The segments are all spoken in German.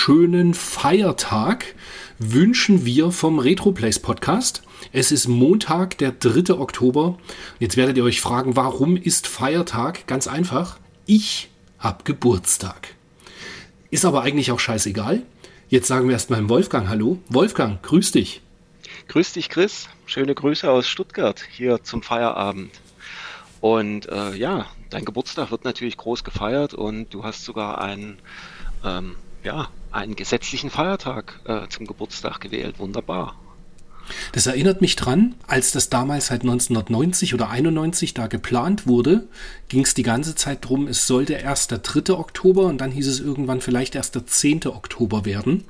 wunderschönen Feiertag wünschen wir vom RetroPlays Podcast. Es ist Montag, der 3. Oktober. Jetzt werdet ihr euch fragen, warum ist Feiertag? Ganz einfach. Ich habe Geburtstag. Ist aber eigentlich auch scheißegal. Jetzt sagen wir erstmal Wolfgang Hallo. Wolfgang, grüß dich. Grüß dich, Chris. Schöne Grüße aus Stuttgart hier zum Feierabend. Und äh, ja, dein Geburtstag wird natürlich groß gefeiert und du hast sogar einen, ähm, ja, einen gesetzlichen Feiertag äh, zum Geburtstag gewählt. Wunderbar. Das erinnert mich dran, als das damals seit 1990 oder 91 da geplant wurde, ging es die ganze Zeit drum, es sollte erst der 3. Oktober und dann hieß es irgendwann vielleicht erst der 10. Oktober werden.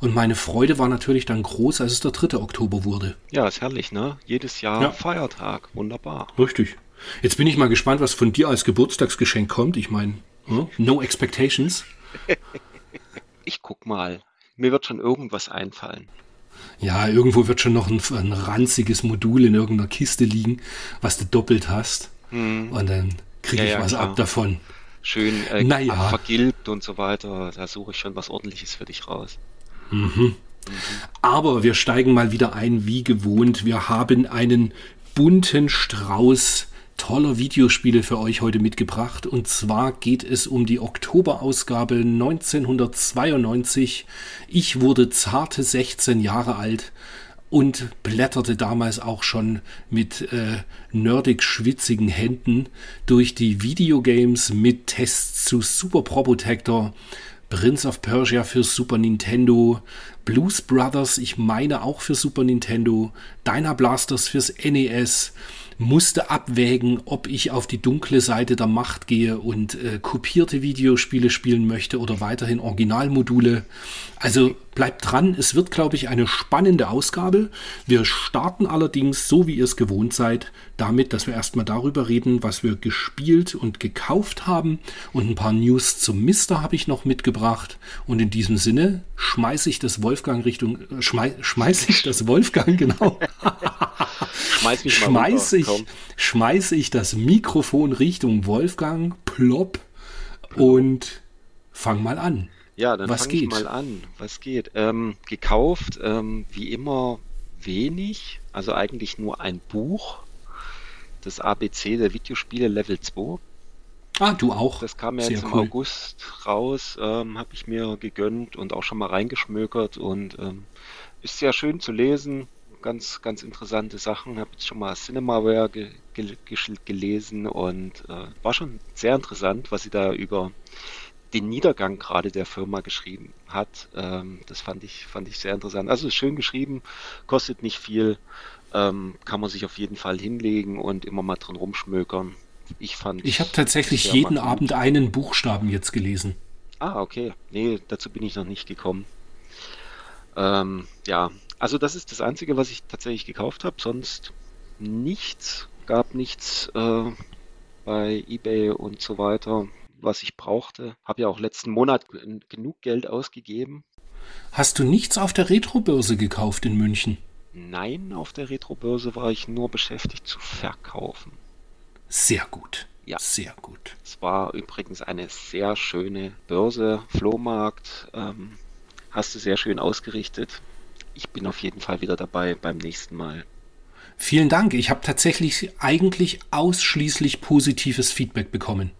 Und meine Freude war natürlich dann groß, als es der 3. Oktober wurde. Ja, ist herrlich, ne? Jedes Jahr Ja. Feiertag. Wunderbar. Richtig. Jetzt bin ich mal gespannt, was von dir als Geburtstagsgeschenk kommt. Ich meine, hm, no expectations. Ich guck mal. Mir wird schon irgendwas einfallen. Ja, irgendwo wird schon noch ein, ein ranziges Modul in irgendeiner Kiste liegen, was du doppelt hast. Und dann kriege ich ja, was klar. ab davon. Schön äh, Naja. vergilbt und so weiter. Da suche ich schon was ordentliches für dich raus. Aber wir steigen mal wieder ein, wie gewohnt. Wir haben einen bunten Strauß toller Videospiele für euch heute mitgebracht. Und zwar geht es um die Oktoberausgabe 1992. Ich wurde zarte 16 Jahre alt und blätterte damals auch schon mit äh, nerdig schwitzigen Händen durch die Videogames mit Tests zu Super Probotector, Prince of Persia für Super Nintendo, Blues Brothers, ich meine auch für Super Nintendo, Dyna Blasters fürs NES, musste abwägen, ob ich auf die dunkle Seite der Macht gehe und äh, kopierte Videospiele spielen möchte oder weiterhin Originalmodule. Also bleibt dran, es wird, glaube ich, eine spannende Ausgabe. Wir starten allerdings, so wie ihr es gewohnt seid, damit, dass wir erstmal darüber reden, was wir gespielt und gekauft haben. Und ein paar News zum Mister habe ich noch mitgebracht. Und in diesem Sinne schmeiße ich das Wolfgang Richtung, äh, schmei, schmeiße ich das Wolfgang, genau, Schmeiß mich mal schmeiße runter. ich, Komm. schmeiße ich das Mikrofon Richtung Wolfgang, plopp und fang mal an. Ja, dann fange ich mal an. Was geht? Ähm, gekauft, ähm, wie immer wenig, also eigentlich nur ein Buch. Das ABC der Videospiele Level 2. Ah, du auch. Das kam ja Sehr jetzt im cool. August raus, ähm, habe ich mir gegönnt und auch schon mal reingeschmökert und ähm, ist sehr schön zu lesen. Ganz, ganz interessante Sachen. Habe jetzt schon mal Cinemaware ge ge gelesen und äh, war schon sehr interessant, was sie da über den Niedergang gerade der Firma geschrieben hat. Ähm, das fand ich, fand ich sehr interessant. Also ist schön geschrieben, kostet nicht viel, ähm, kann man sich auf jeden Fall hinlegen und immer mal drin rumschmökern. Ich fand Ich habe tatsächlich jeden mal gut. Abend einen Buchstaben jetzt gelesen. Ah, okay. Nee, dazu bin ich noch nicht gekommen. Ähm, ja, also das ist das Einzige, was ich tatsächlich gekauft habe. Sonst nichts, gab nichts äh, bei eBay und so weiter, was ich brauchte. Habe ja auch letzten Monat gen- genug Geld ausgegeben. Hast du nichts auf der Retrobörse gekauft in München? Nein, auf der Retrobörse war ich nur beschäftigt zu verkaufen. Sehr gut. Ja. Sehr gut. Es war übrigens eine sehr schöne Börse, Flohmarkt. Ähm, hast du sehr schön ausgerichtet. Ich bin auf jeden Fall wieder dabei beim nächsten Mal. Vielen Dank. Ich habe tatsächlich eigentlich ausschließlich positives Feedback bekommen.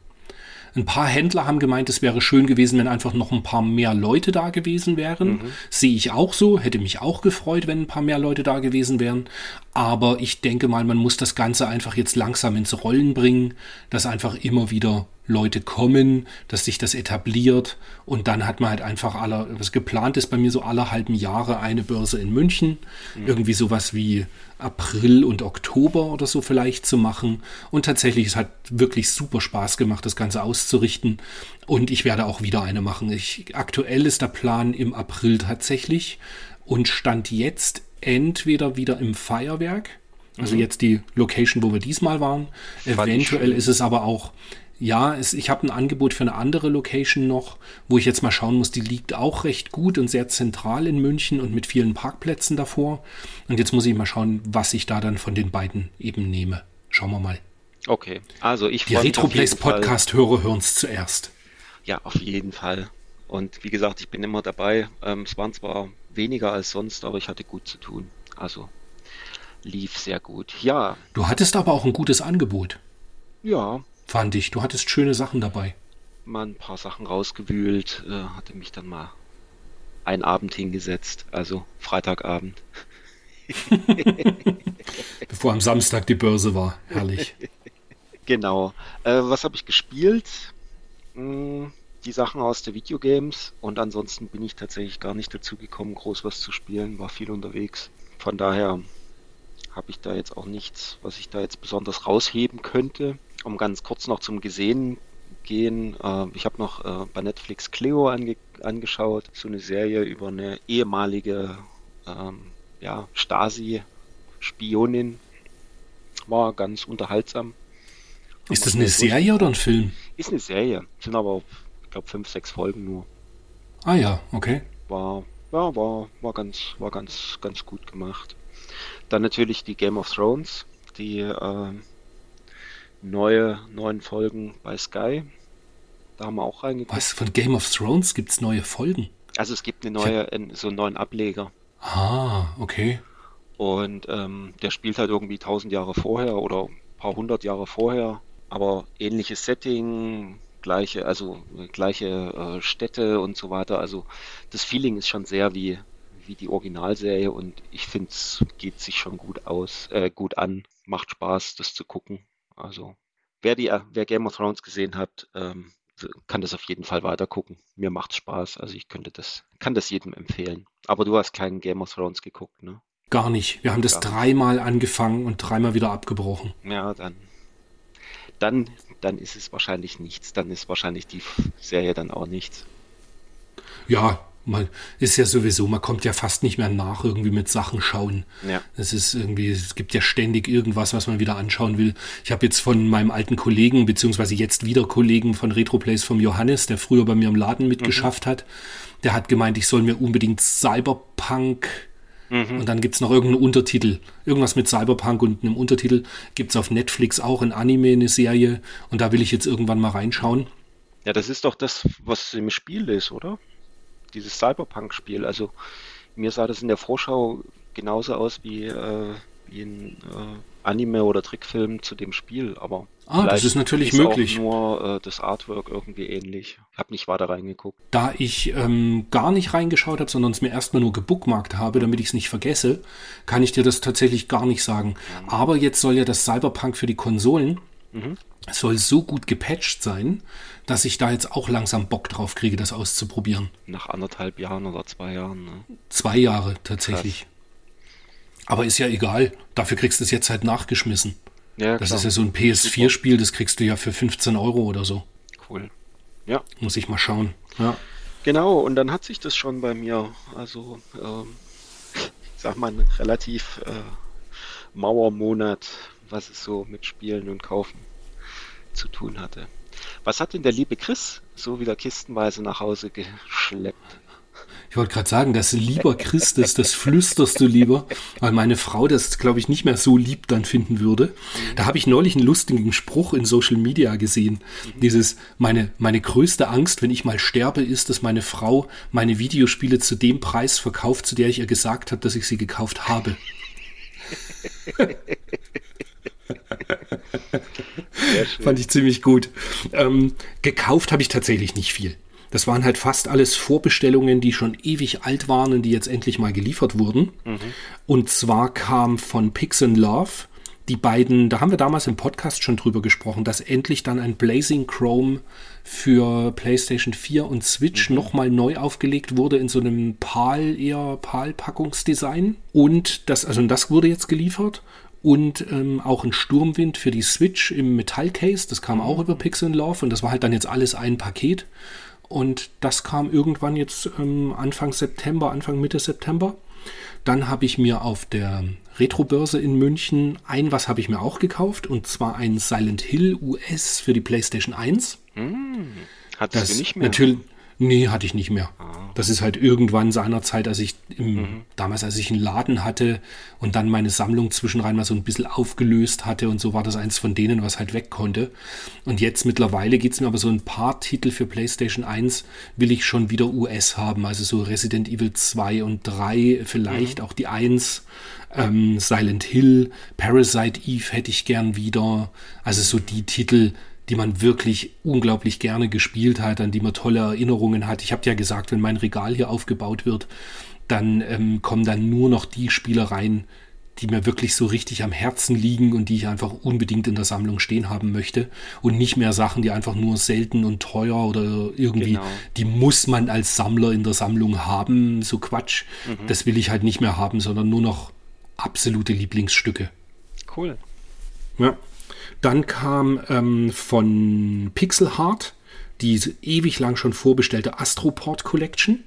Ein paar Händler haben gemeint, es wäre schön gewesen, wenn einfach noch ein paar mehr Leute da gewesen wären. Sehe ich auch so, hätte mich auch gefreut, wenn ein paar mehr Leute da gewesen wären. Aber ich denke mal, man muss das Ganze einfach jetzt langsam ins Rollen bringen, dass einfach immer wieder Leute kommen, dass sich das etabliert. Und dann hat man halt einfach aller, was geplant ist bei mir so alle halben Jahre eine Börse in München, irgendwie sowas wie April und Oktober oder so vielleicht zu machen. Und tatsächlich es hat wirklich super Spaß gemacht, das Ganze auszurichten. Und ich werde auch wieder eine machen. Ich, aktuell ist der Plan im April tatsächlich. Und stand jetzt entweder wieder im Feuerwerk, also jetzt die Location, wo wir diesmal waren. Fand Eventuell ist es aber auch Ja, es, ich habe ein Angebot für eine andere Location noch, wo ich jetzt mal schauen muss. Die liegt auch recht gut und sehr zentral in München und mit vielen Parkplätzen davor. Und jetzt muss ich mal schauen, was ich da dann von den beiden eben nehme. Schauen wir mal. Okay, also ich Die Retroplays Podcast-Hörer hören es zuerst. Ja, auf jeden Fall. Und wie gesagt, ich bin immer dabei. Ähm, es waren zwar weniger als sonst, aber ich hatte gut zu tun. Also lief sehr gut. Ja. Du hattest aber auch ein gutes Angebot. Ja. Fand ich. Du hattest schöne Sachen dabei. Mal ein paar Sachen rausgewühlt, äh, hatte mich dann mal einen Abend hingesetzt, also Freitagabend. Bevor am Samstag die Börse war. Herrlich. Genau. Äh, was habe ich gespielt? Hm, die Sachen aus der Videogames und ansonsten bin ich tatsächlich gar nicht dazu gekommen, groß was zu spielen, war viel unterwegs. Von daher habe ich da jetzt auch nichts, was ich da jetzt besonders rausheben könnte. Um ganz kurz noch zum Gesehen gehen, äh, ich habe noch äh, bei Netflix Cleo ange angeschaut, so eine Serie über eine ehemalige ähm, ja, Stasi-Spionin. War ganz unterhaltsam. Ist das eine Serie oder ein Film? Ist eine Serie, sind aber, ich glaube, fünf, sechs Folgen nur. Ah ja, okay. War, ja, war, war ganz, war ganz, ganz gut gemacht. Dann natürlich die Game of Thrones, die äh, neue, neuen Folgen bei Sky. Da haben wir auch reingeguckt. Was, von Game of Thrones gibt es neue Folgen? Also es gibt eine neue, so einen neuen Ableger. Ah, okay. Und ähm, der spielt halt irgendwie tausend Jahre vorher oder ein paar hundert Jahre vorher, aber ähnliches Setting, gleiche, also gleiche äh, Städte und so weiter. Also das Feeling ist schon sehr wie, wie die Originalserie und ich finde es geht sich schon gut aus, äh, gut an, macht Spaß, das zu gucken. Also wer die, wer Game of Thrones gesehen hat, ähm, kann das auf jeden Fall weiter gucken. Mir macht Spaß, also ich könnte das, kann das jedem empfehlen. Aber du hast keinen Game of Thrones geguckt, ne? Gar nicht. Wir haben das dreimal angefangen und dreimal wieder abgebrochen. Ja, dann, dann, dann ist es wahrscheinlich nichts. Dann ist wahrscheinlich die Serie dann auch nichts. Ja, man ist ja sowieso, man kommt ja fast nicht mehr nach irgendwie mit Sachen schauen. Ja. Es ist irgendwie, es gibt ja ständig irgendwas, was man wieder anschauen will. Ich habe jetzt von meinem alten Kollegen, beziehungsweise jetzt wieder Kollegen von Retroplays vom Johannes, der früher bei mir im Laden mitgeschafft mhm. hat, der hat gemeint, ich soll mir unbedingt Cyberpunk mhm. und dann gibt es noch irgendeinen Untertitel. Irgendwas mit Cyberpunk und einem Untertitel gibt es auf Netflix auch ein Anime, eine Serie und da will ich jetzt irgendwann mal reinschauen. Ja, das ist doch das, was im Spiel ist, oder? Dieses Cyberpunk-Spiel. Also mir sah das in der Vorschau genauso aus wie, äh, wie ein äh, Anime oder Trickfilm zu dem Spiel, aber ah, das ist natürlich ist möglich. Auch nur äh, das Artwork irgendwie ähnlich. Ich habe nicht weiter reingeguckt. Da ich ähm, gar nicht reingeschaut habe, sondern es mir erstmal nur gebookmarkt habe, damit ich es nicht vergesse, kann ich dir das tatsächlich gar nicht sagen. Mhm. Aber jetzt soll ja das Cyberpunk für die Konsolen mhm. soll so gut gepatcht sein, dass ich da jetzt auch langsam Bock drauf kriege, das auszuprobieren. Nach anderthalb Jahren oder zwei Jahren. Ne? Zwei Jahre tatsächlich. Krass. Aber ist ja egal. Dafür kriegst du es jetzt halt nachgeschmissen. Ja, das klar. ist ja so ein PS4-Spiel, das kriegst du ja für 15 Euro oder so. Cool. Ja. Muss ich mal schauen. Ja. Genau, und dann hat sich das schon bei mir, also, ähm, ich sag mal, ein relativ äh, Mauermonat, was es so mit Spielen und Kaufen zu tun hatte. Was hat denn der liebe Chris so wieder kistenweise nach Hause geschleppt? Ich wollte gerade sagen, das lieber Chris, das, das flüsterst du lieber, weil meine Frau das, glaube ich, nicht mehr so lieb dann finden würde. Da habe ich neulich einen lustigen Spruch in Social Media gesehen. Dieses, meine, meine größte Angst, wenn ich mal sterbe, ist, dass meine Frau meine Videospiele zu dem Preis verkauft, zu der ich ihr gesagt habe, dass ich sie gekauft habe. Fand ich ziemlich gut. Ähm, gekauft habe ich tatsächlich nicht viel. Das waren halt fast alles Vorbestellungen, die schon ewig alt waren und die jetzt endlich mal geliefert wurden. Mhm. Und zwar kam von Pix and Love die beiden, da haben wir damals im Podcast schon drüber gesprochen, dass endlich dann ein Blazing Chrome für PlayStation 4 und Switch mhm. nochmal neu aufgelegt wurde in so einem PAL, eher PAL-Packungsdesign. Und das, also das wurde jetzt geliefert und ähm, auch ein Sturmwind für die Switch im Metallcase. Das kam auch über Pixel Love und das war halt dann jetzt alles ein Paket. Und das kam irgendwann jetzt ähm, Anfang September, Anfang Mitte September. Dann habe ich mir auf der Retrobörse in München ein, was habe ich mir auch gekauft, und zwar ein Silent Hill US für die PlayStation 1. Hm, hattest Das nicht mehr? Natürlich, nee, hatte ich nicht mehr. Ah. Das ist halt irgendwann seinerzeit, als ich im, Mhm. damals, als ich einen Laden hatte und dann meine Sammlung zwischenrein mal so ein bisschen aufgelöst hatte und so war das eins von denen, was halt weg konnte. Und jetzt mittlerweile geht's mir aber so ein paar Titel für PlayStation 1 will ich schon wieder US haben. Also so Resident Evil 2 und 3, vielleicht Mhm. auch die 1, ähm, Silent Hill, Parasite Eve hätte ich gern wieder. Also so die Titel, die man wirklich unglaublich gerne gespielt hat, an die man tolle Erinnerungen hat. Ich habe ja gesagt, wenn mein Regal hier aufgebaut wird, dann ähm, kommen dann nur noch die Spiele rein, die mir wirklich so richtig am Herzen liegen und die ich einfach unbedingt in der Sammlung stehen haben möchte und nicht mehr Sachen, die einfach nur selten und teuer oder irgendwie, Genau. die muss man als Sammler in der Sammlung haben, so Quatsch. Mhm. Das will ich halt nicht mehr haben, sondern nur noch absolute Lieblingsstücke. Cool. Ja. Dann kam ähm, von Pixel Heart die ewig lang schon vorbestellte Astroport Collection.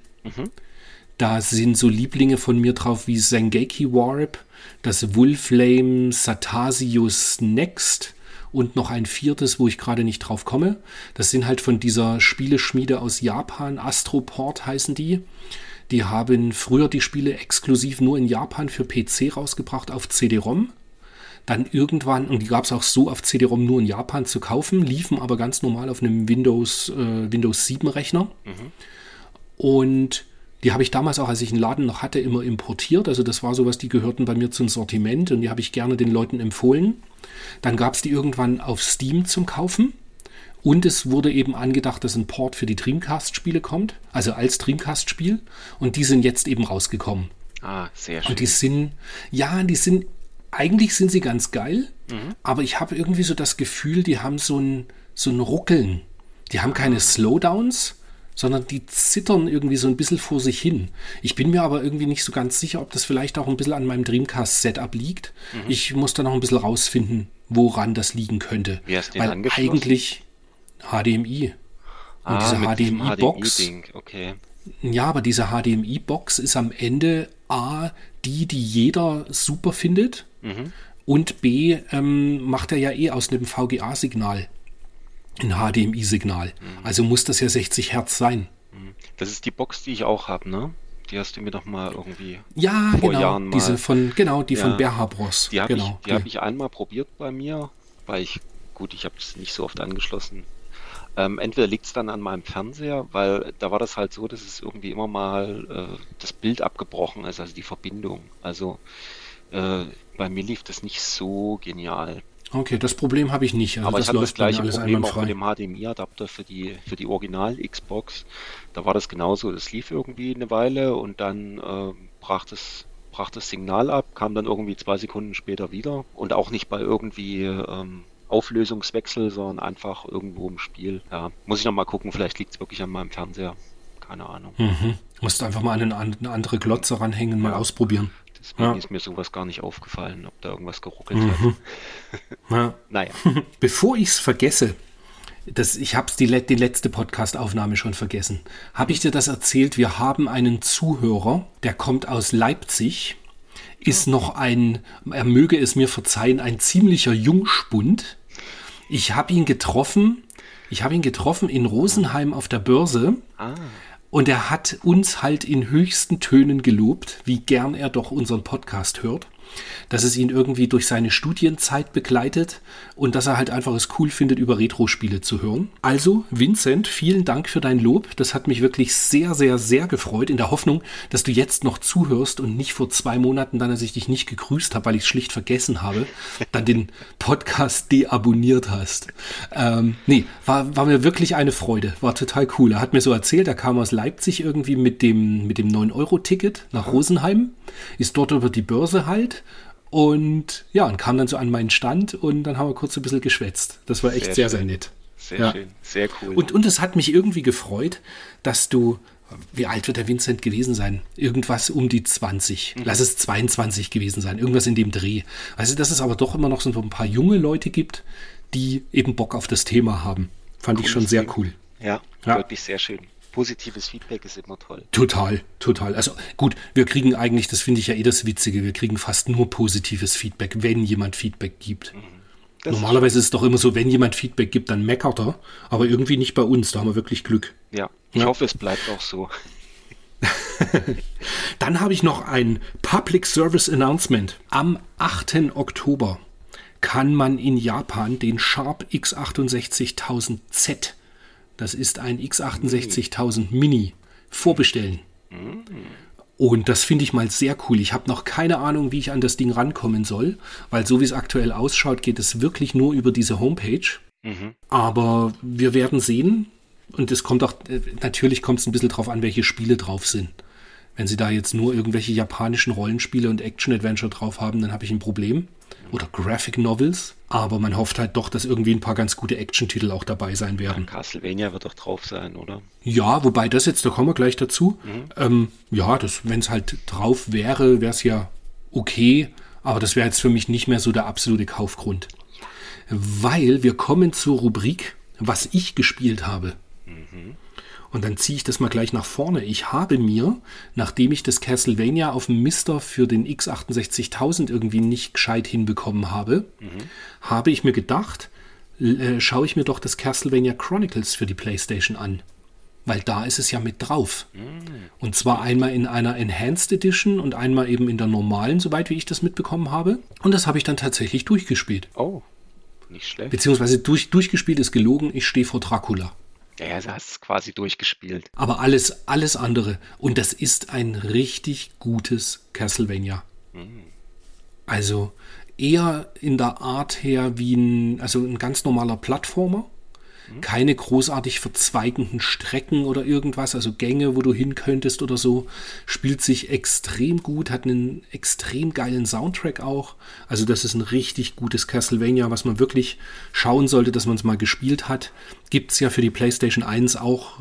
Da sind so Lieblinge von mir drauf wie Zengeki Warp, das Wolflame Satasius Next und noch ein viertes, wo ich gerade nicht drauf komme. Das sind halt von dieser Spieleschmiede aus Japan, Astroport heißen die. Die haben früher die Spiele exklusiv nur in Japan für PC rausgebracht auf CD-ROM. Dann irgendwann, und die gab es auch so auf CD-ROM nur in Japan zu kaufen, liefen aber ganz normal auf einem Windows, äh, Windows 7 Rechner. Und die habe ich damals auch, als ich einen Laden noch hatte, immer importiert. Also das war sowas, die gehörten bei mir zum Sortiment und die habe ich gerne den Leuten empfohlen. Dann gab es die irgendwann auf Steam zum Kaufen. Und es wurde eben angedacht, dass ein Port für die Dreamcast-Spiele kommt, also als Dreamcast-Spiel. Und die sind jetzt eben rausgekommen. Ah, sehr schön. Und die sind, ja, die sind, eigentlich sind sie ganz geil, aber ich habe irgendwie so das Gefühl, die haben so ein, so ein Ruckeln. Die haben keine Slowdowns, sondern die zittern irgendwie so ein bisschen vor sich hin. Ich bin mir aber irgendwie nicht so ganz sicher, ob das vielleicht auch ein bisschen an meinem Dreamcast-Setup liegt. Ich muss da noch ein bisschen rausfinden, woran das liegen könnte. Wie hast du Weil eigentlich HDMI. Und ah, diese HDMI-Box. HDMI-Ding, okay. Ja, aber diese HDMI-Box ist am Ende A, die, die jeder super findet. Und B, ähm, macht er ja eh aus einem VGA-Signal ein HDMI-Signal. Also muss das ja 60 Hertz sein. Das ist die Box, die ich auch habe, ne? Die hast du mir doch mal irgendwie. Ja, Vor genau. Jahren mal. Diese von, genau, die Ja. von Berha Bros. Die habe genau. ich, die hab ich einmal probiert bei mir, weil ich, gut, ich habe es nicht so oft angeschlossen. Ähm, entweder liegt es dann an meinem Fernseher, weil da war das halt so, dass es irgendwie immer mal äh, das Bild abgebrochen ist, also die Verbindung. Also äh, bei mir lief das nicht so genial. Okay, das Problem habe ich nicht. Also Aber das ich hatte das gleiche alles Problem auch mit dem HDMI-Adapter für die, für die Original-Xbox. Da war das genauso. Das lief irgendwie eine Weile und dann äh, brach, das, brach das Signal ab, kam dann irgendwie zwei Sekunden später wieder und auch nicht bei irgendwie ähm, Auflösungswechsel, sondern einfach irgendwo im Spiel. Ja, muss ich noch mal gucken, vielleicht liegt es wirklich an meinem Fernseher. Keine Ahnung. Mhm. Musst einfach mal an eine, eine andere Glotze ranhängen, mal Ja. ausprobieren. Deswegen Ja. ist mir sowas gar nicht aufgefallen, ob da irgendwas geruckelt Mhm. hat. Ja. Naja, Bevor ich es vergesse, das, ich habe die, let- die letzte Podcast-Aufnahme schon vergessen. Habe ich dir das erzählt? Wir haben einen Zuhörer, der kommt aus Leipzig, ist noch ein, er möge es mir verzeihen, ein ziemlicher Jungspund. Ich habe ihn getroffen, ich habe ihn getroffen in Rosenheim auf der Börse. ah, Und er hat uns halt in höchsten Tönen gelobt, wie gern er doch unseren Podcast hört, dass es ihn irgendwie durch seine Studienzeit begleitet und dass er halt einfach es cool findet, über Retro-Spiele zu hören. Also, Vincent, vielen Dank für dein Lob. Das hat mich wirklich sehr, sehr, sehr gefreut, in der Hoffnung, dass du jetzt noch zuhörst und nicht vor zwei Monaten, dann, als ich dich nicht gegrüßt habe, weil ich es schlicht vergessen habe, dann den Podcast deabonniert hast. Ähm, nee, war, war mir wirklich eine Freude. War total cool. Er hat mir so erzählt, er kam aus Leipzig irgendwie mit dem, mit dem 9-Euro-Ticket nach Rosenheim, ist dort über die Börse halt und ja, und kam dann so an meinen Stand und dann haben wir kurz ein bisschen geschwätzt. Das war echt Sehr sehr, sehr, nett. sehr Ja. schön, sehr cool. Und, und es hat mich irgendwie gefreut, dass du, wie alt wird der Vincent gewesen sein? Irgendwas um die 20. Lass es 22 gewesen sein, irgendwas in dem Dreh. Also, dass es aber doch immer noch so ein paar junge Leute gibt, die eben Bock auf das Thema haben. Fand ich schon Cooles sehr Ding. cool. Ja, ja, wirklich sehr schön. Positives Feedback ist immer toll. Total, total. Also gut, wir kriegen eigentlich, das finde ich ja eh das Witzige, wir kriegen fast nur positives Feedback, wenn jemand Feedback gibt. Mhm. Normalerweise ist es doch immer so, wenn jemand Feedback gibt, dann meckert er, aber irgendwie nicht bei uns, da haben wir wirklich Glück. Ja, ich ja. hoffe, es bleibt auch so. Dann habe ich noch ein Public Service Announcement. Am 8. Oktober kann man in Japan den Sharp X68000Z, das ist ein X68000 Mini, vorbestellen. Und das finde ich mal sehr cool. Ich habe noch keine Ahnung, wie ich an das Ding rankommen soll, weil so wie es aktuell ausschaut, geht es wirklich nur über diese Homepage. Mhm. Aber wir werden sehen. Und es kommt auch, äh, natürlich kommt es ein bisschen drauf an, welche Spiele drauf sind. Wenn sie da jetzt nur irgendwelche japanischen Rollenspiele und Action-Adventure drauf haben, dann habe ich ein Problem. Oder Graphic Novels. Aber man hofft halt doch, dass irgendwie ein paar ganz gute Action-Titel auch dabei sein werden. Ja, Castlevania wird doch drauf sein, oder? Ja, wobei das jetzt, da kommen wir gleich dazu. Mhm. Ähm, ja, wenn es halt drauf wäre, wäre es ja okay. Aber das wäre jetzt für mich nicht mehr so der absolute Kaufgrund. Weil wir kommen zur Rubrik, was ich gespielt habe. Mhm. Und dann ziehe ich das mal gleich nach vorne. Ich habe mir, nachdem ich das Castlevania auf dem Mister für den X68000 irgendwie nicht gescheit hinbekommen habe, mhm. habe ich mir gedacht, äh, schaue ich mir doch das Castlevania Chronicles für die PlayStation an. Weil da ist es ja mit drauf. Mhm. Und zwar einmal in einer Enhanced Edition und einmal eben in der normalen, soweit wie ich das mitbekommen habe. Und das habe ich dann tatsächlich durchgespielt. Oh, nicht schlecht. Beziehungsweise durch, durchgespielt ist gelogen, ich stehe vor Dracula. Ja, du hast es quasi durchgespielt. Aber alles, alles andere. Und das ist ein richtig gutes Castlevania. Mhm. Also eher in der Art her wie ein, also ein ganz normaler Plattformer. Mhm. Keine großartig verzweigenden Strecken oder irgendwas, also Gänge, wo du hin könntest oder so. Spielt sich extrem gut, hat einen extrem geilen Soundtrack auch. Also das ist ein richtig gutes Castlevania, was man wirklich schauen sollte, dass man es mal gespielt hat. Gibt es ja für die PlayStation 1 auch.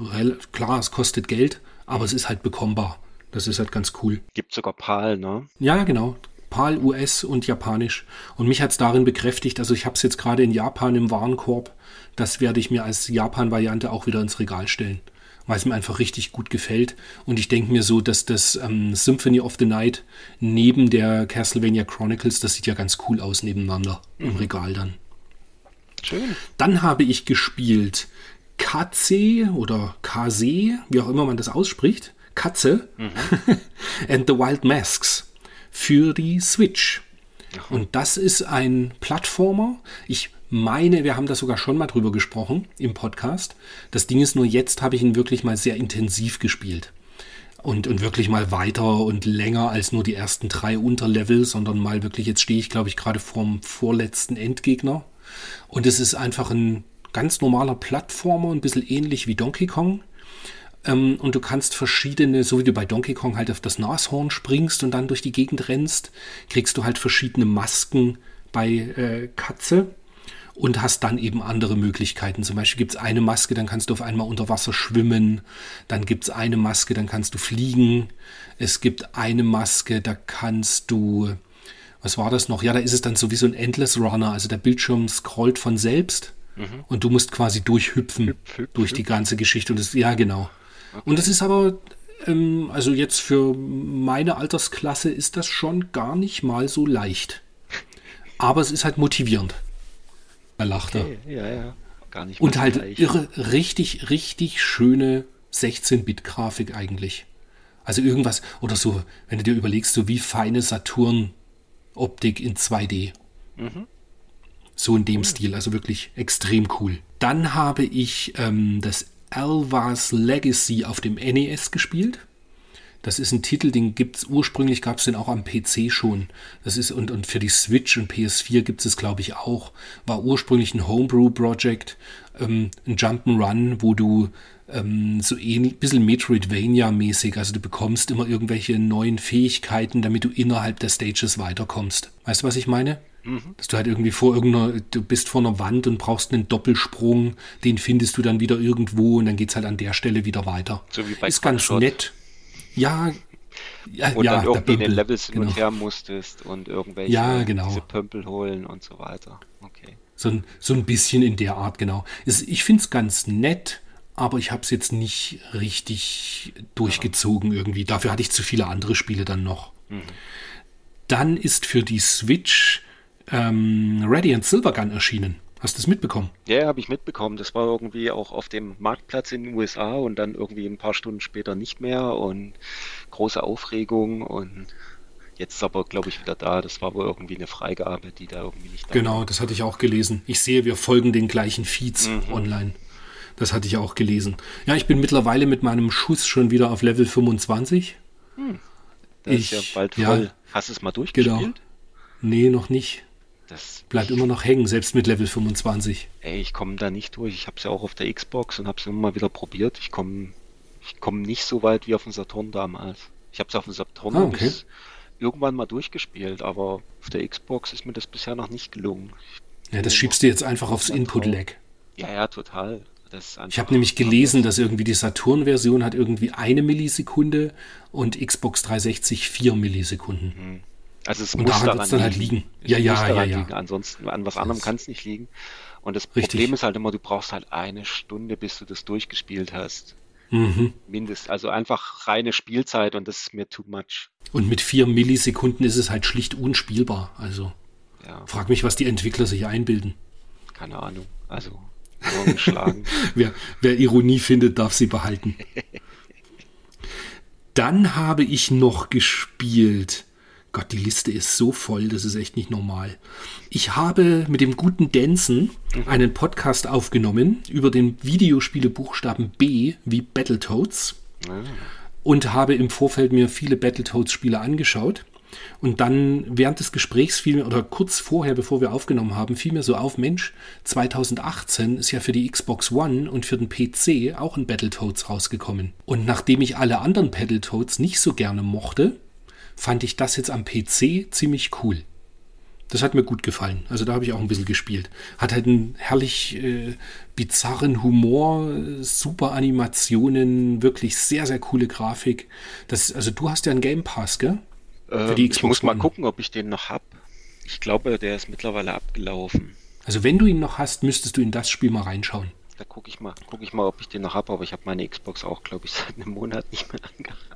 Klar, es kostet Geld, aber es ist halt bekommbar. Das ist halt ganz cool. Gibt sogar PAL, ne? Ja, genau. PAL US und Japanisch. Und mich hat es darin bekräftigt, also ich habe es jetzt gerade in Japan im Warenkorb das werde ich mir als Japan-Variante auch wieder ins Regal stellen, weil es mir einfach richtig gut gefällt. Und ich denke mir so, dass das ähm, Symphony of the Night neben der Castlevania Chronicles, das sieht ja ganz cool aus nebeneinander mhm. im Regal dann. Schön. Dann habe ich gespielt Katze oder Kase, wie auch immer man das ausspricht. Katze mhm. and the Wild Masks für die Switch. Und das ist ein Plattformer. Ich meine, wir haben da sogar schon mal drüber gesprochen im Podcast. Das Ding ist nur, jetzt habe ich ihn wirklich mal sehr intensiv gespielt. Und, und wirklich mal weiter und länger als nur die ersten drei Unterlevel, sondern mal wirklich, jetzt stehe ich, glaube ich, gerade vorm vorletzten Endgegner. Und es ist einfach ein ganz normaler Plattformer, ein bisschen ähnlich wie Donkey Kong. Ähm, und du kannst verschiedene, so wie du bei Donkey Kong halt auf das Nashorn springst und dann durch die Gegend rennst, kriegst du halt verschiedene Masken bei äh, Katze und hast dann eben andere Möglichkeiten. Zum Beispiel gibt es eine Maske, dann kannst du auf einmal unter Wasser schwimmen. Dann gibt es eine Maske, dann kannst du fliegen. Es gibt eine Maske, da kannst du, was war das noch? Ja, da ist es dann so wie so ein Endless Runner. Also der Bildschirm scrollt von selbst mhm. und du musst quasi durchhüpfen hüpf, hüpf, durch die ganze Geschichte. Und das, ja, genau. Okay. Und das ist aber ähm, also jetzt für meine Altersklasse ist das schon gar nicht mal so leicht. Aber es ist halt motivierend. Er lachte. Okay, ja, ja. Gar nicht Und halt gleich. irre, richtig, richtig schöne 16-Bit-Grafik eigentlich. Also irgendwas, oder so, wenn du dir überlegst, so wie feine Saturn-Optik in 2D. Mhm. So in dem cool. Stil, also wirklich extrem cool. Dann habe ich ähm, das Alva's Legacy auf dem NES gespielt. Das ist ein Titel, den gibt es ursprünglich, gab es den auch am PC schon. Das ist, und, und für die Switch und PS4 gibt es glaube ich, auch. War ursprünglich ein Homebrew-Project, ähm, ein Jump'n'Run, wo du ähm, so ein bisschen Metroidvania-mäßig, also du bekommst immer irgendwelche neuen Fähigkeiten, damit du innerhalb der Stages weiterkommst. Weißt du, was ich meine? Mhm. Dass du halt irgendwie vor irgendeiner, du bist vor einer Wand und brauchst einen Doppelsprung, den findest du dann wieder irgendwo und dann geht es halt an der Stelle wieder weiter. So wie bei Ist ganz nett. Ja, ja, und ja, dann irgendwie in den Levels hin genau. und her musstest und irgendwelche ja, genau. diese Pömpel holen und so weiter. Okay. So ein, so ein bisschen in der Art, genau. Ich finde es ganz nett, aber ich habe es jetzt nicht richtig durchgezogen irgendwie. Dafür hatte ich zu viele andere Spiele dann noch. Mhm. Dann ist für die Switch ähm, Radiant Silvergun erschienen. Hast du es mitbekommen? Ja, habe ich mitbekommen. Das war irgendwie auch auf dem Marktplatz in den USA und dann irgendwie ein paar Stunden später nicht mehr und große Aufregung und jetzt ist aber, glaube ich, wieder da. Das war wohl irgendwie eine Freigabe, die da irgendwie nicht da Genau, war. das hatte ich auch gelesen. Ich sehe, wir folgen den gleichen Feeds mhm. online. Das hatte ich auch gelesen. Ja, ich bin mittlerweile mit meinem Schuss schon wieder auf Level 25. Hm. Das ich, ist ja bald voll. Ja, Hast du es mal durchgespielt? Genau. Nee, noch nicht. Das bleibt immer noch hängen, selbst mit Level 25. Ey, ich komme da nicht durch. Ich habe es ja auch auf der Xbox und habe es immer mal wieder probiert. Ich komme ich komm nicht so weit wie auf dem Saturn damals. Ich habe es auf dem Saturn ah, okay. irgendwann mal durchgespielt, aber auf der Xbox ist mir das bisher noch nicht gelungen. ja, das schiebst du jetzt einfach aufs Input-Lag. Ja, ja, total. ich habe nämlich gelesen, dass irgendwie die Saturn-Version hat irgendwie eine Millisekunde und Xbox 360 vier Millisekunden. Mhm. Also es und muss daran, daran dann halt liegen. Es ja, ja, ja, ja. Liegen. Ansonsten an was anderem kann es nicht liegen. Und das Richtig. Problem ist halt immer, du brauchst halt eine Stunde, bis du das durchgespielt hast. Mhm. Mindest, also einfach reine Spielzeit und das ist mir too much. Und mit vier Millisekunden ist es halt schlicht unspielbar. Also ja. frag mich, was die Entwickler sich einbilden. Keine Ahnung. Also geschlagen. wer, wer Ironie findet, darf sie behalten. Dann habe ich noch gespielt Gott, die Liste ist so voll, das ist echt nicht normal. Ich habe mit dem guten Danson mhm. einen Podcast aufgenommen über den Videospielebuchstaben B wie Battletoads mhm. und habe im Vorfeld mir viele Battletoads-Spiele angeschaut. Und dann während des Gesprächs fiel mir, oder kurz vorher, bevor wir aufgenommen haben, fiel mir so auf, Mensch, 2018 ist ja für die Xbox One und für den PC auch ein Battletoads rausgekommen. Und nachdem ich alle anderen Battletoads nicht so gerne mochte, fand ich das jetzt am PC ziemlich cool. Das hat mir gut gefallen. Also da habe ich auch ein bisschen gespielt. Hat halt einen herrlich äh, bizarren Humor, super Animationen, wirklich sehr, sehr coole Grafik. Das, also du hast ja einen Game Pass, gell? Für die ähm, Xbox ich muss mal gucken, ob ich den noch habe. Ich glaube, der ist mittlerweile abgelaufen. Also wenn du ihn noch hast, müsstest du in das Spiel mal reinschauen. Da gucke ich mal, gucke ich mal, ob ich den noch habe, aber ich habe meine Xbox auch, glaube ich, seit einem Monat nicht mehr angehabt.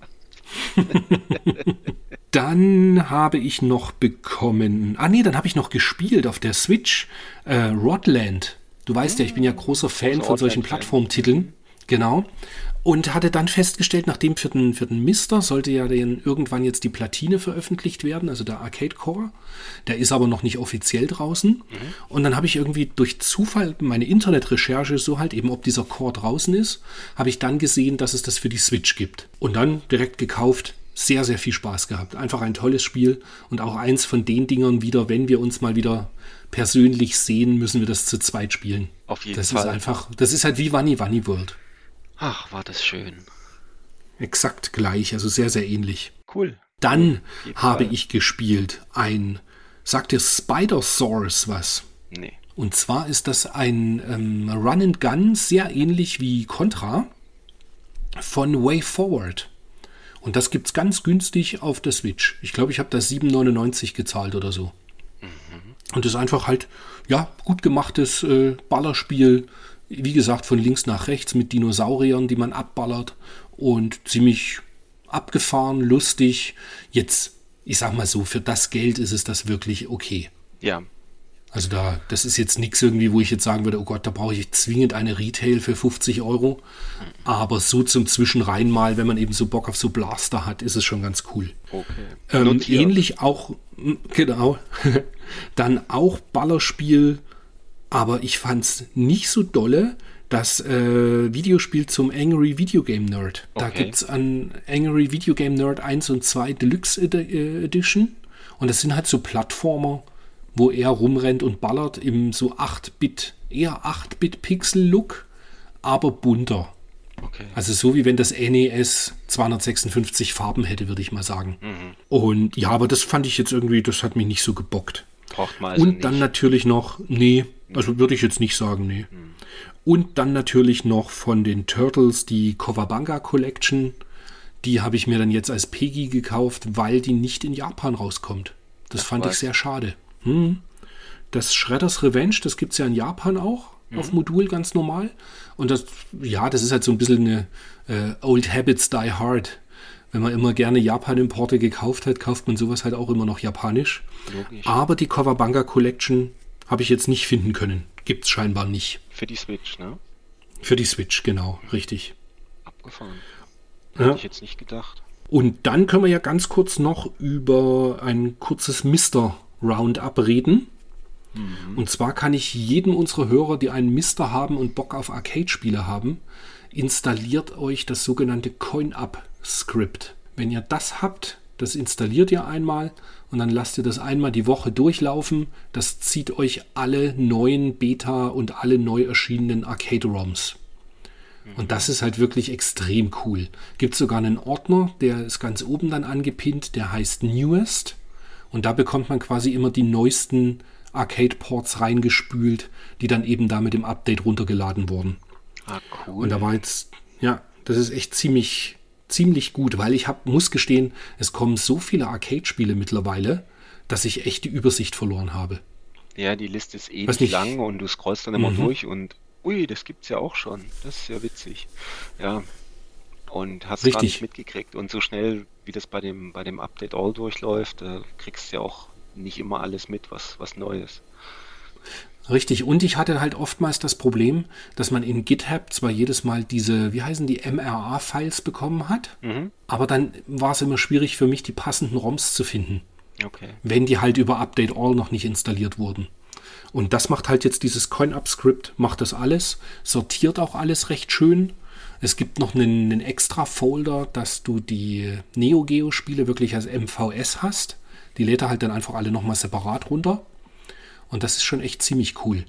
dann habe ich noch bekommen. Ah, nee, dann habe ich noch gespielt auf der Switch. Äh, Rodland. Du weißt ja, ich bin ja großer Fan von solchen Plattformtiteln. Genau. Und hatte dann festgestellt, nachdem für den, für den Mister sollte ja dann irgendwann jetzt die Platine veröffentlicht werden, also der Arcade Core. Der ist aber noch nicht offiziell draußen. Mhm. Und dann habe ich irgendwie durch Zufall meine Internetrecherche so halt eben, ob dieser Core draußen ist, habe ich dann gesehen, dass es das für die Switch gibt. Und dann direkt gekauft, sehr, sehr viel Spaß gehabt. Einfach ein tolles Spiel und auch eins von den Dingern wieder, wenn wir uns mal wieder persönlich sehen, müssen wir das zu zweit spielen. Auf jeden das Fall. Das ist einfach, das ist halt wie Wanni Wanni World. Ach, war das schön. Exakt gleich, also sehr, sehr ähnlich. Cool. Dann habe ich gespielt ein, sagt dir Spider Source was? Nee. Und zwar ist das ein ähm, Run and Gun, sehr ähnlich wie Contra von Way Forward. Und das gibt es ganz günstig auf der Switch. Ich glaube, ich habe da 7,99 gezahlt oder so. Mhm. Und das ist einfach halt, ja, gut gemachtes äh, Ballerspiel. Wie gesagt, von links nach rechts mit Dinosauriern, die man abballert. Und ziemlich abgefahren, lustig. Jetzt, ich sag mal so, für das Geld ist es das wirklich okay. Ja, also da, das ist jetzt nichts irgendwie, wo ich jetzt sagen würde, oh Gott, da brauche ich zwingend eine Retail für 50 Euro. Aber so zum Zwischenrein mal, wenn man eben so Bock auf so Blaster hat, ist es schon ganz cool. Okay. Ähm, ähnlich auch, genau, dann auch Ballerspiel, aber ich fand es nicht so dolle. Das äh, Videospiel zum Angry Video Game Nerd. Okay. Da gibt es an Angry Video Game Nerd 1 und 2 Deluxe Edition. Und das sind halt so Plattformer, wo er rumrennt und ballert im so 8-Bit, eher 8-Bit-Pixel-Look, aber bunter. Okay. Also so wie wenn das NES 256 Farben hätte, würde ich mal sagen. Mhm. Und ja, aber das fand ich jetzt irgendwie, das hat mich nicht so gebockt. Braucht man also Und dann natürlich noch, nee, also würde ich jetzt nicht sagen, nee. Mhm. Und dann natürlich noch von den Turtles die Kowabanga Collection. Die habe ich mir dann jetzt als Peggy gekauft, weil die nicht in Japan rauskommt. Das Ach, fand was. ich sehr schade. Hm. Das Shredders Revenge, das gibt es ja in Japan auch. auf Modul ganz normal. Und das, ja, das ist halt so ein bisschen eine äh, Old Habits Die Hard. Wenn man immer gerne Japan-Importe gekauft hat, kauft man sowas halt auch immer noch japanisch. Logisch. Aber die Kawabanga Collection habe ich jetzt nicht finden können. Gibt es scheinbar nicht. Für die Switch, ne? Für die Switch, genau, richtig. Abgefahren. Ja. Hätte ich jetzt nicht gedacht. Und dann können wir ja ganz kurz noch über ein kurzes Mister Roundup reden. Und zwar kann ich jedem unserer Hörer, die einen Mister haben und Bock auf Arcade-Spiele haben, installiert euch das sogenannte Coin-Up-Script. Wenn ihr das habt, das installiert ihr einmal und dann lasst ihr das einmal die Woche durchlaufen. Das zieht euch alle neuen Beta und alle neu erschienenen Arcade-ROMs. Und das ist halt wirklich extrem cool. Gibt sogar einen Ordner, der ist ganz oben dann angepinnt, der heißt Newest. Und da bekommt man quasi immer die neuesten Arcade-Ports reingespült, die dann eben da mit dem Update runtergeladen wurden. Ah, cool. Und da war jetzt, ja, das ist echt ziemlich, ziemlich gut, weil ich hab, muss gestehen, es kommen so viele Arcade-Spiele mittlerweile, dass ich echt die Übersicht verloren habe. ja, die Liste ist ewig Weiß nicht. lang und du scrollst dann immer Mhm. durch und ui, das gibt's ja auch schon. Das ist ja witzig. Ja. Und hast gar Richtig. nicht mitgekriegt. Und so schnell, wie das bei dem, bei dem Update All durchläuft, äh, kriegst du ja auch nicht immer alles mit, was, was neu ist. Richtig, und ich hatte halt oftmals das Problem, dass man in GitHub zwar jedes Mal diese, wie heißen die, MRA-Files bekommen hat, Mhm. aber dann war es immer schwierig für mich, die passenden ROMs zu finden, Okay. wenn die halt über Update All noch nicht installiert wurden. Und das macht halt jetzt dieses Coin-Up-Script, macht das alles, sortiert auch alles recht schön. Es gibt noch einen, einen extra Folder, dass du die Neo Geo Spiele wirklich als MVS hast. Die lädt er halt dann einfach alle nochmal separat runter. Und das ist schon echt ziemlich cool.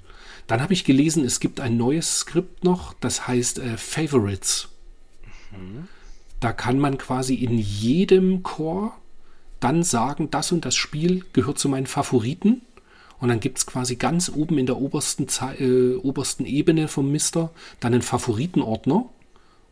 Dann habe ich gelesen, es gibt ein neues Skript noch, das heißt äh, Favorites. Da kann man quasi in jedem Core dann sagen, das und das Spiel gehört zu meinen Favoriten. Und dann gibt es quasi ganz oben in der obersten, äh, obersten Ebene vom Mister dann einen Favoritenordner.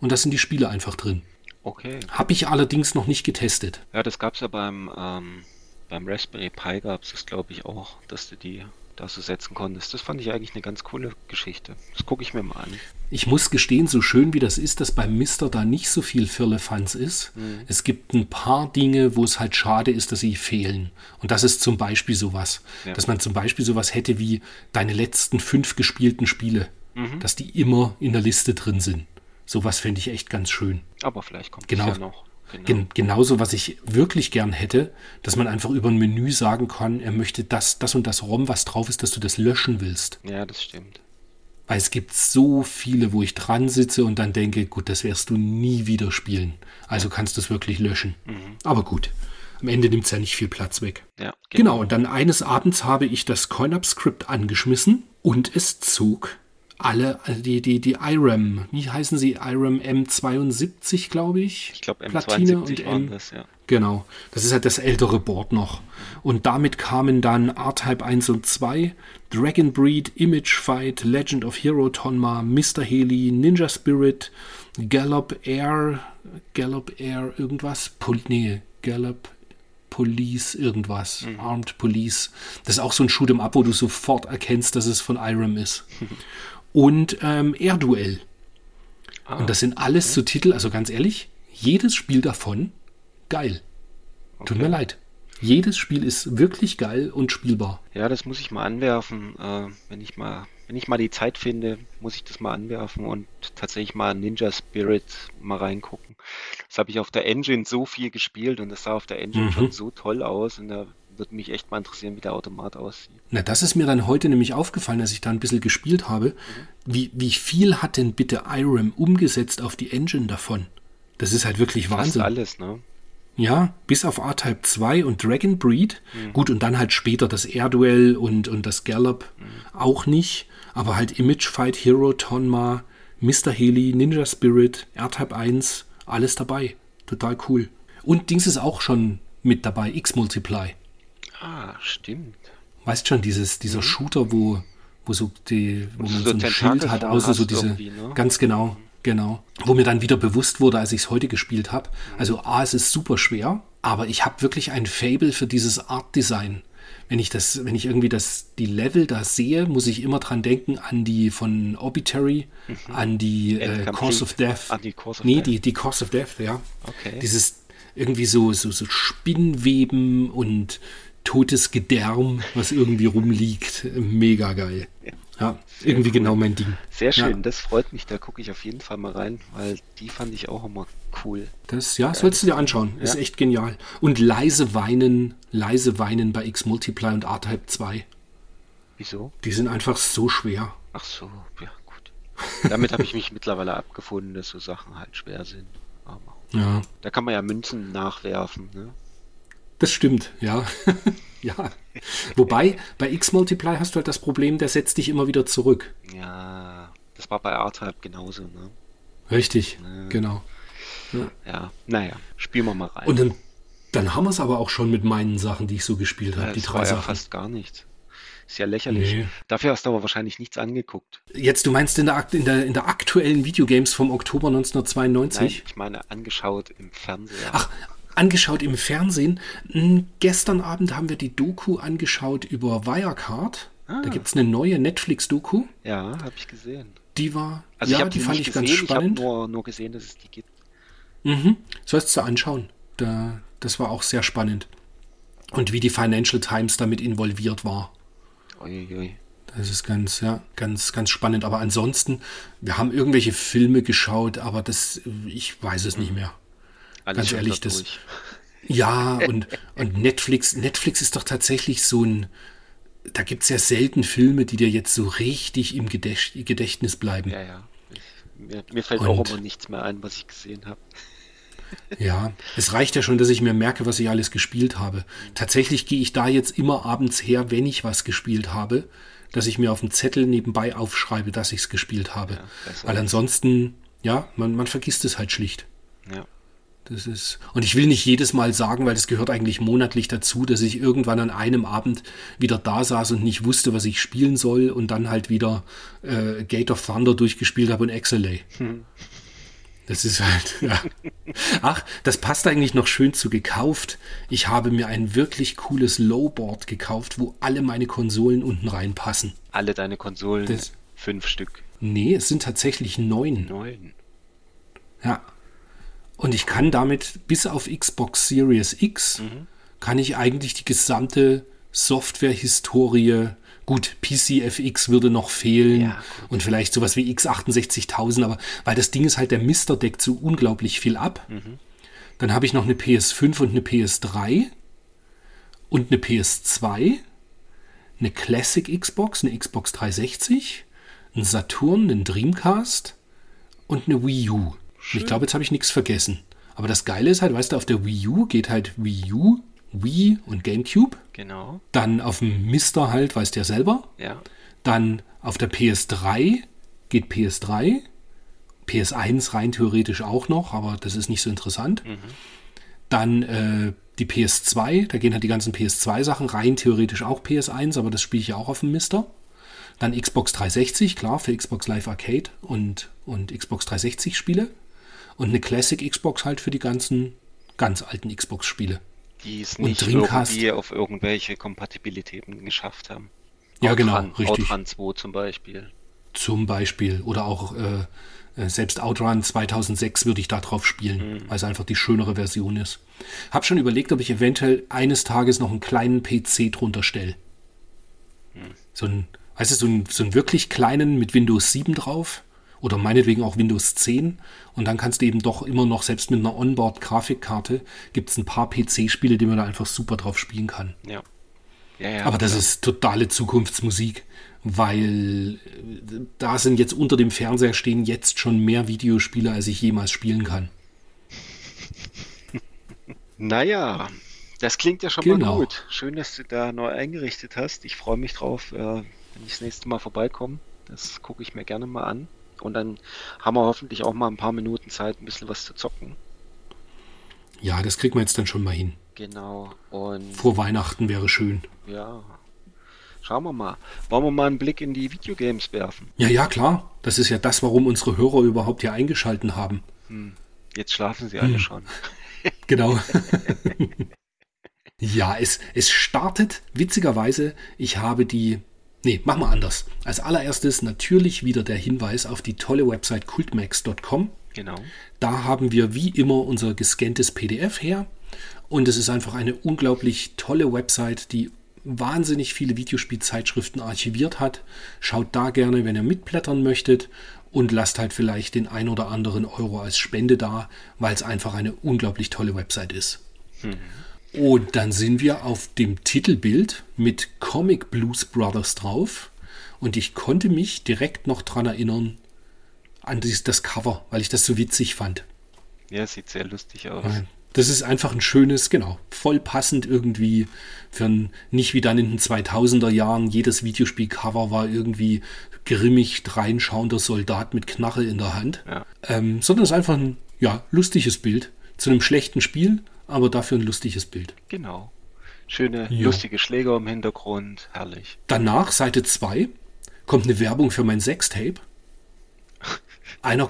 Und da sind die Spiele einfach drin. Okay. Habe ich allerdings noch nicht getestet. Ja, das gab's ja beim, ähm, beim Raspberry Pi gab's das, glaube ich, auch, dass du die da so setzen konntest. Das fand ich eigentlich eine ganz coole Geschichte. Das gucke ich mir mal an. Ich muss gestehen, so schön wie das ist, dass beim Mister da nicht so viel Firlefanz ist. Es gibt ein paar Dinge, wo es halt schade ist, dass sie fehlen. Und das ist zum Beispiel sowas. Ja. Dass man zum Beispiel sowas hätte wie deine letzten fünf gespielten Spiele. Dass die immer in der Liste drin sind. Sowas fände ich echt ganz schön. Aber vielleicht kommt Genau. es ja noch. Genau. Gen genauso, was ich wirklich gern hätte, dass man einfach über ein Menü sagen kann, er möchte das, das und das ROM, was drauf ist, dass du das löschen willst. Ja, das stimmt. Weil es gibt so viele, wo ich dran sitze und dann denke, gut, das wirst du nie wieder spielen. Also kannst du es wirklich löschen. Aber gut, am Ende nimmt es ja nicht viel Platz weg. Ja, Genau, und dann eines Abends habe ich das Coin-Up-Skript angeschmissen und es zog alle, also die, die, die IRAM, wie heißen sie? IRAM M72, glaube ich. Ich glaube, Platine M72 und waren M- das, ja. Genau, das ist halt das ältere Board noch. Und damit kamen dann R-Type 1 und 2, Dragon Breed, Image Fight, Legend of Hero Tonma, Mr. Haley, Ninja Spirit, Gallop Air, Gallop Air irgendwas, Pol nee, Gallop Police irgendwas, Armed Police. Das ist auch so ein Shoot'em Up, wo du sofort erkennst, dass es von Irem ist. Und ähm, Air Duell. Ah, Und das sind alles so Titel, also ganz ehrlich, jedes Spiel davon geil. Tut okay. mir leid. Jedes Spiel ist wirklich geil und spielbar. Ja, das muss ich mal anwerfen. Äh, wenn ich mal, wenn ich mal die Zeit finde, muss ich das mal anwerfen und tatsächlich mal Ninja Spirit mal reingucken. Das habe ich auf der Engine so viel gespielt und das sah auf der Engine Mhm. schon so toll aus und da würde mich echt mal interessieren, wie der Automat aussieht. Na, das ist mir dann heute nämlich aufgefallen, als ich da ein bisschen gespielt habe. Wie, wie viel hat denn bitte Irem umgesetzt auf die Engine davon? Das ist halt wirklich Fast Wahnsinn. alles, ne? Ja, bis auf R-Type 2 und Dragon Breed. Gut, und dann halt später das Air Duel und, und das Gallop auch nicht. Aber halt Image Fight, Hero, Tonma, Mr. Haley, Ninja Spirit, R-Type 1, alles dabei. Total cool. Und Dings ist auch schon mit dabei, X-Multiply. Ah, stimmt. Weißt schon, dieses, dieser Shooter, wo, wo so die, wo man so so ein Schild hat, außer so diese, ne? ganz genau, genau. Wo mir dann wieder bewusst wurde, als ich es heute gespielt habe. Also A, es ist super schwer, aber ich habe wirklich ein Fable für dieses Art Design. wenn ich das, wenn ich irgendwie das, die Level da sehe, muss ich immer dran denken an die von Obituary, mhm. an die äh, Course of Death. An die Course of nee, Death. Die, die Course of Death, ja. Okay. Dieses irgendwie so, so, so Spinnweben und totes Gedärm, was irgendwie rumliegt. Mega geil. Ja, irgendwie cool. genau mein Ding. Sehr schön, ja. das freut mich. Da gucke ich auf jeden Fall mal rein, weil die fand ich auch immer cool. Das, ja, sollst du dir anschauen. Ja. Ist echt genial. Und leise weinen, leise weinen bei X Multiply und R-Type 2. Wieso? Die sind einfach so schwer. Ach so, ja, gut. Damit habe ich mich mittlerweile abgefunden, dass so Sachen halt schwer sind. Aber ja. Da kann man ja Münzen nachwerfen, ne? Das stimmt, ja. ja. Wobei, bei X-Multiply hast du halt das Problem, der setzt dich immer wieder zurück. Ja, das war bei R-Type genauso, ne? Richtig, ja. genau. Ja. ja, naja, spielen wir mal rein. Und dann, dann haben wir es aber auch schon mit meinen Sachen, die ich so gespielt habe, ja, die drei war Sachen. Ja fast gar nichts. Ist ja lächerlich. Nee. Dafür hast du aber wahrscheinlich nichts angeguckt. Jetzt, du meinst in der, in der, in der aktuellen Videogames vom Oktober 1992? Nein, ich meine angeschaut im Fernsehen. Ach, angeschaut im Fernsehen. Gestern Abend haben wir die Doku angeschaut über Wirecard. Ah. Da gibt es eine neue Netflix-Doku. Ja, habe ich gesehen. Die war, also ja, die, die fand ich gesehen, ganz spannend. Ich habe nur, nur gesehen, dass es die gibt. Mhm. Sollst du anschauen. Da, das war auch sehr spannend. Und wie die Financial Times damit involviert war. Uiui. Das ist ganz, ja, ganz, ganz spannend. Aber ansonsten, wir haben irgendwelche Filme geschaut, aber das, ich weiß es nicht mehr. Ganz ehrlich, das. Ja, und, und Netflix, Netflix ist doch tatsächlich so ein. Da gibt es ja selten Filme, die dir jetzt so richtig im Gedächt, Gedächtnis bleiben. Ja, ja. Ich, mir, mir, fällt und, auch immer nichts mehr ein, was ich gesehen habe. Ja, es reicht ja schon, dass ich mir merke, was ich alles gespielt habe. Tatsächlich gehe ich da jetzt immer abends her, wenn ich was gespielt habe, dass ich mir auf dem Zettel nebenbei aufschreibe, dass ich es gespielt habe. Ja, Weil ansonsten, ja, man, man vergisst es halt schlicht. Ja. Das ist, und ich will nicht jedes Mal sagen, weil das gehört eigentlich monatlich dazu, dass ich irgendwann an einem Abend wieder da saß und nicht wusste, was ich spielen soll und dann halt wieder äh, Gate of Thunder durchgespielt habe und XLA. Hm. Das ist halt, ja. Ach, das passt eigentlich noch schön zu gekauft. Ich habe mir ein wirklich cooles Lowboard gekauft, wo alle meine Konsolen unten reinpassen. Alle deine Konsolen? Das, fünf Stück. Nee, es sind tatsächlich neun. Neun. Ja. Und ich kann damit bis auf Xbox Series X, mhm. kann ich eigentlich die gesamte Software-Historie Gut, PCFX würde noch fehlen ja, und vielleicht sowas wie X68000, aber weil das Ding ist halt, der Mister deckt so unglaublich viel ab. Mhm. Dann habe ich noch eine PS5 und eine PS3 und eine PS2, eine Classic Xbox, eine Xbox 360, einen Saturn, einen Dreamcast und eine Wii U. Ich glaube, jetzt habe ich nichts vergessen. Aber das Geile ist halt, weißt du, auf der Wii U geht halt Wii U, Wii und GameCube. Genau. Dann auf dem Mister halt, weißt du ja selber. Ja. Dann auf der PS3 geht PS3. PS1 rein theoretisch auch noch, aber das ist nicht so interessant. Mhm. Dann äh, die PS2, da gehen halt die ganzen PS2-Sachen rein theoretisch auch PS1, aber das spiele ich ja auch auf dem Mister. Dann Xbox 360, klar, für Xbox Live Arcade und, und Xbox 360 Spiele. Und eine Classic Xbox halt für die ganzen ganz alten Xbox-Spiele die es nicht irgendwie auf irgendwelche Kompatibilitäten geschafft haben. Ja, genau, Outrun, genau, richtig. Outrun 2 zum Beispiel. Zum Beispiel. Oder auch äh, äh selbst Outrun 2006 würde ich da drauf spielen, mhm. weil es einfach die schönere Version ist. Hab schon überlegt, ob ich eventuell eines Tages noch einen kleinen PC drunter stelle. Mhm. So ein, weißt du, so einen, so einen wirklich kleinen mit Windows 7 drauf oder meinetwegen auch Windows 10. Und dann kannst du eben doch immer noch, selbst mit einer Onboard-Grafikkarte, gibt es ein paar PC-Spiele, die man da einfach super drauf spielen kann. Ja. ja, ja Aber das klar. ist totale Zukunftsmusik, weil äh, da sind jetzt unter dem Fernseher stehen jetzt schon mehr Videospiele, als ich jemals spielen kann. Naja, das klingt ja schon genau. mal gut. Schön, dass du da neu eingerichtet hast. Ich freue mich drauf, äh, wenn ich das nächste Mal vorbeikomme. Das gucke ich mir gerne mal an. Und dann haben wir hoffentlich auch mal ein paar Minuten Zeit, ein bisschen was zu zocken. Ja, das kriegt man jetzt dann schon mal hin. Genau. Und Vor Weihnachten wäre schön. Ja. Schauen wir mal. Wollen wir mal einen Blick in die Videogames werfen? Ja, ja, klar. Das ist ja das, warum unsere Hörer überhaupt hier eingeschalten haben. Hm. Jetzt schlafen sie alle hm. schon. Genau. Ja, es, es startet witzigerweise. Ich habe die. Nee, machen wir anders. Als allererstes natürlich wieder der Hinweis auf die tolle Website cultmax.com. Genau. Da haben wir wie immer unser gescanntes PDF her. Und es ist einfach eine unglaublich tolle Website, die wahnsinnig viele Videospielzeitschriften archiviert hat. Schaut da gerne, wenn ihr mitblättern möchtet und lasst halt vielleicht den ein oder anderen Euro als Spende da, weil es einfach eine unglaublich tolle Website ist. Mhm. Und dann sind wir auf dem Titelbild mit Comic Blues Brothers drauf. Und ich konnte mich direkt noch daran erinnern, an dieses, das Cover, weil ich das so witzig fand. Ja, sieht sehr lustig aus. Das ist einfach ein schönes, genau, voll passend irgendwie für ein, nicht wie dann in den 2000er Jahren, jedes Videospiel-Cover war irgendwie grimmig reinschauender Soldat mit Knarre in der Hand, ja. ähm, sondern es ist einfach ein, ja, lustiges Bild zu einem schlechten Spiel, aber dafür ein lustiges Bild. Genau. Schöne, ja. lustige Schläger im Hintergrund, herrlich. Danach, Seite 2, kommt eine Werbung für mein Sextape. Einer,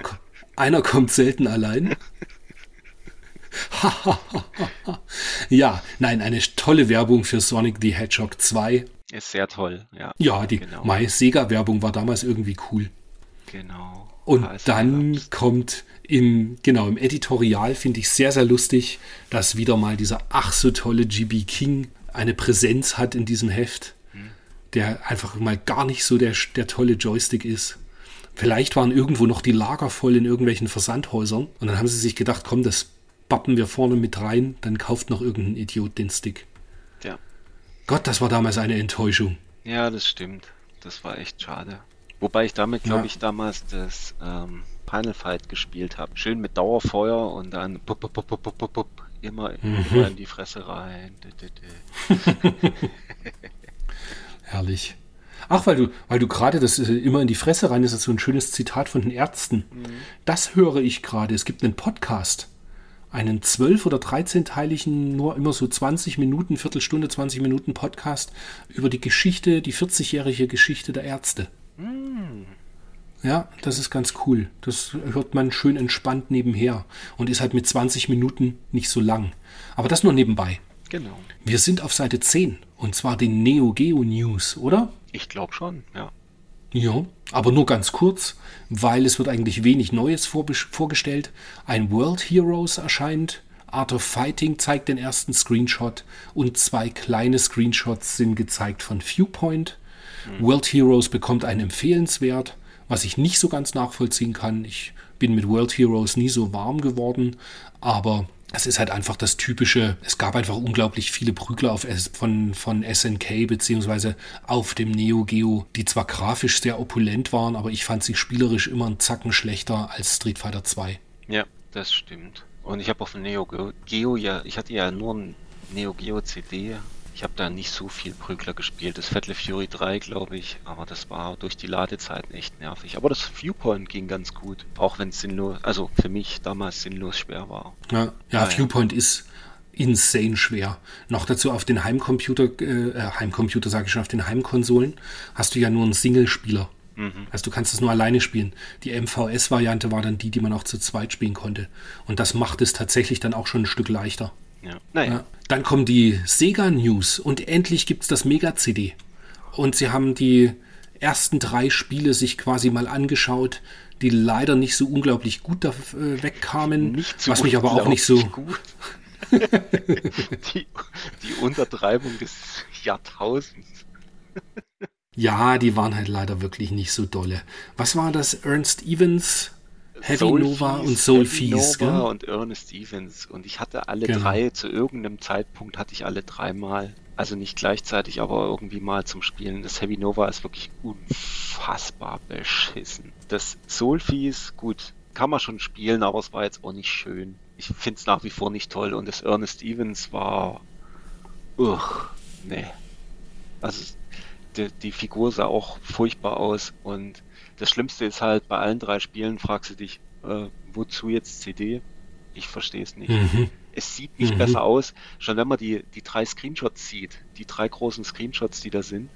einer kommt selten allein. ja, nein, eine tolle Werbung für Sonic the Hedgehog 2. Ist sehr toll, ja. Ja, die genau. My Sega-Werbung war damals irgendwie cool. Genau. Und dann kommt im, genau, im Editorial finde ich sehr, sehr lustig, dass wieder mal dieser ach so tolle GB King eine Präsenz hat in diesem Heft, der einfach mal gar nicht so der, der tolle Joystick ist. Vielleicht waren irgendwo noch die Lager voll in irgendwelchen Versandhäusern und dann haben sie sich gedacht, komm, das bappen wir vorne mit rein, dann kauft noch irgendein Idiot den Stick. Ja. Gott, das war damals eine Enttäuschung. Ja, das stimmt. Das war echt schade. Wobei ich damit, glaube ja. ich, damals das ähm, Final Fight gespielt habe. Schön mit Dauerfeuer und dann pup, pup, pup, immer, mhm. immer in die Fresse rein. Herrlich. Ach, weil du, weil du gerade das äh, immer in die Fresse rein ist, das so ein schönes Zitat von den Ärzten. Mhm. Das höre ich gerade. Es gibt einen Podcast, einen 12- oder 13-teiligen, nur immer so 20 Minuten, Viertelstunde, 20 Minuten Podcast über die Geschichte, die 40-jährige Geschichte der Ärzte. Mm. Ja, das ist ganz cool. Das hört man schön entspannt nebenher und ist halt mit 20 Minuten nicht so lang. Aber das nur nebenbei. Genau. Wir sind auf Seite 10 und zwar den Neo Geo News, oder? Ich glaube schon, ja. Ja, aber nur ganz kurz, weil es wird eigentlich wenig Neues vorgestellt. Ein World Heroes erscheint, Art of Fighting zeigt den ersten Screenshot und zwei kleine Screenshots sind gezeigt von Viewpoint. Mhm. World Heroes bekommt einen Empfehlenswert, was ich nicht so ganz nachvollziehen kann. Ich bin mit World Heroes nie so warm geworden, aber es ist halt einfach das typische, es gab einfach unglaublich viele Prügler auf, von, von SNK beziehungsweise auf dem Neo Geo, die zwar grafisch sehr opulent waren, aber ich fand sie spielerisch immer einen Zacken schlechter als Street Fighter 2. Ja, das stimmt. Und ich habe auf dem Neo Geo ja, ich hatte ja nur ein Neo Geo CD ich habe da nicht so viel Prügler gespielt. Das Fatal Fury 3, glaube ich, aber das war durch die Ladezeiten echt nervig. Aber das Viewpoint ging ganz gut, auch wenn es sinnlos, also für mich damals sinnlos schwer war. Ja, ja, ja Viewpoint ja. ist insane schwer. Noch dazu auf den Heimcomputer, äh, äh Heimcomputer sage ich schon, auf den Heimkonsolen hast du ja nur einen Singlespieler. Mhm. Also du kannst es nur alleine spielen. Die MVS-Variante war dann die, die man auch zu zweit spielen konnte. Und das macht es tatsächlich dann auch schon ein Stück leichter. Ja. Naja. Ja. Dann kommen die Sega News und endlich gibt es das Mega-CD. Und sie haben die ersten drei Spiele sich quasi mal angeschaut, die leider nicht so unglaublich gut da, äh, wegkamen. So was mich aber auch nicht so. die, die Untertreibung des Jahrtausends. ja, die waren halt leider wirklich nicht so dolle. Was war das? Ernst Evans Heavy Soul Nova Fees, und Soul Heavy Fees, Nova gell? und Ernest Stevens. Und ich hatte alle genau. drei, zu irgendeinem Zeitpunkt hatte ich alle dreimal. Also nicht gleichzeitig, aber irgendwie mal zum Spielen. Das Heavy Nova ist wirklich unfassbar beschissen. Das Soul Fees, gut, kann man schon spielen, aber es war jetzt auch nicht schön. Ich finde es nach wie vor nicht toll. Und das Ernest Stevens war. Uch, nee. Also die, die Figur sah auch furchtbar aus und das Schlimmste ist halt, bei allen drei Spielen fragst du dich, äh, wozu jetzt CD? Ich verstehe es nicht. Mhm. Es sieht nicht mhm. besser aus. Schon wenn man die, die drei Screenshots sieht, die drei großen Screenshots, die da sind,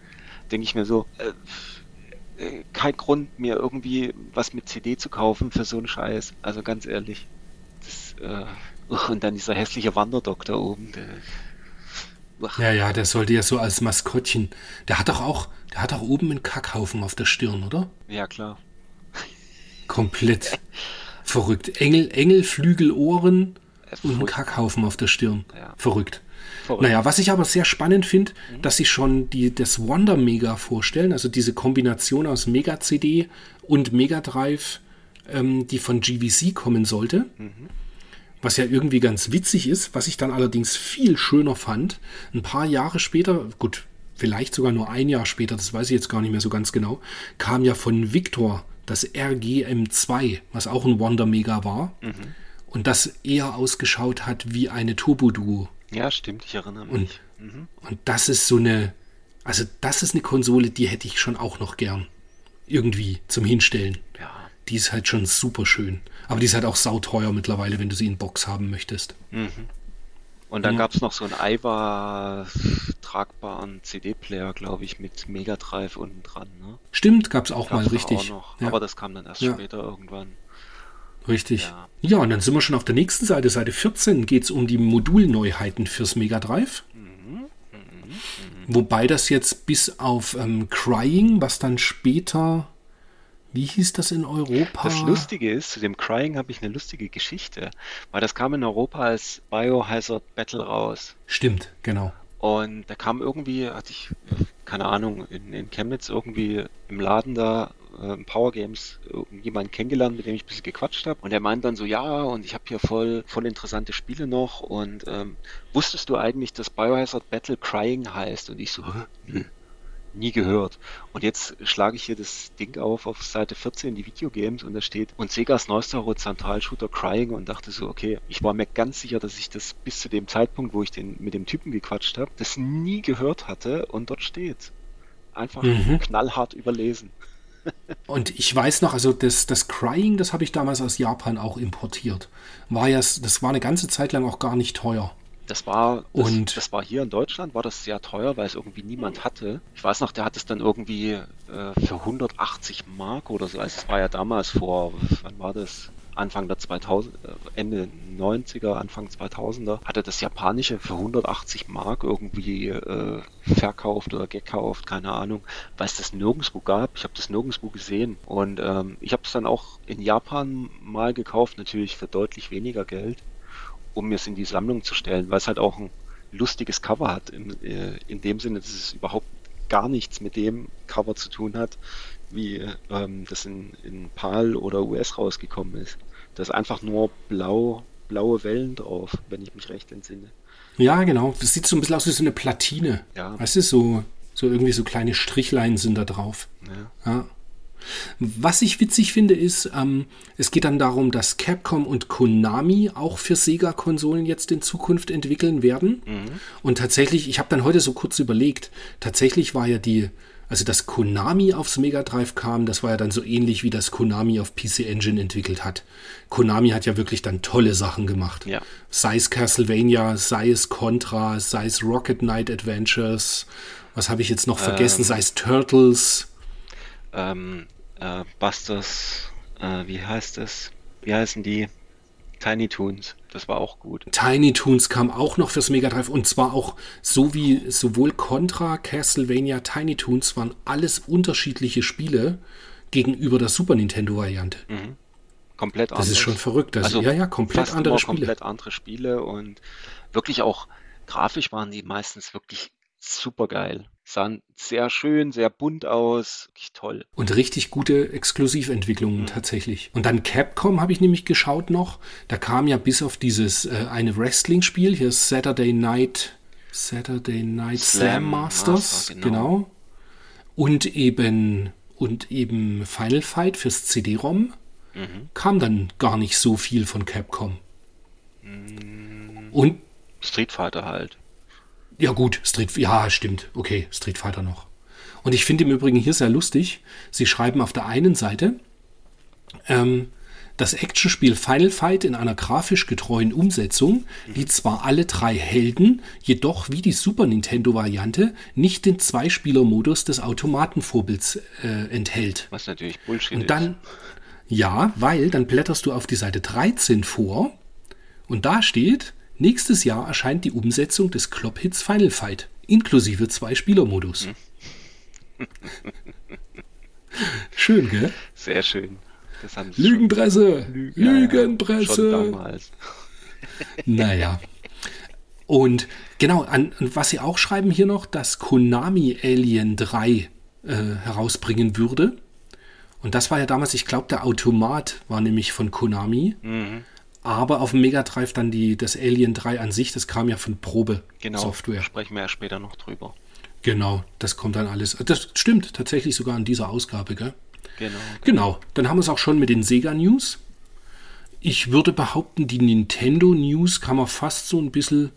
denke ich mir so, äh, äh, kein Grund, mir irgendwie was mit CD zu kaufen für so einen Scheiß. Also ganz ehrlich. Das, äh, und dann dieser hässliche Wanderdoktor oben. Der, Ja, ja, der sollte ja so als Maskottchen. Der hat doch auch, der hat doch oben einen Kackhaufen auf der Stirn, oder? ja, klar. Komplett verrückt. Engel, Engelflügel, Ohren Äh, und ein furchtbar. Kackhaufen auf der Stirn. Ja. Verrückt. Verrückt. Naja, was ich aber sehr spannend finde, dass sie schon die, das Wonder Mega vorstellen, also diese Kombination aus Mega CD und Mega Drive, ähm, die von GVC kommen sollte. Was ja irgendwie ganz witzig ist, was ich dann allerdings viel schöner fand. Ein paar Jahre später, gut, vielleicht sogar nur ein Jahr später, das weiß ich jetzt gar nicht mehr so ganz genau, kam ja von Victor das RGM2, was auch ein Wonder Mega war. Und das eher ausgeschaut hat wie eine Turbo Duo. Ja, stimmt, ich erinnere mich. Mhm. Und das ist so eine, also das ist eine Konsole, die hätte ich schon auch noch gern. Irgendwie zum Hinstellen. Ja. Die ist halt schon super schön. Aber die ist halt auch sauteuer mittlerweile, wenn du sie in Box haben möchtest. Und dann Ja. gab es noch so einen Aiwa tragbaren CD-Player, glaube ich, mit Mega Drive unten dran. Ne? Stimmt, gab's auch mal Gab's doch richtig. Auch. Ja, Aber das kam dann erst Ja. später irgendwann. richtig. Ja. Und dann sind wir schon auf der nächsten Seite. Seite 14 geht's um die Modulneuheiten fürs Mega Drive. Mhm, Wobei das jetzt bis auf ähm, Crying, was dann später, wie hieß das in Europa? Das Lustige ist, zu dem Crying habe ich eine lustige Geschichte, weil das kam in Europa als Biohazard Battle raus. Stimmt, genau. Und da kam irgendwie, hatte ich, keine Ahnung, in, in Chemnitz irgendwie im Laden da, äh, Power Games, jemanden kennengelernt, mit dem ich ein bisschen gequatscht habe. Und der meint dann so, ja, und ich habe hier voll, voll interessante Spiele noch. Und ähm, wusstest du eigentlich, dass Biohazard Battle Crying heißt? Und ich so, "Hä? Nie gehört. Und jetzt schlage ich hier das Ding auf, auf Seite 14, die Videogames, und da steht, und Segas neuester Horizontalshooter Crying und dachte so, okay, ich war mir ganz sicher, dass ich das bis zu dem Zeitpunkt, wo ich den mit dem Typen gequatscht habe, das nie gehört hatte und dort steht. Einfach Mhm. knallhart überlesen. Und ich weiß noch, also das, das Crying, das habe ich damals aus Japan auch importiert. War ja, das war eine ganze Zeit lang auch gar nicht teuer. Das war, das, Und- das war hier in Deutschland, war das sehr teuer, weil es irgendwie niemand hatte. Ich weiß noch, der hat es dann irgendwie äh, für 180 Mark oder so. Also es war ja damals vor, wann war das? Anfang der 2000, äh, Ende 90er, Anfang 2000er, hatte das japanische für 180 Mark irgendwie äh, verkauft oder gekauft, keine Ahnung, weil es das nirgendwo gab. Ich habe das nirgendwo gesehen und ähm, ich habe es dann auch in Japan mal gekauft, natürlich für deutlich weniger Geld um es in die Sammlung zu stellen, weil es halt auch ein lustiges Cover hat. Im, äh, in dem Sinne, dass es überhaupt gar nichts mit dem Cover zu tun hat, wie ähm, das in, in PAL oder US rausgekommen ist. Da ist einfach nur blau, blaue Wellen drauf, wenn ich mich recht entsinne. Ja, genau. Das sieht so ein bisschen aus wie so eine Platine. Ja. Weißt du, so, so irgendwie so kleine Strichlein sind da drauf. Ja. Ja. Was ich witzig finde, ist, ähm, es geht dann darum, dass Capcom und Konami auch für Sega-Konsolen jetzt in Zukunft entwickeln werden. Und tatsächlich, ich habe dann heute so kurz überlegt, tatsächlich war ja die, also dass Konami aufs Mega Drive kam, das war ja dann so ähnlich wie das Konami auf PC Engine entwickelt hat. Konami hat ja wirklich dann tolle Sachen gemacht. Ja. Sei es Castlevania, sei es Contra, sei es Rocket Knight Adventures, was habe ich jetzt noch vergessen, sei es Turtles. Ähm, äh, Busters, äh, wie heißt es? Wie heißen die? Tiny Toons. Das war auch gut. Tiny Toons kam auch noch fürs Mega Drive und zwar auch so wie sowohl Contra, Castlevania, Tiny Toons waren alles unterschiedliche Spiele gegenüber der Super Nintendo Variante. Komplett Das anders. ist schon verrückt. Das, Also ja, ja, komplett andere Spiele. komplett andere Spiele und wirklich auch grafisch waren die meistens wirklich super geil. Sahen sehr schön, sehr bunt aus, wirklich toll. Und richtig gute Exklusiventwicklungen Mhm. tatsächlich. Und dann Capcom habe ich nämlich geschaut noch. Da kam ja bis auf dieses äh, eine Wrestling-Spiel, hier ist Saturday Night, Saturday Night Slam, Slam Masters, Master, genau. genau. Und eben und eben Final Fight fürs CD-ROM Mhm. kam dann gar nicht so viel von Capcom. Mhm. Und Street Fighter halt. Ja gut, Street, ja stimmt, okay, Street Fighter noch. Und ich finde im Übrigen hier sehr lustig, sie schreiben auf der einen Seite, ähm, das Actionspiel Final Fight in einer grafisch getreuen Umsetzung, die zwar alle drei Helden, jedoch wie die Super Nintendo-Variante nicht den Zweispieler-Modus des Automatenvorbilds äh, enthält. Was natürlich Bullshit Und dann, ja, weil dann blätterst du auf die Seite 13 vor und da steht, Nächstes Jahr erscheint die Umsetzung des Klopp-Hits Final Fight, inklusive zwei Spielermodus. Schön, gell? Sehr schön. Lügenpresse! Lügen, Lügenpresse! Ja, schon damals. naja. Und genau, an, was sie auch schreiben hier noch, dass Konami Alien 3 äh, herausbringen würde. Und das war ja damals, ich glaube, der Automat war nämlich von Konami. Mhm. Aber auf dem Mega Drive dann die, das Alien 3 an sich, das kam ja von Probe genau, sprechen wir ja später noch drüber. Genau, das kommt dann alles. Das stimmt tatsächlich sogar in dieser Ausgabe, gell? Genau. Genau, dann haben wir es auch schon mit den Sega News. Ich würde behaupten, die Nintendo News kann man fast so ein bisschen.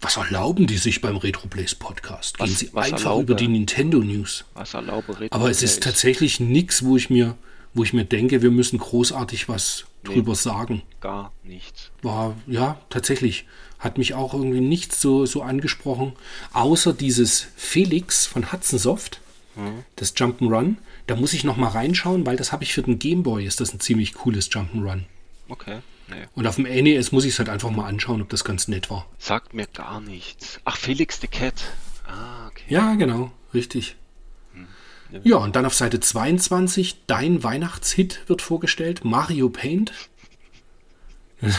Was erlauben die sich beim RetroPlays Podcast? Gehen was, sie was einfach erlaube, über die Nintendo News. Was erlaube Retro Aber es ist tatsächlich nichts, wo ich mir, wo ich mir denke, wir müssen großartig was drüber nee, sagen. Gar nichts. War, ja, tatsächlich. Hat mich auch irgendwie nichts so, so angesprochen. Außer dieses Felix von Hudson Soft, hm. das Jump'n'Run. Da muss ich noch mal reinschauen, weil das habe ich für den Gameboy. Ist das ein ziemlich cooles Jump'n'Run. Okay. Nee. Und auf dem NES muss ich es halt einfach mal anschauen, ob das ganz nett war. Sagt mir gar nichts. Ach, Felix the Cat. Ah, okay. Ja, genau, richtig. Ja. und dann auf Seite 22, dein Weihnachtshit wird vorgestellt, Mario Paint.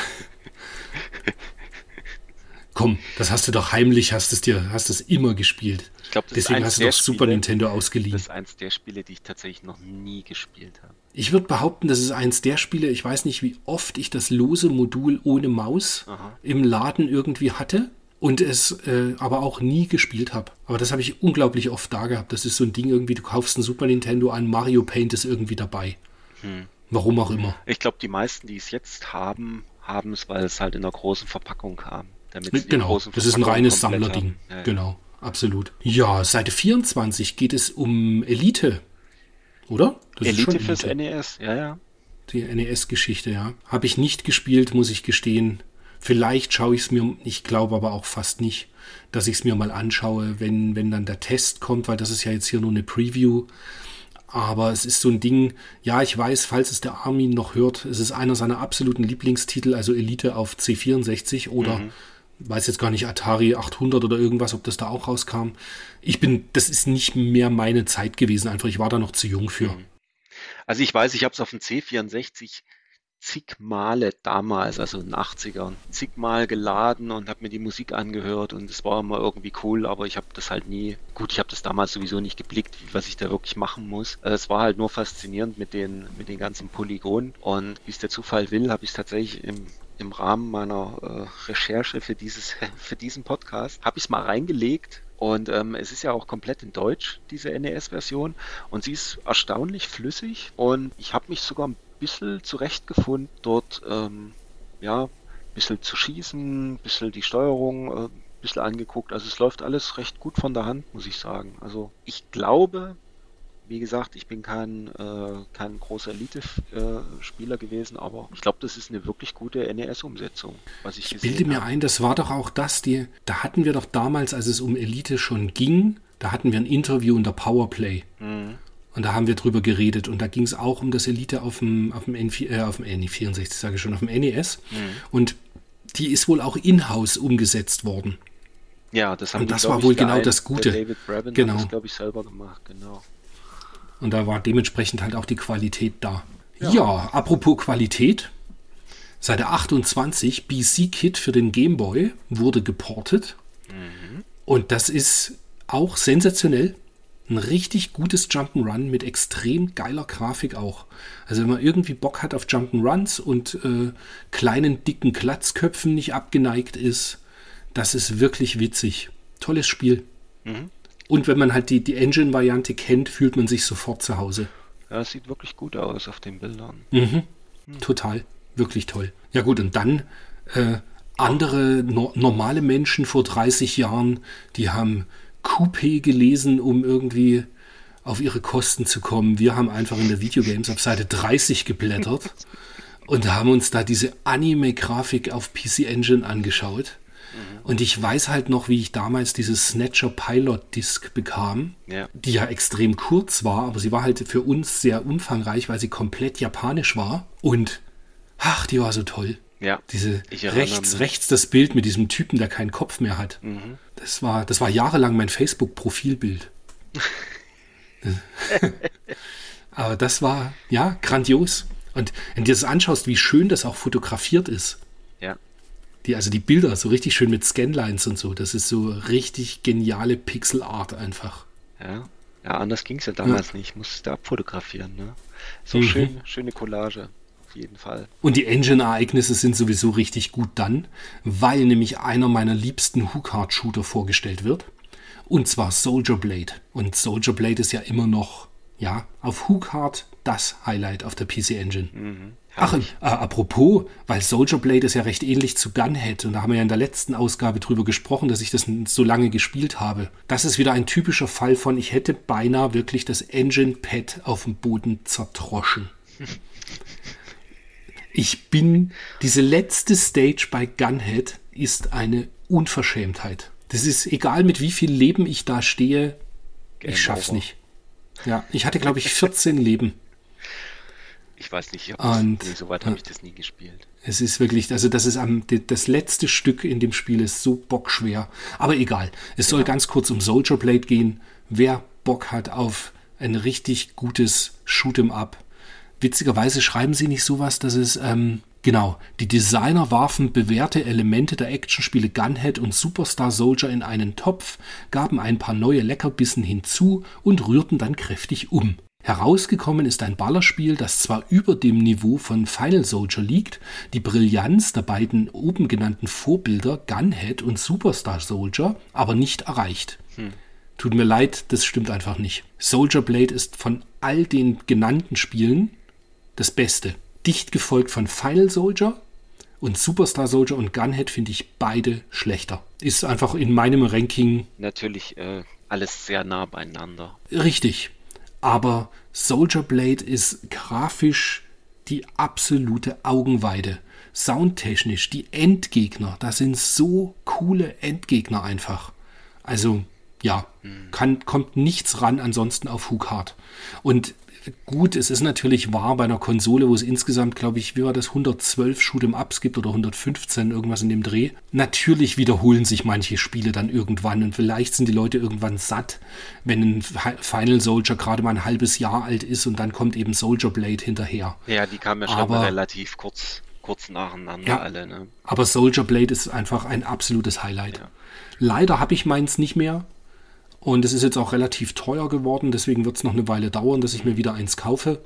Komm, das hast du doch heimlich, hast es dir, hast es immer gespielt. Ich glaube, Deswegen hast du doch Super Spiele, Nintendo ausgeliehen. Das ist eins der Spiele, die ich tatsächlich noch nie gespielt habe. Ich würde behaupten, das ist eins der Spiele, ich weiß nicht, wie oft ich das lose Modul ohne Maus Aha. im Laden irgendwie hatte und es äh, aber auch nie gespielt habe. Aber das habe ich unglaublich oft da gehabt. Das ist so ein Ding irgendwie, du kaufst ein Super Nintendo an, Mario Paint ist irgendwie dabei. Hm. Warum auch immer. Ich glaube, die meisten, die es jetzt haben, haben es, weil es halt in einer großen Verpackung kam. Damit genau, das ist ein reines Sammlerding. Ja, ja. Genau, absolut. Ja, Seite 24 geht es um Elite, oder? Das Elite fürs Elite. NES, ja, ja. Die NES-Geschichte, ja. Habe ich nicht gespielt, muss ich gestehen. Vielleicht schaue ich es mir, ich glaube aber auch fast nicht, dass ich es mir mal anschaue, wenn, wenn dann der Test kommt, weil das ist ja jetzt hier nur eine Preview. Aber es ist so ein Ding, ja, ich weiß, falls es der Armin noch hört, es ist einer seiner absoluten Lieblingstitel, also Elite auf C64 oder mhm weiß jetzt gar nicht, Atari 800 oder irgendwas, ob das da auch rauskam. Ich bin, das ist nicht mehr meine Zeit gewesen, einfach. Ich war da noch zu jung für. Mhm. Also ich weiß, ich habe es auf dem C64 zig Male damals, also in den 80ern, zig Mal geladen und habe mir die Musik angehört und es war immer irgendwie cool, aber ich habe das halt nie, gut, ich habe das damals sowieso nicht geblickt, was ich da wirklich machen muss. Also es war halt nur faszinierend mit den, mit den ganzen Polygonen und wie es der Zufall will, habe ich es tatsächlich im im Rahmen meiner äh, Recherche für dieses für diesen Podcast habe ich es mal reingelegt und ähm, es ist ja auch komplett in Deutsch diese NES-Version und sie ist erstaunlich flüssig und ich habe mich sogar ein bisschen zurechtgefunden dort ähm, ja ein bisschen zu schießen, ein bisschen die Steuerung äh, ein bisschen angeguckt. Also es läuft alles recht gut von der Hand, muss ich sagen. Also ich glaube, wie gesagt, ich bin kein, äh, kein großer Elite-Spieler gewesen, aber ich glaube, das ist eine wirklich gute NES-Umsetzung, was ich, ich bilde mir ein, das war doch auch das, die, da hatten wir doch damals, als es um Elite schon ging, da hatten wir ein Interview in der Powerplay. Mhm. Und da haben wir drüber geredet. Und da ging es auch um das Elite auf dem, auf dem, N4, äh, auf dem N64, sage ich schon, auf dem NES. Mhm. Und die ist wohl auch in-house umgesetzt worden. Ja, das haben Und das war wohl genau das Gute. David Brabin genau. hat das, glaube ich, selber gemacht, genau. Und da war dementsprechend halt auch die Qualität da. Ja, ja apropos Qualität. Seite 28, BC Kit für den Game Boy wurde geportet. Mhm. Und das ist auch sensationell. Ein richtig gutes Jump'n'Run mit extrem geiler Grafik auch. Also wenn man irgendwie Bock hat auf Jump'n'Runs und äh, kleinen, dicken Klatzköpfen nicht abgeneigt ist, das ist wirklich witzig. Tolles Spiel. Mhm. Und wenn man halt die, die Engine-Variante kennt, fühlt man sich sofort zu Hause. Ja, es sieht wirklich gut aus auf den Bildern. Mhm. Hm. Total. Wirklich toll. Ja gut, und dann äh, andere no normale Menschen vor 30 Jahren, die haben Coupé gelesen, um irgendwie auf ihre Kosten zu kommen. Wir haben einfach in der Videogames auf Seite 30 geblättert und haben uns da diese Anime-Grafik auf PC Engine angeschaut. Mhm. Und ich weiß halt noch, wie ich damals diese Snatcher Pilot Disc bekam, ja. die ja extrem kurz war, aber sie war halt für uns sehr umfangreich, weil sie komplett japanisch war. Und ach, die war so toll. Ja. Diese rechts, rechts das Bild mit diesem Typen, der keinen Kopf mehr hat. Mhm. Das war, das war jahrelang mein Facebook-Profilbild. Aber das war, ja, grandios. Und wenn du dir das anschaust, wie schön das auch fotografiert ist. Ja. Die, also die Bilder, so richtig schön mit Scanlines und so. Das ist so richtig geniale Pixel-Art einfach. Ja. Ja, anders ging es ja damals nicht. Ich musste abfotografieren, ne? So Mhm. schön, schöne Collage. Auf jeden Fall. Und die Engine-Ereignisse sind sowieso richtig gut dann, weil nämlich einer meiner liebsten Hook-Hard-Shooter vorgestellt wird. Und zwar Soldier Blade. Und Soldier Blade ist ja immer noch, ja, auf Hook-Hard das Highlight auf der PC Engine. Mhm. Ach, äh, apropos, weil Soldier Blade ist ja recht ähnlich zu Gunhead und da haben wir ja in der letzten Ausgabe drüber gesprochen, dass ich das so lange gespielt habe. Das ist wieder ein typischer Fall von, ich hätte beinahe wirklich das Engine-Pad auf dem Boden zertroschen. Ich bin, diese letzte Stage bei Gunhead ist eine Unverschämtheit. Das ist egal, mit wie viel Leben ich da stehe, Game ich schaff's over. nicht. Ja, ich hatte, glaube ich, 14 Leben. Ich weiß nicht, ich das, Und- nee, so weit habe ich das nie gespielt. Es ist wirklich, also das ist am, das letzte Stück in dem Spiel ist so bockschwer. Aber egal. Es soll ganz kurz um Soldier Blade gehen. Wer Bock hat auf ein richtig gutes Shoot'em Up. Witzigerweise schreiben sie nicht sowas, dass es, ähm, genau, die Designer warfen bewährte Elemente der Actionspiele Gunhead und Superstar Soldier in einen Topf, gaben ein paar neue Leckerbissen hinzu und rührten dann kräftig um. Herausgekommen ist ein Ballerspiel, das zwar über dem Niveau von Final Soldier liegt, die Brillanz der beiden oben genannten Vorbilder Gunhead und Superstar Soldier aber nicht erreicht. Tut mir leid, das stimmt einfach nicht. Soldier Blade ist von all den genannten Spielen das Beste. Dicht gefolgt von Final Soldier und Superstar Soldier und Gunhead finde ich beide schlechter. Ist einfach in meinem Ranking Natürlich äh, alles sehr nah beieinander. Richtig. Aber Soldier Blade ist grafisch die absolute Augenweide. Soundtechnisch, die Endgegner, das sind so coole Endgegner einfach. Also, ja, kann, kommt nichts ran ansonsten auf Hook Hard. Und gut, es ist natürlich wahr bei einer Konsole, wo es insgesamt, glaube ich, wie war das, 112 Shoot'em Ups gibt oder 115, irgendwas in dem Dreh. Natürlich wiederholen sich manche Spiele dann irgendwann und vielleicht sind die Leute irgendwann satt, wenn ein Fi- Final Soldier gerade mal ein halbes Jahr alt ist und dann kommt eben Soldier Blade hinterher. Ja, die kamen ja schon Aber- relativ kurz, kurz nacheinander Ja. alle, ne? Aber Soldier Blade ist einfach ein absolutes Highlight. Ja. Leider habe ich meins nicht mehr. Und es ist jetzt auch relativ teuer geworden, deswegen wird es noch eine Weile dauern, dass ich mir wieder eins kaufe.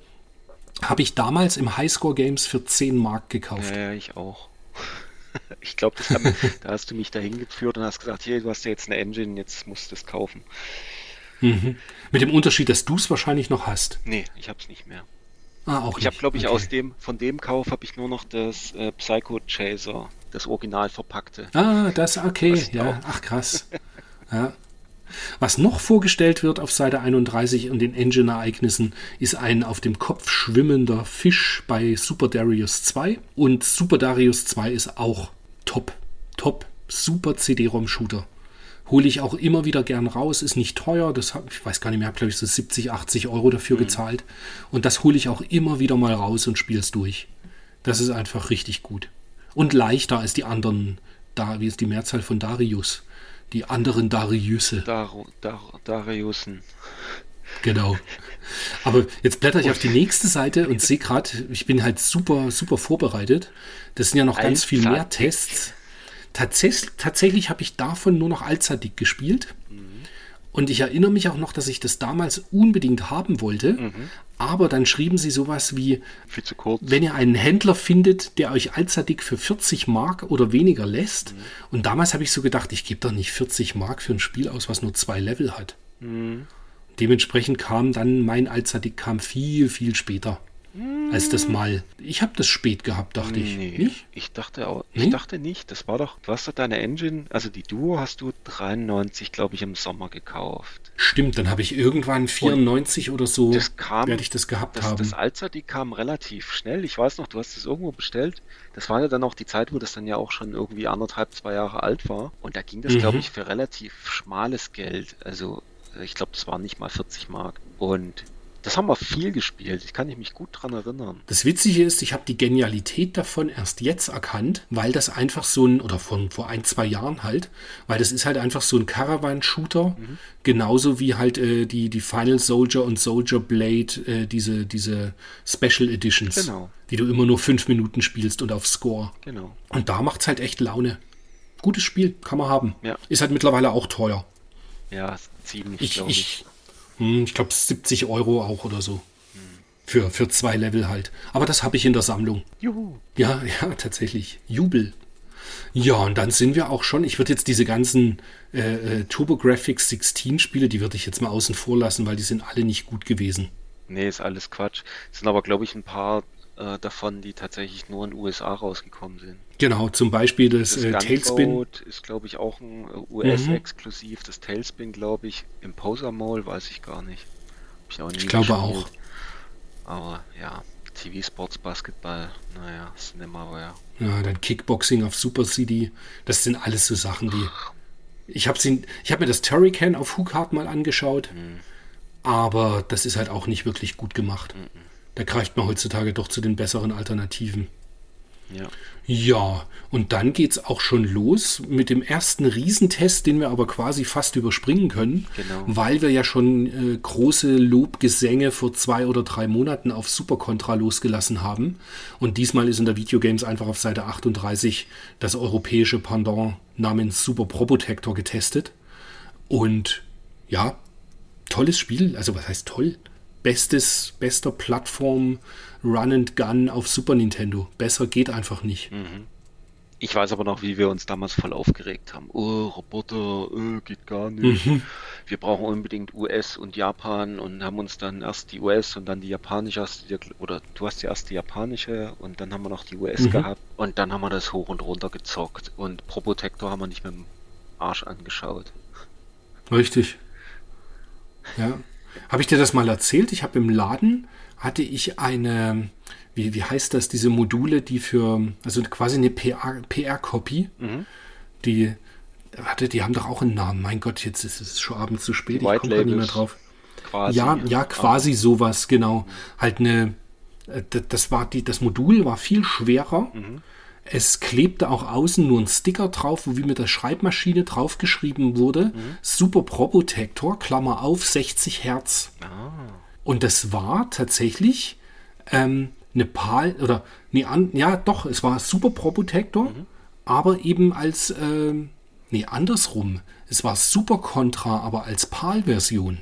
Habe ich damals im Highscore Games für 10 Mark gekauft. Ja, ja, ich auch. Ich glaube, da hast du mich dahin geführt und hast gesagt, hier, du hast ja jetzt eine Engine, jetzt musst du es kaufen. Mit dem Unterschied, dass du es wahrscheinlich noch hast. Nee, ich hab's nicht mehr. Ah, auch Ich habe, glaube ich, Okay. aus dem, von dem Kauf habe ich nur noch das äh, Psycho Chaser, das Original verpackte. Ah, das, okay. Ja, ach krass. Ja. Was noch vorgestellt wird auf Seite 31 und den Engine-Ereignissen, ist ein auf dem Kopf schwimmender Fisch bei Super Darius 2. Und Super Darius 2 ist auch top. Top. Super CD-ROM-Shooter. Hole ich auch immer wieder gern raus, ist nicht teuer, das hab, ich weiß gar nicht mehr, habe glaube ich so 70, 80 Euro dafür gezahlt. Und das hole ich auch immer wieder mal raus und spiele es durch. Das ist einfach richtig gut. Und leichter als die anderen, da, wie ist die Mehrzahl von Darius? Die anderen Dariusse. Dar Dar Dariusen. Genau. Aber jetzt blätter ich auf die nächste Seite und sehe gerade, ich bin halt super, super vorbereitet. Das sind ja noch ganz viel mehr. Tests. Tatsächlich, tatsächlich habe ich davon nur noch Allzeitig gespielt. Und ich erinnere mich auch noch, dass ich das damals unbedingt haben wollte. Aber dann schrieben sie sowas wie, Viel zu kurz. wenn ihr einen Händler findet, der euch Allzeitig für 40 Mark oder weniger lässt. Und damals habe ich so gedacht, ich gebe doch nicht 40 Mark für ein Spiel aus, was nur zwei Level hat. Dementsprechend kam dann mein Allzeitig kam viel, viel später als das mal. Ich habe das spät gehabt, dachte ich. Nee, Nicht? ich dachte auch, ich Nee? dachte nicht, das war doch, du hast doch deine Engine, also die Duo hast du 93, glaube ich, im Sommer gekauft. Stimmt, dann habe ich irgendwann 94 oder so, Das kam, werde ich das gehabt das, haben. das Alter, die kam relativ schnell. Ich weiß noch, du hast es irgendwo bestellt. Das war ja dann auch die Zeit, wo das dann ja auch schon irgendwie anderthalb, zwei Jahre alt war. Und da ging das, Mhm. glaube ich, für relativ schmales Geld. Also, ich glaube, das waren nicht mal 40 Mark. Und Das haben wir viel gespielt. Ich kann mich gut dran erinnern. Das Witzige ist, ich habe die Genialität davon erst jetzt erkannt, weil das einfach so ein, oder von vor ein, zwei Jahren halt, weil das ist halt einfach so ein Caravan-Shooter, mhm. genauso wie halt äh, die, die Final Soldier und Soldier Blade, äh, diese, diese Special Editions, genau. die du immer nur fünf Minuten spielst und auf Score. Genau. Und da macht es halt echt Laune. Gutes Spiel, kann man haben. Ja. Ist halt mittlerweile auch teuer. Ja, ziemlich, ich. Ich, ich, ich glaube 70 Euro auch oder so. Für, für zwei Level halt. Aber das habe ich in der Sammlung. Juhu. Ja, ja, tatsächlich. Jubel. Ja, und dann sind wir auch schon. Ich würde jetzt diese ganzen äh, äh TurboGrafx 16 Spiele, die würde ich jetzt mal außen vor lassen, weil die sind alle nicht gut gewesen. Nee, ist alles Quatsch. Es sind aber, glaube ich, ein paar äh, davon, die tatsächlich nur in den USA rausgekommen sind. Genau, zum Beispiel das, das äh, Tailspin. ist, glaube ich, auch ein äh, US-Exklusiv. Mhm. Das Tailspin, glaube ich, im Poser Mall, weiß ich gar nicht. Ich, ich glaube auch. Aber ja, TV Sports Basketball, naja, Cinemaware. Ja, dann Kickboxing auf Super CD. Das sind alles so Sachen, die. Ich habe hab mir das Turrican auf Hookart mal angeschaut, mhm. aber das ist halt auch nicht wirklich gut gemacht. Mhm. Da greift man heutzutage doch zu den besseren Alternativen. Ja. Ja, und dann geht es auch schon los mit dem ersten Riesentest, den wir aber quasi fast überspringen können, genau. weil wir ja schon äh, große Lobgesänge vor zwei oder drei Monaten auf Super Contra losgelassen haben. Und diesmal ist in der Videogames einfach auf Seite 38 das europäische Pendant namens Super Probotector getestet. Und ja, tolles Spiel. Also was heißt toll? bestes, bester Plattform Run and Gun auf Super Nintendo. Besser geht einfach nicht. Mhm. Ich weiß aber noch, wie wir uns damals voll aufgeregt haben. Oh, Roboter, oh, geht gar nicht. Mhm. Wir brauchen unbedingt US und Japan und haben uns dann erst die US und dann die japanische, oder du hast ja erst die japanische und dann haben wir noch die US mhm. gehabt und dann haben wir das hoch und runter gezockt und Probotector haben wir nicht mit dem Arsch angeschaut. Richtig. Ja. Habe ich dir das mal erzählt? Ich habe im Laden, hatte ich eine, wie, wie heißt das, diese Module, die für, also quasi eine PR-Copy, PR mhm. die, warte, die haben doch auch einen Namen. Mein Gott, jetzt ist es schon abends zu spät, ich komme nicht mehr drauf. Quasi, ja, ja, quasi sowas, genau. Mhm. Halt eine, äh, das war die, das Modul war viel schwerer. Mhm es klebte auch außen nur ein Sticker drauf, wo wie mit der Schreibmaschine draufgeschrieben wurde. Mhm. Super Probotector, Klammer auf, 60 Hertz. Ah. Und das war tatsächlich ähm, eine PAL, oder, nee, an, ja doch, es war Super Probotector, mhm. aber eben als, ähm, nee, andersrum. Es war Super Contra, aber als PAL-Version.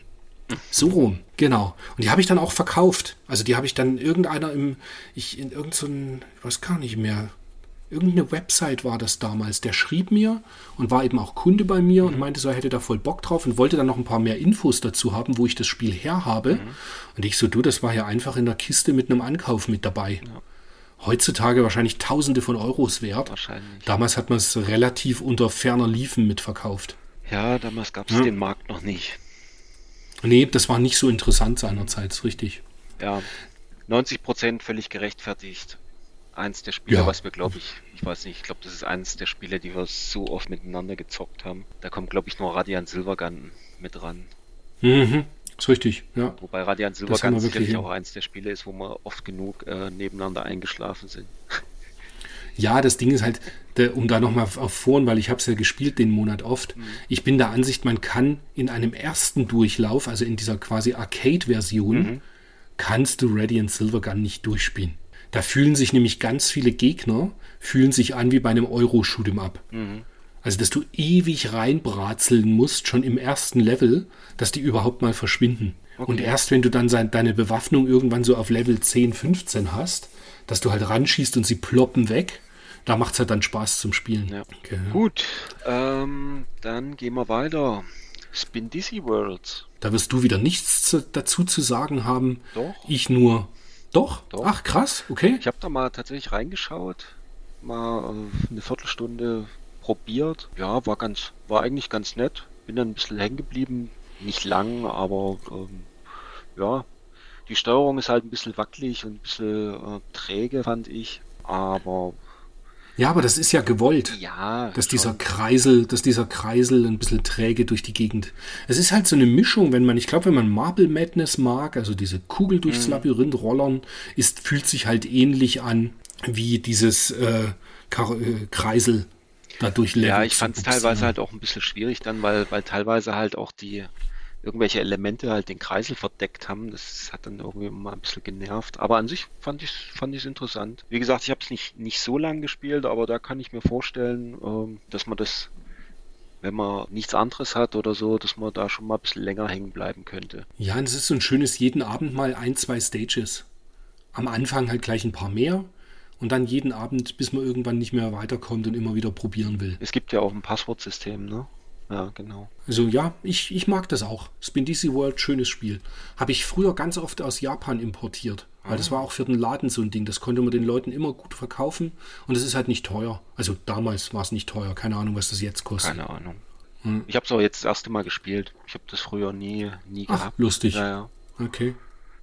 So rum, genau. Und die habe ich dann auch verkauft. Also die habe ich dann irgendeiner im, ich in irgendeinem, ich weiß gar nicht mehr, irgendeine Website war das damals, der schrieb mir und war eben auch Kunde bei mir mhm. und meinte so, er hätte da voll Bock drauf und wollte dann noch ein paar mehr Infos dazu haben, wo ich das Spiel her habe. Mhm. Und ich so, du, das war ja einfach in der Kiste mit einem Ankauf mit dabei. Ja. Heutzutage wahrscheinlich Tausende von Euros wert. Wahrscheinlich. Damals hat man es relativ unter ferner Liefen mitverkauft. Ja, damals gab es ja. den Markt noch nicht. Nee, das war nicht so interessant seinerzeit, richtig. Ja, 90 Prozent völlig gerechtfertigt eins der Spiele, ja. was wir, glaube ich, ich weiß nicht, ich glaube, das ist eins der Spiele, die wir so oft miteinander gezockt haben. Da kommt, glaube ich, nur Radiant Silvergun mit ran. Mhm. Ist richtig, ja. Wobei Radiant Silvergun sicherlich auch eins der Spiele ist, wo wir oft genug äh, nebeneinander eingeschlafen sind. Ja, das Ding ist halt, der, um da nochmal auf vorn, weil ich habe es ja gespielt den Monat oft. Mhm. Ich bin der Ansicht, man kann in einem ersten Durchlauf, also in dieser quasi Arcade-Version, mhm. kannst du Radiant Silvergun nicht durchspielen. Da fühlen sich nämlich ganz viele Gegner, fühlen sich an wie bei einem Euro-Shoot'em Up. Mhm. Also, dass du ewig reinbratzeln musst, schon im ersten Level, dass die überhaupt mal verschwinden. Okay. Und erst wenn du dann deine Bewaffnung irgendwann so auf Level 10, 15 hast, dass du halt ranschießt und sie ploppen weg, da macht es halt dann Spaß zum Spielen. Ja. Okay. Gut, ähm, dann gehen wir weiter. Spin Dizzy Worlds. Da wirst du wieder nichts zu, dazu zu sagen haben. Doch. Ich nur. Doch? Doch. Ach, krass, okay. Ich habe da mal tatsächlich reingeschaut, mal äh, eine Viertelstunde probiert. Ja, war ganz, war eigentlich ganz nett. Bin dann ein bisschen hängen geblieben. Nicht lang, aber ähm, ja, die Steuerung ist halt ein bisschen wackelig und ein bisschen äh, träge, fand ich. Aber Ja, aber das ist ja gewollt. Ja. Dass schon. dieser Kreisel, dass dieser Kreisel ein bisschen träge durch die Gegend. Es ist halt so eine Mischung, wenn man, ich glaube, wenn man Marble Madness mag, also diese Kugel durchs Mhm. Labyrinth rollern, ist, fühlt sich halt ähnlich an wie dieses äh, äh, Kreisel da durchleveln. Ja, ich fand es teilweise halt auch ein bisschen schwierig dann, weil, weil teilweise halt auch die irgendwelche Elemente halt den Kreisel verdeckt haben. Das hat dann irgendwie mal ein bisschen genervt. Aber an sich fand ich fand ich interessant. Wie gesagt, ich habe es nicht, nicht so lange gespielt, aber da kann ich mir vorstellen, ähm, dass man das, wenn man nichts anderes hat oder so, dass man da schon mal ein bisschen länger hängen bleiben könnte. Ja, und es ist so ein schönes jeden Abend mal ein, zwei Stages. Am Anfang halt gleich ein paar mehr und dann jeden Abend, bis man irgendwann nicht mehr weiterkommt und immer wieder probieren will. Es gibt ja auch ein Passwortsystem, ne? Ja, genau. Also ja, ich, ich mag das auch. Spin DC World, schönes Spiel. Habe ich früher ganz oft aus Japan importiert. Weil das war auch für den Laden so ein Ding. Das konnte man den Leuten immer gut verkaufen. Und es ist halt nicht teuer. Also damals war es nicht teuer. Keine Ahnung, was das jetzt kostet. Keine Ahnung. Ich habe es auch jetzt das erste Mal gespielt. Ich habe das früher nie, nie Ach, gehabt. lustig. Ja, ja. Okay.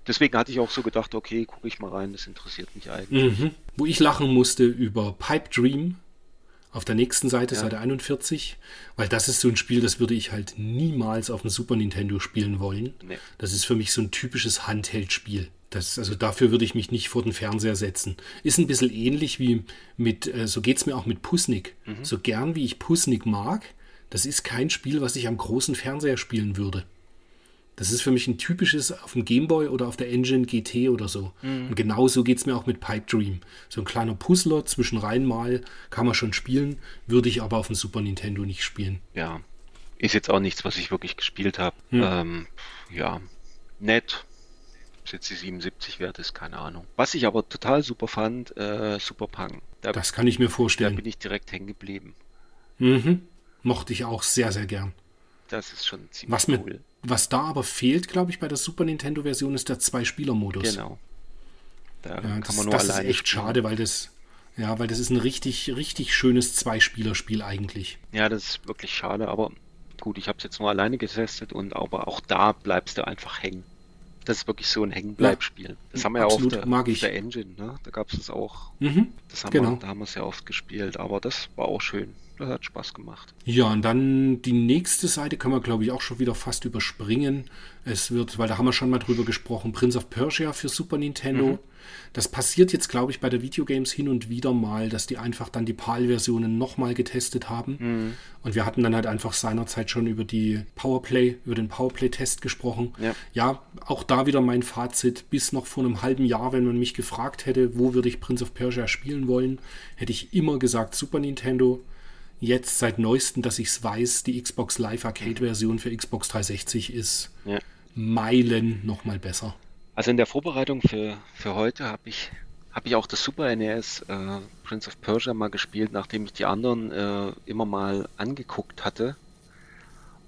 Deswegen hatte ich auch so gedacht, okay, gucke ich mal rein, das interessiert mich eigentlich. Mhm. Wo ich lachen musste über Pipe Dream auf der nächsten Seite, Ja. Seite 41, weil das ist so ein Spiel, das würde ich halt niemals auf dem Super Nintendo spielen wollen. Nee. Das ist für mich so ein typisches Handheld-Spiel. Das, also dafür würde ich mich nicht vor den Fernseher setzen. Ist ein bisschen ähnlich wie mit, äh, so geht es mir auch mit Pusnik. So gern wie ich Pusnik mag, das ist kein Spiel, was ich am großen Fernseher spielen würde. Das ist für mich ein typisches auf dem Gameboy oder auf der Engine GT oder so. Und genauso geht es mir auch mit Pipe Dream. So ein kleiner Puzzler zwischen rein mal kann man schon spielen, würde ich aber auf dem Super Nintendo nicht spielen. Ja. Ist jetzt auch nichts, was ich wirklich gespielt habe. Ähm, ja, nett. Ob jetzt die 77 wert ist, keine Ahnung. Was ich aber total super fand, äh, Super Punk. Da, Das kann ich mir da vorstellen. bin ich direkt hängen geblieben. Mhm. Mochte ich auch sehr, sehr gern. Das ist schon ziemlich Was, cool. Was da aber fehlt, glaube ich, bei der Super Nintendo-Version ist der Zwei-Spieler-Modus. Genau. Da Ja, kann das man nur das ist echt spielen. schade, weil das, ja, weil das ist ein richtig, richtig schönes Zwei-Spieler-Spiel eigentlich. Ja, das ist wirklich schade, aber gut, ich habe es jetzt nur alleine getestet und aber auch da bleibst du einfach hängen. Das ist wirklich so ein Hängenbleibspiel. Das haben wir ja auch absolut, der, mag ich. der Engine, ne? Da gab es das auch. Mhm. Das haben Genau. wir, da haben wir es ja oft gespielt, aber das war auch schön. Das hat Spaß gemacht. Ja, und dann die nächste Seite können wir, glaube ich, auch schon wieder fast überspringen. Es wird, weil da haben wir schon mal drüber gesprochen, Prince of Persia für Super Nintendo. Das passiert jetzt, glaube ich, bei der Videogames hin und wieder mal, dass die einfach dann die PAL-Versionen nochmal getestet haben. Und wir hatten dann halt einfach seinerzeit schon über die Powerplay, über den Powerplay-Test gesprochen. Ja. ja, auch da wieder mein Fazit. Bis noch vor einem halben Jahr, wenn man mich gefragt hätte, wo würde ich Prince of Persia spielen wollen, hätte ich immer gesagt Super Nintendo. Jetzt seit neuestem, dass ich es weiß, die Xbox Live Arcade Version für Xbox 360 ist Ja. Meilen nochmal besser. Also in der Vorbereitung für, für heute habe ich, hab ich auch das Super NES äh, Prince of Persia mal gespielt, nachdem ich die anderen äh, immer mal angeguckt hatte.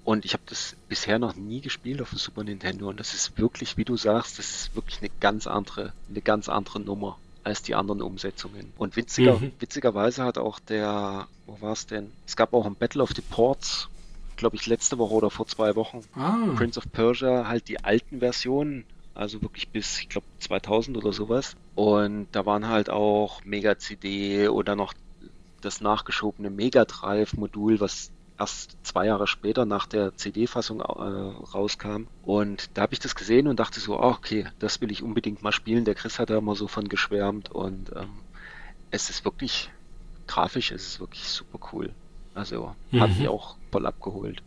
Und ich habe das bisher noch nie gespielt auf dem Super Nintendo. Und das ist wirklich, wie du sagst, das ist wirklich eine ganz andere, eine ganz andere Nummer als die anderen Umsetzungen. Und witziger, Mhm. witzigerweise hat auch der, wo war es denn? Es gab auch ein Battle of the Ports, glaube ich, letzte Woche oder vor zwei Wochen. Ah, Prince of Persia halt die alten Versionen, also wirklich bis, ich glaube, 2000 oder sowas. Und da waren halt auch Mega CD oder noch das nachgeschobene Mega Drive Modul, was erst zwei Jahre später nach der CD-Fassung äh, rauskam. Und da habe ich das gesehen und dachte so, ah, okay, das will ich unbedingt mal spielen. Der Chris hat da immer so von geschwärmt und ähm, es ist wirklich grafisch, es ist wirklich super cool. Also hat Mhm. mich auch voll abgeholt,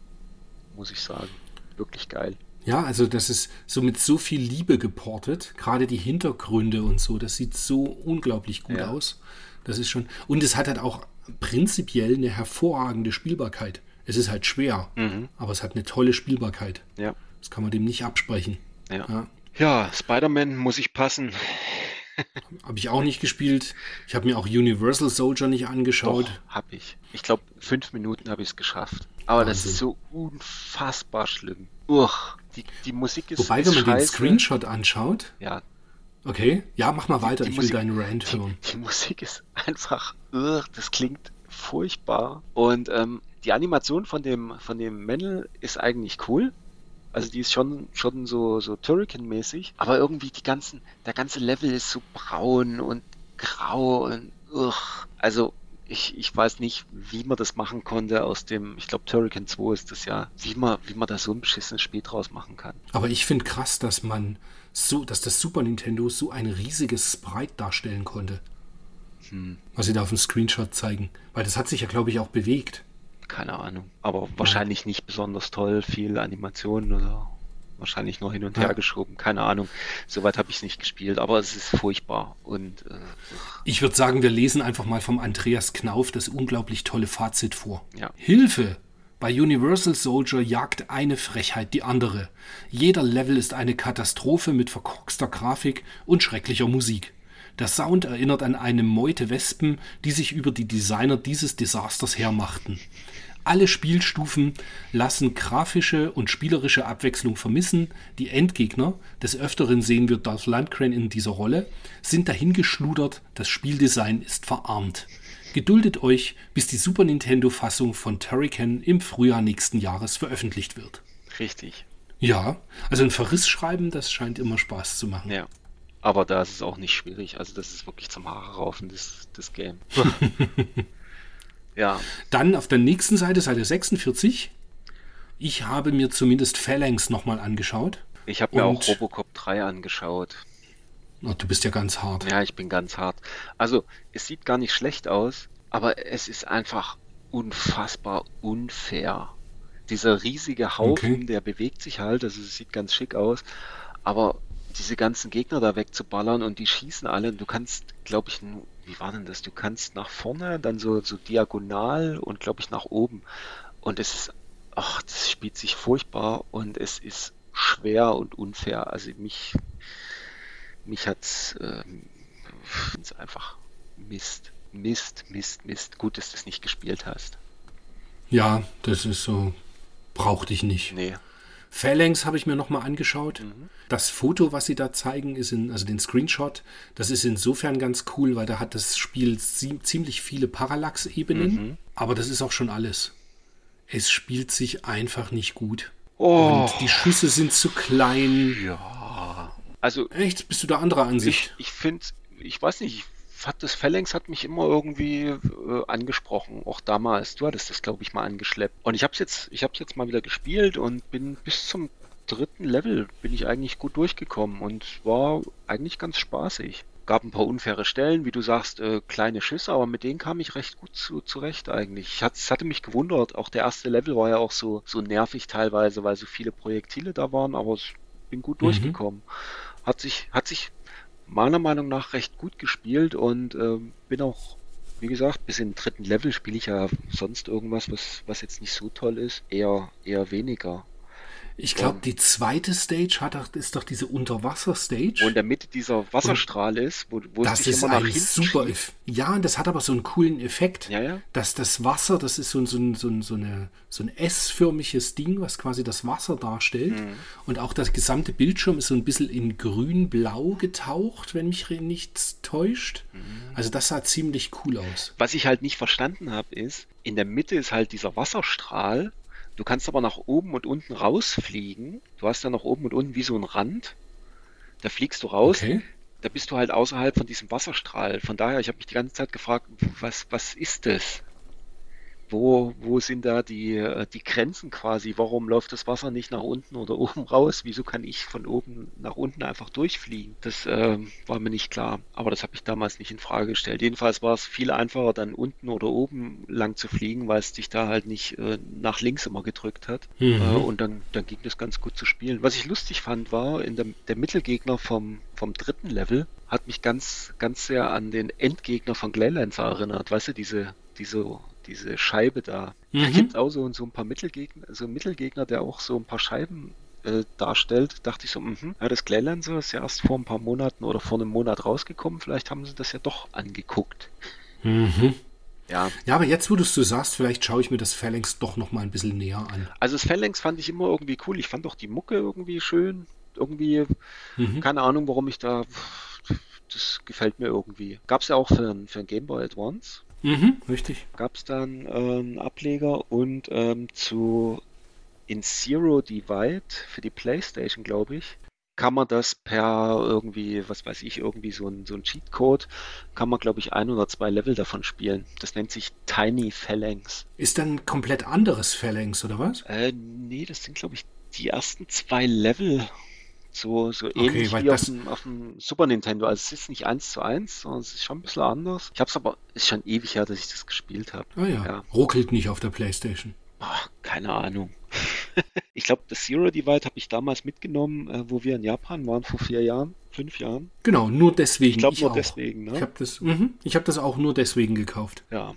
muss ich sagen. Wirklich geil. Ja, also das ist so mit so viel Liebe geportet. Gerade die Hintergründe und so, das sieht so unglaublich gut Ja. aus. Das ist schon. Und es hat halt auch prinzipiell eine hervorragende Spielbarkeit. Es ist halt schwer, Mhm. aber es hat eine tolle Spielbarkeit. Ja, Das kann man dem nicht absprechen. ja. Ja. Ja, Spider-Man muss ich passen. Habe ich auch nicht gespielt. Ich habe mir auch Universal Soldier nicht angeschaut. Doch, hab ich. Ich glaube, fünf Minuten habe ich es geschafft. Aber das Wahnsinn. ist so unfassbar schlimm. Uch, die, die Musik ist, Wobei, ist wenn man den scheiße. Screenshot anschaut, Ja, okay, ja, mach mal weiter, die ich will Musik- deinen Rant die, hören. die Musik ist einfach, ugh, das klingt furchtbar. Und ähm, die Animation von dem, von dem Männel ist eigentlich cool. Also die ist schon, schon so, so Turrican-mäßig. Aber irgendwie die ganzen, der ganze Level ist so braun und grau und ugh. Also ich, ich weiß nicht, wie man das machen konnte aus dem, ich glaube, Turrican 2 ist das ja, wie man, wie man da so ein beschissenes Spiel draus machen kann. Aber ich finde krass, dass man so, dass das Super Nintendo so ein riesiges Sprite darstellen konnte. Hm. Was sie da auf dem Screenshot zeigen. Weil das hat sich ja, glaube ich, auch bewegt. Keine Ahnung. Aber wahrscheinlich nicht besonders toll, viel Animation oder wahrscheinlich nur hin und ja. her geschoben. Keine Ahnung. Soweit habe ich es nicht gespielt, aber es ist furchtbar. Und äh, ich würde sagen, wir lesen einfach mal vom Andreas Knauf das unglaublich tolle Fazit vor. Ja. Hilfe! Bei Universal Soldier jagt eine Frechheit die andere. Jeder Level ist eine Katastrophe mit verkorkster Grafik und schrecklicher Musik. Der Sound erinnert an eine Meute Wespen, die sich über die Designer dieses Desasters hermachten. Alle Spielstufen lassen grafische und spielerische Abwechslung vermissen. Die Endgegner, des Öfteren sehen wir Darth Landcrane in dieser Rolle, sind dahingeschludert, das Spieldesign ist verarmt. Geduldet euch, bis die Super Nintendo-Fassung von Turrican im Frühjahr nächsten Jahres veröffentlicht wird. Richtig. Ja, also ein Verriss schreiben, das scheint immer Spaß zu machen. Ja. Aber da ist es auch nicht schwierig. Also das ist wirklich zum Haare raufen, das, das Game. Ja. Dann auf der nächsten Seite, Seite 46. Ich habe mir zumindest Phalanx nochmal angeschaut. Ich habe mir auch Robocop 3 angeschaut. Oh, du bist ja ganz hart. Ja, ich bin ganz hart. Also, es sieht gar nicht schlecht aus, aber es ist einfach unfassbar unfair. Dieser riesige Haufen, okay. der bewegt sich halt, also es sieht ganz schick aus, aber diese ganzen Gegner da wegzuballern und die schießen alle, du kannst, glaube ich, wie war denn das? Du kannst nach vorne, dann so, so diagonal und glaube ich nach oben. Und es ist, ach, das spielt sich furchtbar und es ist schwer und unfair. Also mich, mich hat's, äh, einfach Mist, Mist, Mist, Mist. Gut, dass du es nicht gespielt hast. Ja, das ist so, brauchte ich nicht. Nee. Phalanx habe ich mir nochmal angeschaut. Mhm. Das Foto, was sie da zeigen, ist in, also den Screenshot, das ist insofern ganz cool, weil da hat das Spiel ziemlich viele Parallax-Ebenen, mhm. aber das ist auch schon alles. Es spielt sich einfach nicht gut. Oh. Und die Schüsse sind zu klein. Ja. Also. Echt? Bist du da anderer Ansicht? Ich, ich finde, ich weiß nicht, ich hat das Phalanx hat mich immer irgendwie äh, angesprochen, auch damals. Du hattest das, glaube ich, mal angeschleppt. Und ich habe es jetzt, ich habe jetzt mal wieder gespielt und bin bis zum dritten Level bin ich eigentlich gut durchgekommen und war eigentlich ganz spaßig. Gab ein paar unfaire Stellen, wie du sagst, äh, kleine Schüsse, aber mit denen kam ich recht gut zu, zurecht eigentlich. Es hatte mich gewundert, auch der erste Level war ja auch so, so nervig teilweise, weil so viele Projektile da waren, aber ich bin gut mhm. durchgekommen. Hat sich, hat sich meiner Meinung nach recht gut gespielt und äh, bin auch, wie gesagt, bis im dritten Level spiele ich ja sonst irgendwas, was, was jetzt nicht so toll ist, eher, eher weniger. Ich glaube, die zweite Stage hat ist doch diese Unterwasser-Stage. Wo in der Mitte dieser Wasserstrahl und ist, wo, wo das es ist immer nach hinten super. Schiebt. Ja, und das hat aber so einen coolen Effekt, ja, ja. dass das Wasser, das ist so, so, so, so, eine, so ein S-förmiges Ding, was quasi das Wasser darstellt. Mhm. Und auch das gesamte Bildschirm ist so ein bisschen in grün-blau getaucht, wenn mich nichts täuscht. Mhm. Also das sah ziemlich cool aus. Was ich halt nicht verstanden habe, ist, in der Mitte ist halt dieser Wasserstrahl Du kannst aber nach oben und unten rausfliegen. Du hast dann nach oben und unten wie so ein Rand. Da fliegst du raus. Okay. Da bist du halt außerhalb von diesem Wasserstrahl. Von daher, ich habe mich die ganze Zeit gefragt, was, was ist das? Wo, wo sind da die, äh, die Grenzen quasi? Warum läuft das Wasser nicht nach unten oder oben raus? Wieso kann ich von oben nach unten einfach durchfliegen? Das äh, war mir nicht klar. Aber das habe ich damals nicht in Frage gestellt. Jedenfalls war es viel einfacher, dann unten oder oben lang zu fliegen, weil es dich da halt nicht äh, nach links immer gedrückt hat. Mhm. Äh, und dann, dann ging das ganz gut zu spielen. Was ich lustig fand, war in der, der Mittelgegner vom, vom dritten Level hat mich ganz, ganz sehr an den Endgegner von Glaylancer erinnert. Weißt du, diese, diese diese Scheibe da. Mhm. Da gibt auch so, so ein paar Mittelgegner, so ein Mittelgegner, der auch so ein paar Scheiben äh, darstellt, dachte ich so, mh, ja, das Glaylancer ist ja erst vor ein paar Monaten oder vor einem Monat rausgekommen, vielleicht haben sie das ja doch angeguckt. Mhm. Ja. ja, aber jetzt, wo du es so sagst, vielleicht schaue ich mir das Phalanx doch noch mal ein bisschen näher an. Also das Phalanx fand ich immer irgendwie cool. Ich fand auch die Mucke irgendwie schön. Irgendwie, mhm. keine Ahnung, warum ich da, das gefällt mir irgendwie. Gab es ja auch für, für ein Game Boy Advance. Mhm, richtig. Gab es dann äh, einen Ableger und ähm, zu In Zero Divide für die Playstation, glaube ich, kann man das per irgendwie, was weiß ich, irgendwie so ein, so ein Cheatcode, kann man, glaube ich, ein oder zwei Level davon spielen. Das nennt sich Tiny Phalanx. Ist dann ein komplett anderes Phalanx, oder was? Äh, nee, das sind, glaube ich, die ersten zwei Level. So, so Okay, ähnlich weil wie auf dem, auf dem Super Nintendo. Also es ist nicht eins zu eins, sondern es ist schon ein bisschen anders. Ich habe es aber, ist schon ewig her, dass ich das gespielt habe. Ah ja. Ja. Ruckelt nicht auf der Playstation. Ach, keine Ahnung. ich glaube, das Zero Divide habe ich damals mitgenommen, äh, wo wir in Japan waren vor vier Jahren, fünf Jahren. Genau, nur deswegen. Ich glaube nur auch. deswegen, Ich ne? habe das, mhm, ich hab das auch nur deswegen gekauft. Ja.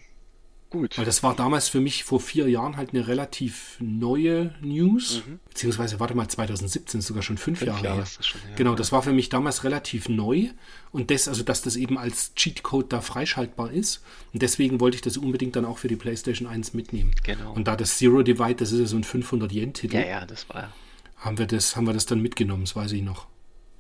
Gut. Weil das war damals für mich vor vier Jahren halt eine relativ neue News. Beziehungsweise, warte mal, 2017 ist sogar schon fünf, Mhm. Fünf Jahre Jahre her. schon her, genau, ja. das war für mich damals relativ neu. Und das, also dass das eben als Cheatcode da freischaltbar ist. Und deswegen wollte ich das unbedingt dann auch für die PlayStation 1 mitnehmen. Genau. Und da das Zero Divide, das ist ja so ein 500-Yen-Titel, Ja, ja, das war haben, wir das, haben wir das dann mitgenommen, das weiß ich noch.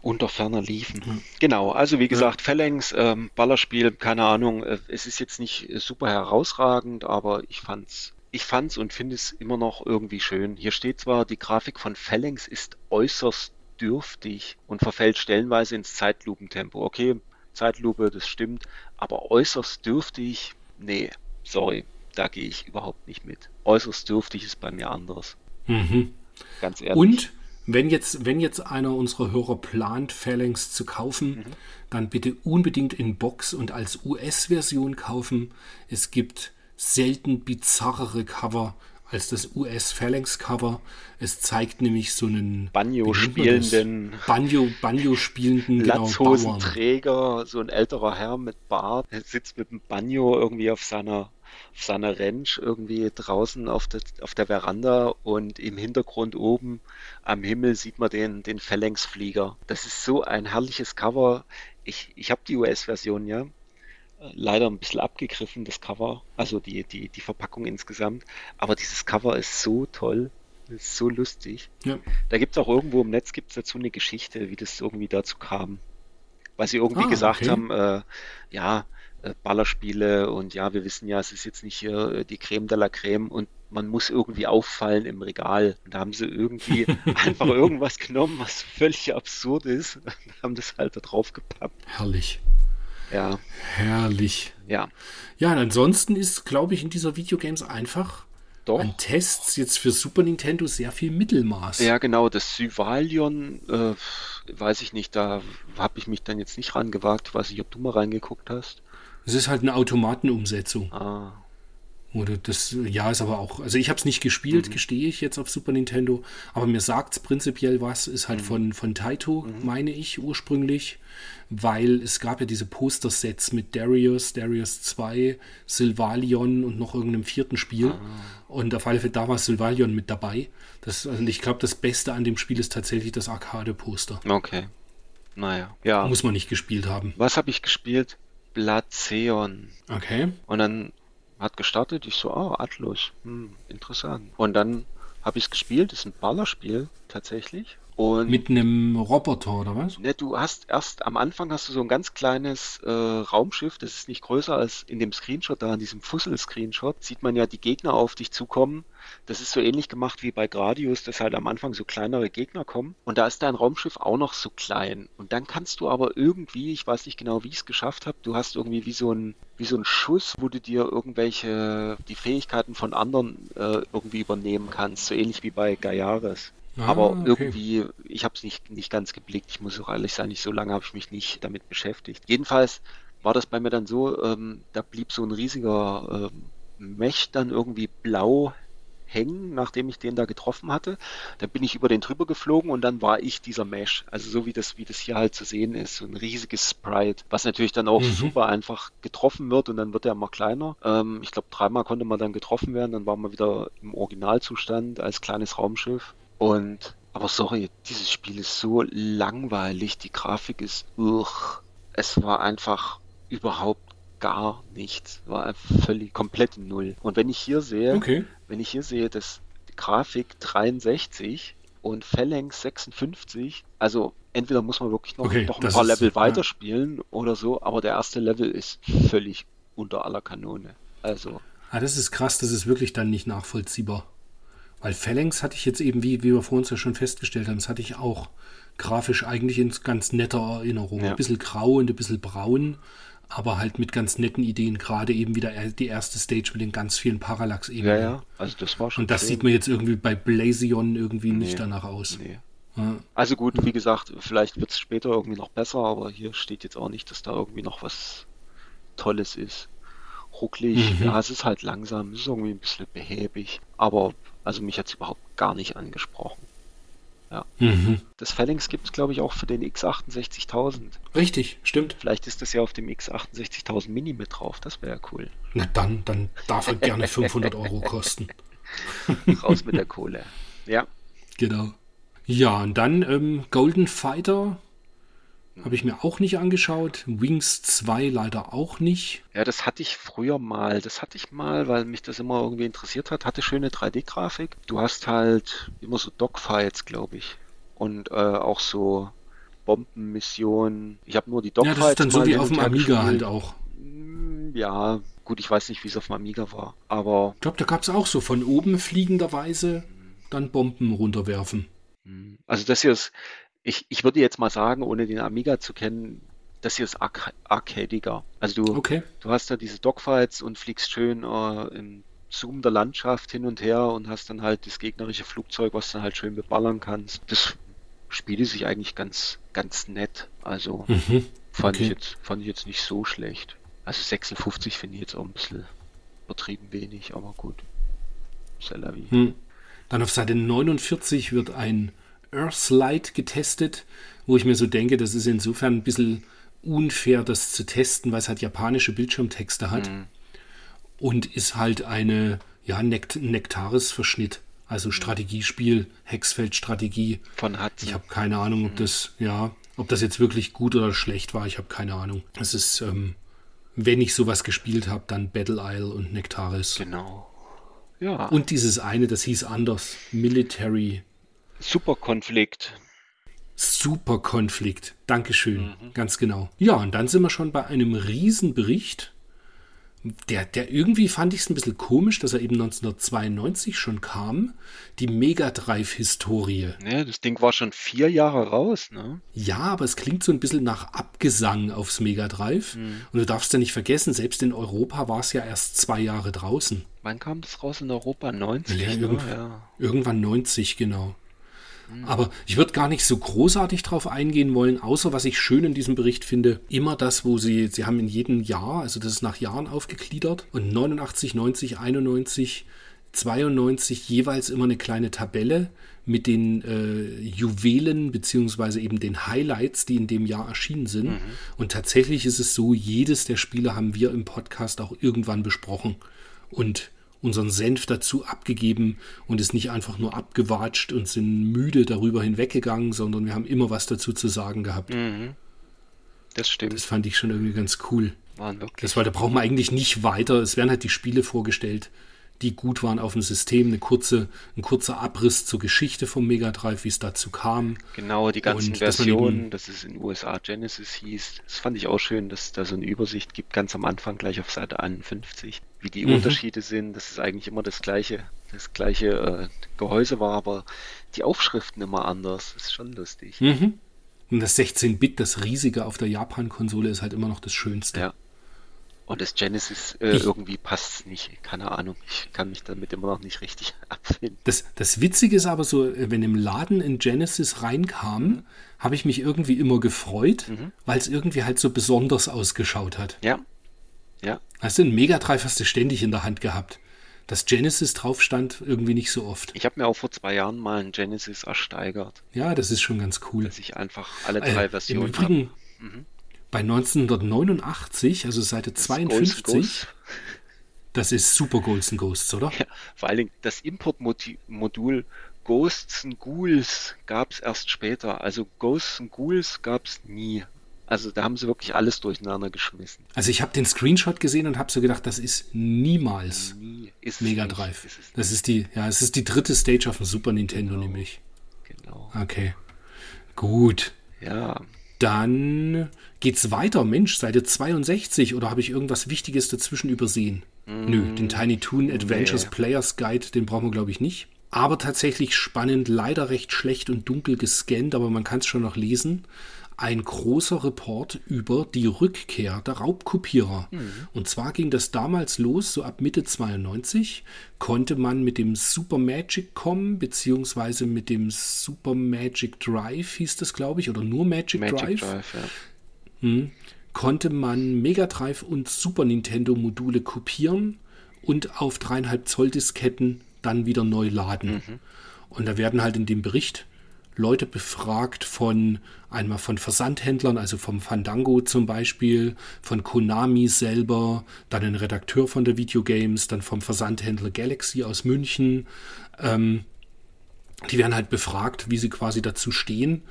Unter ferner liefen. Genau, also wie gesagt, Phalanx, ähm, Ballerspiel, keine Ahnung, äh, es ist jetzt nicht super herausragend, aber ich fand's, ich fand's und finde es immer noch irgendwie schön. Hier steht zwar, die Grafik von Phalanx ist äußerst dürftig und verfällt stellenweise ins Zeitlupentempo. Okay, Zeitlupe, das stimmt, aber äußerst dürftig, nee, sorry, da gehe ich überhaupt nicht mit. Äußerst dürftig ist bei mir anders, Mhm. ganz ehrlich. Und wenn jetzt, wenn jetzt einer unserer Hörer plant, Phalanx zu kaufen, Mhm. dann bitte unbedingt in Box und als US-Version kaufen. Es gibt selten bizarrere Cover als das US-Phalanx-Cover. Es zeigt nämlich so einen Banjo wie nennt man das? spielenden Banjo, Banjo spielenden genau. Latzhosenträger, so ein älterer Herr mit Bart, der sitzt mit dem Banjo irgendwie auf seiner, auf seiner Ranch irgendwie draußen auf der, auf der Veranda und im Hintergrund oben am Himmel sieht man den, den Phalanx-Flieger. Das ist so ein herrliches Cover. Ich, ich habe die US-Version, ja. Leider ein bisschen abgegriffen, das Cover, also die, die, die Verpackung insgesamt. Aber dieses Cover ist so toll, ist so lustig. Ja. Da gibt es auch irgendwo im Netz gibt's dazu eine Geschichte, wie das irgendwie dazu kam. Weil sie irgendwie Ah, gesagt okay. haben, äh, ja, Ballerspiele und ja, wir wissen ja, es ist jetzt nicht hier äh, die Creme de la Creme und man muss irgendwie auffallen im Regal. Und da haben sie irgendwie einfach irgendwas genommen, was völlig absurd ist und haben das halt da drauf gepappt. Herrlich. Ja, Herrlich. ja, Ja, und ansonsten ist, glaube ich, in dieser Videogames einfach doch. an Tests jetzt für Super Nintendo sehr viel Mittelmaß. Ja, genau, das Syvalion, äh, weiß ich nicht, da habe ich mich dann jetzt nicht rangewagt. Weiß nicht, ob du mal reingeguckt hast. Es ist halt eine Automatenumsetzung. Ah, Oder das, ja, ist aber auch, also ich habe es nicht gespielt, Mhm. gestehe ich jetzt auf Super Nintendo, aber mir sagt es prinzipiell was, ist Mhm. halt von, von Taito, meine ich, ursprünglich, weil es gab ja diese Poster-Sets mit Darius, Darius 2, Sylvalion und noch irgendeinem vierten Spiel. Ah. Und auf alle Fälle, da war Sylvalion mit dabei. Das, also ich glaube, das Beste an dem Spiel ist tatsächlich das Arcade-Poster. okay. Naja, ja. Muss man nicht gespielt haben. Was habe ich gespielt? Blazeon. Okay. Und dann hat gestartet, ich so, ah, Atlus, hm, interessant. Und dann habe ich es gespielt, ist ein Ballerspiel tatsächlich. Und Mit einem Roboter oder was? Ne, du hast erst am Anfang hast du so ein ganz kleines äh, Raumschiff, das ist nicht größer als in dem Screenshot da, in diesem Fussel-Screenshot, sieht man ja die Gegner auf dich zukommen. Das ist so ähnlich gemacht wie bei Gradius, dass halt am Anfang so kleinere Gegner kommen. Und da ist dein Raumschiff auch noch so klein. Und dann kannst du aber irgendwie, ich weiß nicht genau, wie ich es geschafft habe, du hast irgendwie wie so ein, wie so ein Schuss, wo du dir irgendwelche, die Fähigkeiten von anderen äh, irgendwie übernehmen kannst, so ähnlich wie bei Gaiares. Ah, Aber okay. irgendwie, ich habe es nicht, nicht ganz geblickt. Ich muss auch ehrlich sein, nicht so lange habe ich mich nicht damit beschäftigt. Jedenfalls war das bei mir dann so, ähm, da blieb so ein riesiger ähm, Mech dann irgendwie blau hängen, nachdem ich den da getroffen hatte. Da bin ich über den drüber geflogen und dann war ich dieser Mesh. Also so wie das, wie das hier halt zu sehen ist, so ein riesiges Sprite, was natürlich dann auch Mhm. super einfach getroffen wird und dann wird er immer kleiner. Ähm, ich glaube, dreimal konnte man dann getroffen werden, dann war man wieder im Originalzustand als kleines Raumschiff. Und, aber sorry, dieses Spiel ist so langweilig, die Grafik ist, uch, es war einfach überhaupt gar nichts, war einfach völlig komplett null. Und wenn ich hier sehe, Okay. wenn ich hier sehe, dass Grafik 63 und Phalanx 56, also entweder muss man wirklich noch, Okay, noch ein paar ist- Level ja. weiterspielen oder so, aber der erste Level ist völlig unter aller Kanone. Also, Ah, das ist krass, das ist wirklich dann nicht nachvollziehbar. Weil Phalanx hatte ich jetzt eben, wie, wie wir vor uns ja schon festgestellt haben, das hatte ich auch grafisch eigentlich in ganz netter Erinnerung. Ja. Ein bisschen grau und ein bisschen braun, aber halt mit ganz netten Ideen. Gerade eben wieder die erste Stage mit den ganz vielen Parallax-Ebenen. Ja, ja, also das war schon Und das schön. sieht man jetzt irgendwie bei Blazion irgendwie nicht Nee. danach aus. Nee. Ja. Also gut, wie gesagt, vielleicht wird es später irgendwie noch besser, aber hier steht jetzt auch nicht, dass da irgendwie noch was Tolles ist. Rucklig, Mhm. ja, es ist halt langsam, es ist irgendwie ein bisschen behäbig, aber also mich hat es überhaupt gar nicht angesprochen. Mhm. Das Phalanx gibt es, glaube ich, auch für den X68000. Richtig, stimmt. Vielleicht ist das ja auf dem X68000 Mini mit drauf, das wäre ja cool. Na dann, dann darf er gerne 500 Euro kosten. Raus mit der Kohle. Ja, Genau. Ja, und dann ähm, Golden Fighter habe ich mir auch nicht angeschaut. Wings 2 leider auch nicht. Ja, das hatte ich früher mal. Das hatte ich mal, weil mich das immer irgendwie interessiert hat. Hatte schöne 3D-Grafik. Du hast halt immer so Dogfights, glaube ich. Und äh, auch so Bombenmissionen. Ich habe nur die Ja, Dogfights das ist dann so wie auf dem Amiga gespielt. halt auch. Mm, Ja, gut, ich weiß nicht, wie es auf dem Amiga war. Aber Ich glaube, da gab es auch so von oben fliegenderweise dann Bomben runterwerfen. mm, also das hier ist, ich, ich würde jetzt mal sagen, ohne den Amiga zu kennen, das hier ist arca arcadiger. Also du, Okay. Du hast da diese Dogfights und fliegst schön äh, im Zoom der Landschaft hin und her und hast dann halt das gegnerische Flugzeug, was du dann halt schön beballern kannst. Das spielte sich eigentlich ganz, ganz nett. Also Mhm. fand Okay. ich jetzt, fand ich jetzt nicht so schlecht. Also 56 finde ich jetzt auch ein bisschen übertrieben wenig, aber gut. C'est la vie. Hm. Dann auf Seite 49 wird ein Earthlight getestet, wo ich mir so denke, das ist insofern ein bisschen unfair, das zu testen, weil es halt japanische Bildschirmtexte hat Mhm. und ist halt eine, ja, Nekt Nektaris-Verschnitt. Also Strategiespiel, Hexfeld-Strategie. Von hat Ich habe keine Ahnung, ob das, ja, ob das jetzt wirklich gut oder schlecht war. Ich habe keine Ahnung. Es ist, ähm, wenn ich sowas gespielt habe, dann Battle Isle und Nektaris. Genau. Ja, Und dieses eine, das hieß anders, Military Superkonflikt. Superkonflikt. Dankeschön, ganz genau. Ja, und dann sind wir schon bei einem Riesenbericht. Der, der irgendwie fand ich es ein bisschen komisch, dass er eben 1992 schon kam. Die Mega Drive-Historie. Ne, das Ding war schon vier Jahre raus, ne? Ja, aber es klingt so ein bisschen nach Abgesang aufs Mega Drive. Und du darfst ja nicht vergessen, selbst in Europa war es ja erst zwei Jahre draußen. Wann kam das raus in Europa? 90, Ja, ne? irgend- Ja. Irgendwann 90, genau. Aber ich würde gar nicht so großartig drauf eingehen wollen, außer was ich schön in diesem Bericht finde, immer das, wo sie, sie haben in jedem Jahr, also das ist nach Jahren aufgegliedert, und 89, 90, 91, 92 jeweils immer eine kleine Tabelle mit den äh, Juwelen beziehungsweise eben den Highlights, die in dem Jahr erschienen sind. Und tatsächlich ist es so, jedes der Spiele haben wir im Podcast auch irgendwann besprochen. Und unseren Senf dazu abgegeben und ist nicht einfach nur abgewatscht und sind müde darüber hinweggegangen, sondern wir haben immer was dazu zu sagen gehabt. Mhm. Das stimmt. Das fand ich schon irgendwie ganz cool. waren wirklich. Das war, da braucht man eigentlich nicht weiter. Es werden halt die Spiele vorgestellt, die gut waren auf dem System. Eine kurze, ein kurzer Abriss zur Geschichte vom Mega Drive, wie es dazu kam. Genau, die ganzen Und Versionen, eben- dass es in den USA Genesis hieß. Das fand ich auch schön, dass es da so eine Übersicht gibt, ganz am Anfang, gleich auf Seite 51, wie die Mhm. Unterschiede sind, dass es eigentlich immer das gleiche, das gleiche äh, Gehäuse war, aber die Aufschriften immer anders. Das ist schon lustig. Mhm. Und das 16-Bit, das riesige auf der Japan-Konsole, ist halt immer noch das Schönste. Ja. Und das Genesis äh, Ich- irgendwie passt nicht. Keine Ahnung. Ich kann mich damit immer noch nicht richtig abfinden. Das, das Witzige ist aber so, wenn im Laden in Genesis reinkam, habe ich mich irgendwie immer gefreut, weil es irgendwie halt so besonders ausgeschaut hat. Ja. Ja. Weißt du, ein Mega Drive hast du ständig in der Hand gehabt. Dass Genesis drauf stand, irgendwie nicht so oft. Ich habe mir auch vor zwei Jahren mal ein Genesis ersteigert, Ja, das ist schon ganz cool. dass ich einfach alle drei Äh, Im Versionen Übrigen, Mhm. bei 1989, also Seite habe. 52, Ghost- das ist Super Golds and Ghosts, oder? Ja, vor allen Dingen das Importmodul Ghosts and Ghouls gab es erst später. Also Ghosts and Ghouls gab es nie. Also da haben sie wirklich alles durcheinander geschmissen. Also ich habe den Screenshot gesehen und habe so gedacht, das ist niemals Nie ist Mega nicht. Drive. Ist Das ist die, ja, es ist die dritte Stage auf dem Super Nintendo Genau. nämlich. genau. Okay. Gut. Ja, Dann geht's weiter. Mensch, Seite 62 oder habe ich irgendwas Wichtiges dazwischen übersehen? Nö, den Tiny Toon Adventures nee. Players Guide, den brauchen wir glaube ich nicht. aber tatsächlich spannend, leider recht schlecht und dunkel gescannt, aber man kann es schon noch lesen. Ein großer Report über die Rückkehr der Raubkopierer. Mhm. Und zwar ging das damals los, so ab Mitte 92 konnte man mit dem Super Magic kommen, beziehungsweise mit dem Super Magic Drive hieß das, glaube ich, oder nur Magic, Magic Drive. Drive ja. hm, konnte man Mega Drive und Super Nintendo Module kopieren und auf dreieinhalb Zoll Disketten dann wieder neu laden. Mhm. Und da werden halt in dem Bericht Leute befragt von einmal von Versandhändlern, also vom Fandango zum Beispiel, von Konami selber, dann ein Redakteur von der Videogames, dann vom Versandhändler Galaxy aus München. Ähm, die werden halt befragt, wie sie quasi dazu stehen.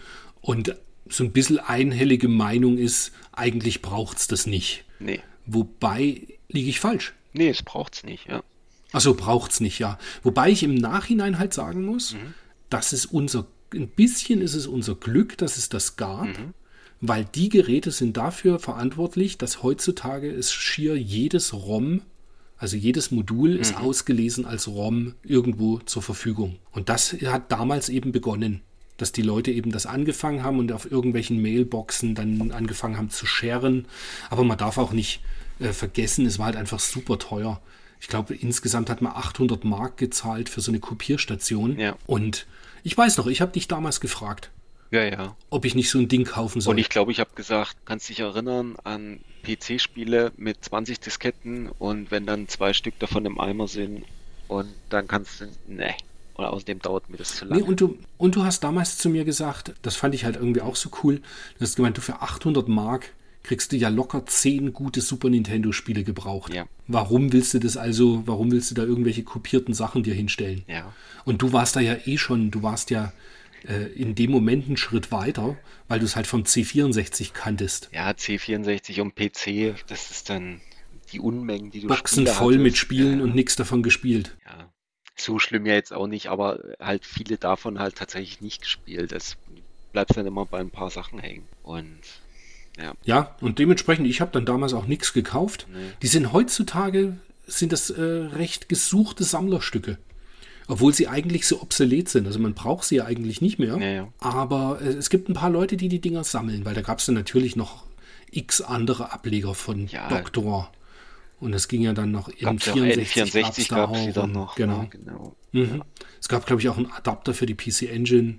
Und so ein bisschen einhellige Meinung ist, eigentlich braucht es das nicht. Nee. Wobei liege ich falsch. Nee, es braucht es nicht, ja. Also braucht es nicht, ja. Wobei ich im Nachhinein halt sagen muss, mhm. dass es unser, ein bisschen ist es unser Glück, dass es das gab, mhm. weil die Geräte sind dafür verantwortlich, dass heutzutage es schier jedes ROM, also jedes Modul mhm. ist ausgelesen als ROM irgendwo zur Verfügung. Und das hat damals eben begonnen dass die Leute eben das angefangen haben und auf irgendwelchen Mailboxen dann angefangen haben zu scheren. Aber man darf auch nicht äh, vergessen, es war halt einfach super teuer ich glaube, insgesamt hat man 800 Mark gezahlt für so eine Kopierstation. Ja. Und ich weiß noch, ich habe dich damals gefragt. Ja, ja. Ob ich nicht so ein Ding kaufen soll. Und ich glaube, ich habe gesagt, kannst dich erinnern an PC-Spiele mit 20 Disketten und wenn dann zwei Stück davon im Eimer sind und dann kannst du, ne. Und außerdem dauert mir das zu lange. Nee, und, du, und du hast damals zu mir gesagt, das fand ich halt irgendwie auch so cool, du hast gemeint, du für 800 Mark kriegst du ja locker zehn gute Super Nintendo-Spiele gebraucht. Ja. Warum willst du das also, warum willst du da irgendwelche kopierten Sachen dir hinstellen? Ja. Und du warst da ja eh schon, du warst ja äh, in dem Moment einen Schritt weiter, weil du es halt vom C64 kanntest. Ja, C64 und PC, das ist dann die Unmengen, die du Boxen Spiele voll hattest. mit Spielen ja. und nichts davon gespielt. Ja. So schlimm ja jetzt auch nicht, aber halt viele davon halt tatsächlich nicht gespielt. Das bleibt dann immer bei ein paar Sachen hängen. Und ja. ja, und dementsprechend, ich habe dann damals auch nichts gekauft. Nee. Die sind heutzutage, sind das äh, recht gesuchte Sammlerstücke. Obwohl sie eigentlich so obsolet sind. Also man braucht sie ja eigentlich nicht mehr. Ja, ja. Aber äh, es gibt ein paar Leute, die die Dinger sammeln, weil da gab es dann natürlich noch x andere Ableger von ja. Doktor. Und es ging ja dann noch in 64. N64 gab es dann noch. Genau. genau. Mhm. Es gab, glaube ich, auch einen Adapter für die PC Engine.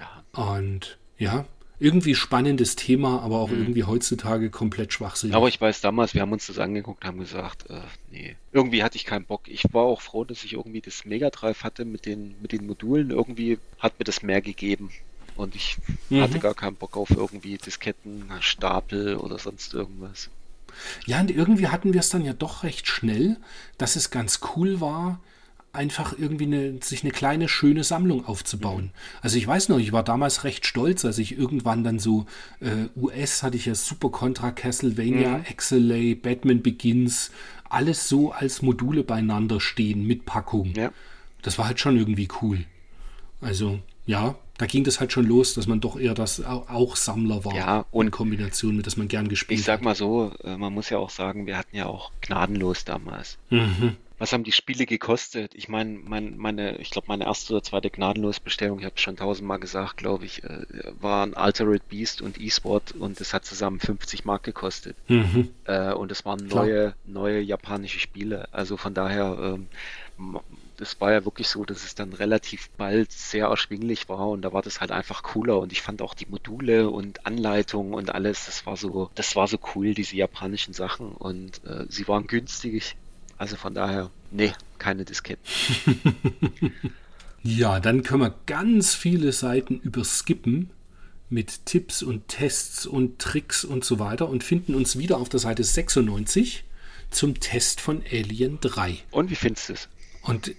Ja. Und ja, irgendwie spannendes Thema, aber auch mhm. irgendwie heutzutage komplett schwachsinnig. Aber ich weiß damals, wir haben uns das angeguckt, haben gesagt, äh, nee, irgendwie hatte ich keinen Bock. Ich war auch froh, dass ich irgendwie das Mega Drive hatte mit den, mit den Modulen. Irgendwie hat mir das mehr gegeben. Und ich mhm. hatte gar keinen Bock auf irgendwie Disketten, Stapel oder sonst irgendwas. Ja, und irgendwie hatten wir es dann ja doch recht schnell, dass es ganz cool war, einfach irgendwie eine, sich eine kleine, schöne Sammlung aufzubauen. Mhm. Also ich weiß noch, ich war damals recht stolz, als ich irgendwann dann so äh, US hatte ich ja Super Contra, Castlevania, mhm. XLA, Batman Begins, alles so als Module beieinander stehen mit Packung. Ja. Das war halt schon irgendwie cool. Also ja, da ging das halt schon los, dass man doch eher das auch Sammler war. Ja, und in Kombination mit, dass man gern gespielt hat. Ich sag mal so, äh, man muss ja auch sagen, wir hatten ja auch gnadenlos damals. Mhm was haben die Spiele gekostet? Ich meine, mein, meine, ich glaube, meine erste oder zweite Gnadenlos-Bestellung, ich habe es schon tausendmal gesagt, glaube ich, äh, war ein Altered Beast und E-Sport und das hat zusammen 50 Mark gekostet. Mhm. Äh, und es waren neue, neue japanische Spiele. Also von daher, ähm, das war ja wirklich so, dass es dann relativ bald sehr erschwinglich war und da war das halt einfach cooler und ich fand auch die Module und Anleitungen und alles, das war so, das war so cool, diese japanischen Sachen und äh, sie waren günstig, also von daher, nee, keine Disketten. ja, dann können wir ganz viele Seiten überskippen mit Tipps und Tests und Tricks und so weiter und finden uns wieder auf der Seite 96 zum Test von Alien 3. Und wie findest du es? Und ich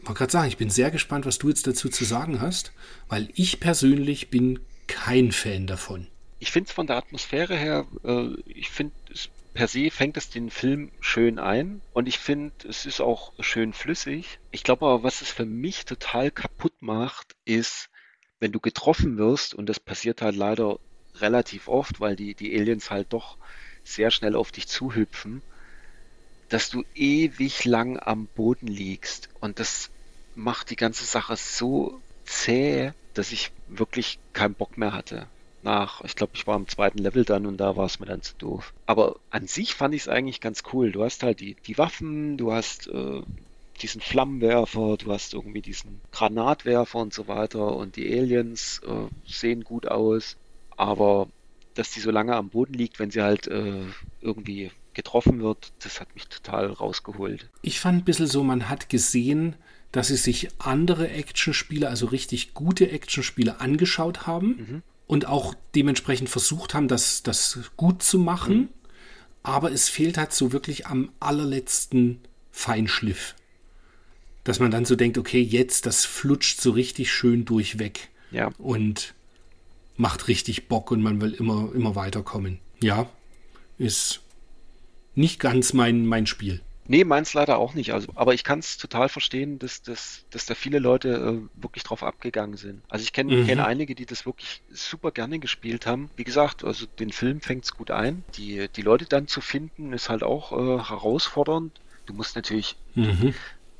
wollte gerade sagen, ich bin sehr gespannt, was du jetzt dazu zu sagen hast, weil ich persönlich bin kein Fan davon. Ich finde es von der Atmosphäre her, äh, ich finde es per se fängt es den Film schön ein und ich finde, es ist auch schön flüssig. Ich glaube aber, was es für mich total kaputt macht, ist, wenn du getroffen wirst und das passiert halt leider relativ oft, weil die, die Aliens halt doch sehr schnell auf dich zuhüpfen, dass du ewig lang am Boden liegst und das macht die ganze Sache so zäh, dass ich wirklich keinen Bock mehr hatte. Nach, ich glaube, ich war am zweiten Level dann und da war es mir dann zu doof. Aber an sich fand ich es eigentlich ganz cool. Du hast halt die, die Waffen, du hast äh, diesen Flammenwerfer, du hast irgendwie diesen Granatwerfer und so weiter und die Aliens äh, sehen gut aus, aber dass die so lange am Boden liegt, wenn sie halt äh, irgendwie getroffen wird, das hat mich total rausgeholt. Ich fand ein bisschen so, man hat gesehen, dass sie sich andere Actionspiele, also richtig gute Actionspiele angeschaut haben mhm. Und auch dementsprechend versucht haben, das, das gut zu machen. Mhm. Aber es fehlt halt so wirklich am allerletzten Feinschliff. Dass man dann so denkt, okay, jetzt, das flutscht so richtig schön durchweg. Ja. Und macht richtig Bock und man will immer, immer weiterkommen. Ja, ist nicht ganz mein, mein Spiel. Nee, meins leider auch nicht. Also, aber ich kann es total verstehen, dass, dass, dass da viele Leute äh, wirklich drauf abgegangen sind. Also ich kenne mhm. kenn einige, die das wirklich super gerne gespielt haben. Wie gesagt, also den Film fängt es gut ein. Die, die Leute dann zu finden, ist halt auch äh, herausfordernd. Du musst natürlich, mhm.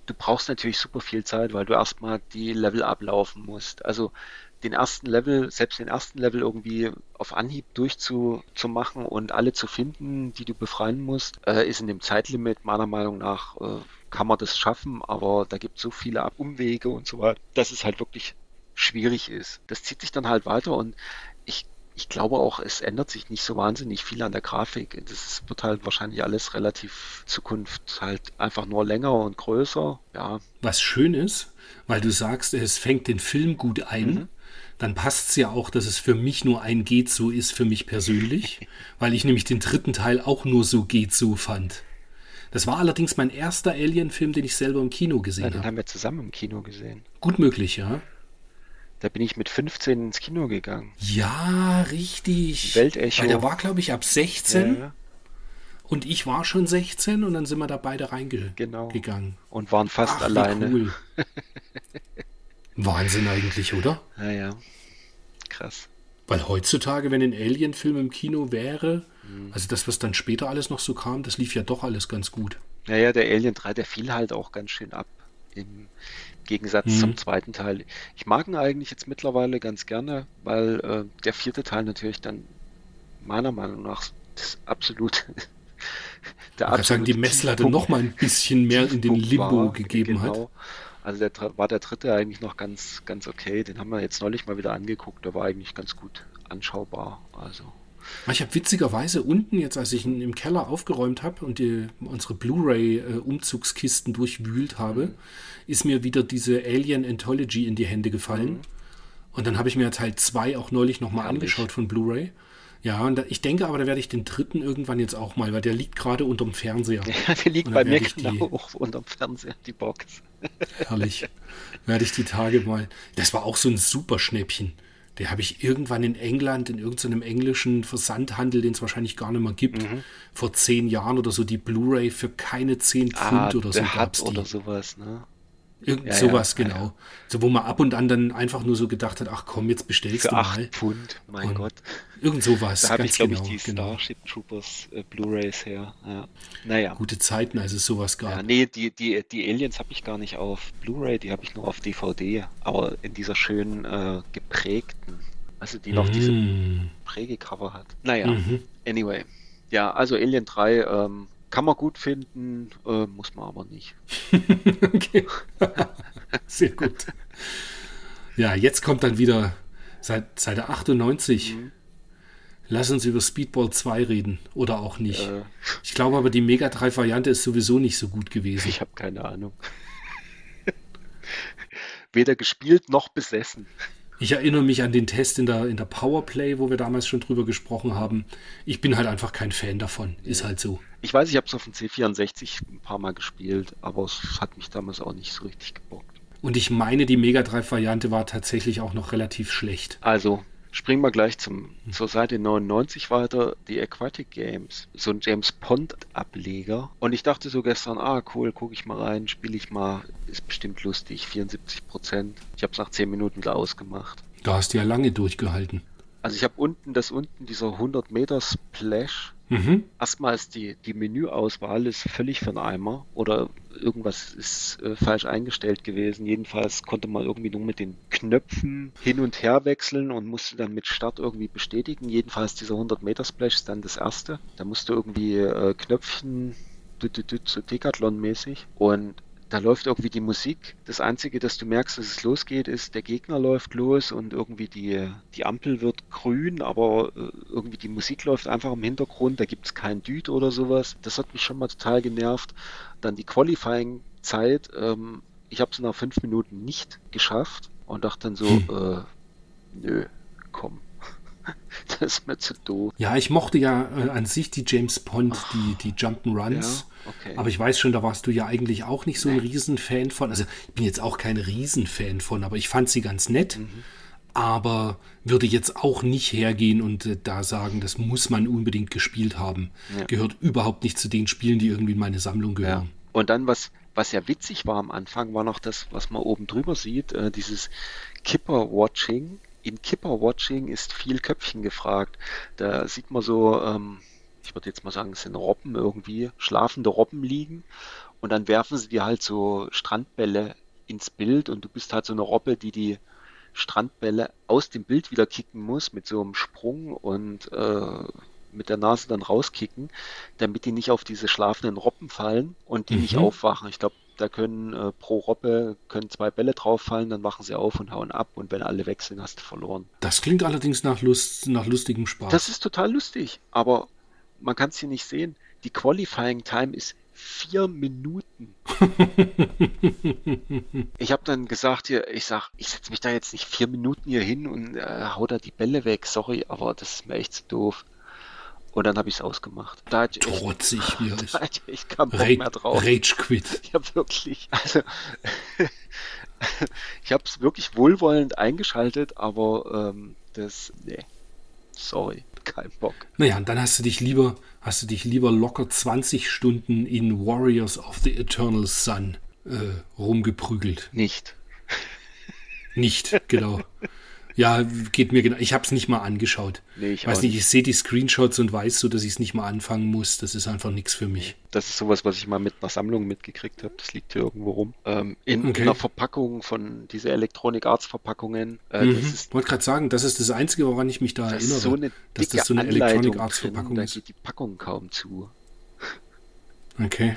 du brauchst natürlich super viel Zeit, weil du erstmal die Level ablaufen musst. Also den ersten Level, selbst den ersten Level irgendwie auf Anhieb durchzumachen und alle zu finden, die du befreien musst, äh, ist in dem Zeitlimit meiner Meinung nach, äh, kann man das schaffen, aber da gibt es so viele Umwege und so weiter, dass es halt wirklich schwierig ist. Das zieht sich dann halt weiter und ich ich glaube auch, es ändert sich nicht so wahnsinnig viel an der Grafik. Das wird halt wahrscheinlich alles relativ Zukunft halt einfach nur länger und größer. Ja. Was schön ist, weil du sagst, es fängt den Film gut ein. Mhm dann passt es ja auch, dass es für mich nur ein geht so ist, für mich persönlich, weil ich nämlich den dritten Teil auch nur so geht so fand. Das war allerdings mein erster Alien-Film, den ich selber im Kino gesehen ja, habe. Den haben wir zusammen im Kino gesehen. Gut möglich, ja. Da bin ich mit 15 ins Kino gegangen. Ja, richtig. Weltecho. Weil der war, glaube ich, ab 16. Ja. Und ich war schon 16 und dann sind wir da beide reingegangen. Genau. Und waren fast Ach, alleine. Cool. Wahnsinn eigentlich, oder? Ja, ja. Krass. Weil heutzutage, wenn ein Alien-Film im Kino wäre, mhm. also das, was dann später alles noch so kam, das lief ja doch alles ganz gut. Naja, der Alien 3, der fiel halt auch ganz schön ab. Im Gegensatz mhm. zum zweiten Teil. Ich mag ihn eigentlich jetzt mittlerweile ganz gerne, weil äh, der vierte Teil natürlich dann meiner Meinung nach das absolut der absolut sagen, die Messlatte noch mal ein bisschen mehr in den Limbo war, gegeben genau. hat. Also der, war der dritte eigentlich noch ganz, ganz okay. Den haben wir jetzt neulich mal wieder angeguckt. Der war eigentlich ganz gut anschaubar. Also. Ich habe witzigerweise unten, jetzt als ich ihn im Keller aufgeräumt habe und die, unsere Blu-ray-Umzugskisten durchwühlt habe, mhm. ist mir wieder diese Alien Anthology in die Hände gefallen. Mhm. Und dann habe ich mir Teil 2 auch neulich nochmal angeschaut von Blu-ray. Ja, und da, ich denke aber, da werde ich den dritten irgendwann jetzt auch mal, weil der liegt gerade unterm Fernseher. Ja, der liegt bei mir genau die, auch unterm Fernseher, die Box. Herrlich. Werde ich die Tage mal. Das war auch so ein super Schnäppchen. Der habe ich irgendwann in England, in irgendeinem englischen Versandhandel, den es wahrscheinlich gar nicht mehr gibt, mhm. vor zehn Jahren oder so, die Blu-ray für keine zehn ah, Pfund ah, oder so gab es Oder sowas, ne? Irgend ja, sowas, ja, genau. Ja. So, wo man ab und an dann einfach nur so gedacht hat, ach komm, jetzt bestellst Für du acht mal. Pfund, mein und Gott. Irgend sowas. Da habe ich, glaube genau, ich, die genau. Starship Troopers äh, Blu-Rays her. Ja. Naja. Gute Zeiten, als es sowas gab. Ja, nee, die, die, die Aliens habe ich gar nicht auf Blu-ray, die habe ich nur auf DVD. Aber in dieser schönen äh, geprägten, also die noch mm. diese Prägecover hat. Naja, mhm. anyway. Ja, also Alien 3, ähm, kann man gut finden, äh, muss man aber nicht. okay. Sehr gut. Ja, jetzt kommt dann wieder seit Seite 98. Mhm. Lass uns über Speedball 2 reden oder auch nicht. Äh, ich glaube aber, die Mega 3 Variante ist sowieso nicht so gut gewesen. Ich habe keine Ahnung. Weder gespielt noch besessen. Ich erinnere mich an den Test in der, in der Powerplay, wo wir damals schon drüber gesprochen haben. Ich bin halt einfach kein Fan davon. Ist halt so. Ich weiß, ich habe es auf dem C64 ein paar Mal gespielt, aber es hat mich damals auch nicht so richtig gebockt. Und ich meine, die Mega Drive-Variante war tatsächlich auch noch relativ schlecht. Also, springen wir gleich zum, zur Seite 99 weiter, die Aquatic Games, so ein James Pond Ableger. Und ich dachte so gestern, ah cool, gucke ich mal rein, spiele ich mal, ist bestimmt lustig, 74 Prozent. Ich habe es nach 10 Minuten wieder ausgemacht. Da hast du ja lange durchgehalten. Also ich habe unten, das unten, dieser 100 Meter Splash, Mhm. Erstmal ist die, die Menüauswahl ist völlig den Eimer oder irgendwas ist äh, falsch eingestellt gewesen. Jedenfalls konnte man irgendwie nur mit den Knöpfen hin und her wechseln und musste dann mit Start irgendwie bestätigen. Jedenfalls dieser 100 Meter Splash ist dann das erste. Da musste irgendwie äh, Knöpfchen so Decathlon-mäßig und da läuft irgendwie die Musik. Das Einzige, dass du merkst, dass es losgeht, ist, der Gegner läuft los und irgendwie die, die Ampel wird grün, aber äh, irgendwie die Musik läuft einfach im Hintergrund, da gibt es kein Düt oder sowas. Das hat mich schon mal total genervt. Dann die Qualifying-Zeit, ähm, ich habe es nach fünf Minuten nicht geschafft und dachte dann so, hm. äh, nö, komm, das ist mir zu doof. Ja, ich mochte ja äh, an sich die James Pond, Ach, die, die Jump'n'Runs. Ja, okay. Aber ich weiß schon, da warst du ja eigentlich auch nicht so ein Riesenfan von. Also ich bin jetzt auch kein Riesenfan von, aber ich fand sie ganz nett. Mhm. Aber würde jetzt auch nicht hergehen und äh, da sagen, das muss man unbedingt gespielt haben. Ja. Gehört überhaupt nicht zu den Spielen, die irgendwie in meine Sammlung gehören. Ja. Und dann, was, was ja witzig war am Anfang, war noch das, was man oben drüber sieht, äh, dieses Kipper-Watching im Kipper-Watching ist viel Köpfchen gefragt. Da sieht man so, ähm, ich würde jetzt mal sagen, es sind Robben irgendwie, schlafende Robben liegen und dann werfen sie dir halt so Strandbälle ins Bild und du bist halt so eine Robbe, die die Strandbälle aus dem Bild wieder kicken muss mit so einem Sprung und äh, mit der Nase dann rauskicken, damit die nicht auf diese schlafenden Robben fallen und die mhm. nicht aufwachen. Ich glaube, da können äh, pro Robbe können zwei Bälle drauf fallen, dann wachen sie auf und hauen ab und wenn alle wechseln, hast du verloren. Das klingt allerdings nach, Lust, nach lustigem Spaß. Das ist total lustig, aber man kann es hier nicht sehen. Die Qualifying Time ist vier Minuten. ich habe dann gesagt hier, ich sag, ich setze mich da jetzt nicht vier Minuten hier hin und äh, hau da die Bälle weg. Sorry, aber das ist mir echt zu doof. Und dann habe ich es ausgemacht. Da hatte ich Trotzig, wie er. Da hatte ich keinen Bock mehr drauf. Rage Quit. Ich habe wirklich, also ich habe es wirklich wohlwollend eingeschaltet, aber ähm, das, nee, sorry, kein Bock. Naja, und dann hast du dich lieber, hast du dich lieber locker 20 Stunden in Warriors of the Eternal Sun äh, rumgeprügelt. Nicht. Nicht, genau. Ja, geht mir genau. Ich habe es nicht mal angeschaut. Nee, ich weiß nicht, ich sehe die Screenshots und weiß so, dass ich es nicht mal anfangen muss. Das ist einfach nichts für mich. Das ist sowas, was ich mal mit einer Sammlung mitgekriegt habe. Das liegt hier irgendwo rum. Ähm, in, okay. einer Verpackung von diese Electronic Arts Verpackungen. Äh, mhm. Ich wollte gerade sagen, das ist das Einzige, woran ich mich da das erinnere. So eine dass das so eine Electronic Arts Verpackung drin, ist. Da geht die Packung kaum zu. Okay.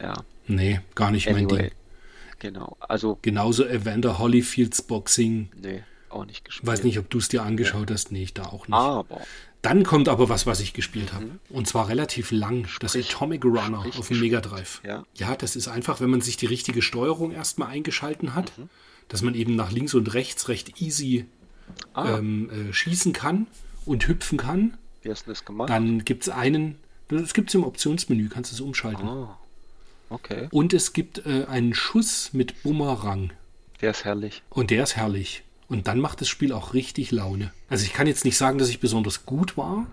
Ja. Nee, gar nicht anyway. mein Ding. Genau. Also. Genauso Evander Holyfields Boxing. Nee auch nicht gespielt. Weiß nicht, ob du es dir angeschaut ja. hast. Nee, ich da auch nicht. Aber. Dann kommt aber was, was ich gespielt habe. Mhm. Und zwar relativ lang. Das sprich, Atomic Runner auf dem Mega Drive. Ja. ja, das ist einfach, wenn man sich die richtige Steuerung erstmal eingeschalten hat, mhm. dass man eben nach links und rechts recht easy ah. ähm, äh, schießen kann und hüpfen kann. Wie hast du das gemacht? Dann gibt es einen, das gibt es im Optionsmenü, kannst du es umschalten. Ah. Okay. Und es gibt äh, einen Schuss mit Bumerang. Der ist herrlich. Und der ist herrlich. Und dann macht das Spiel auch richtig Laune. Also ich kann jetzt nicht sagen, dass ich besonders gut war,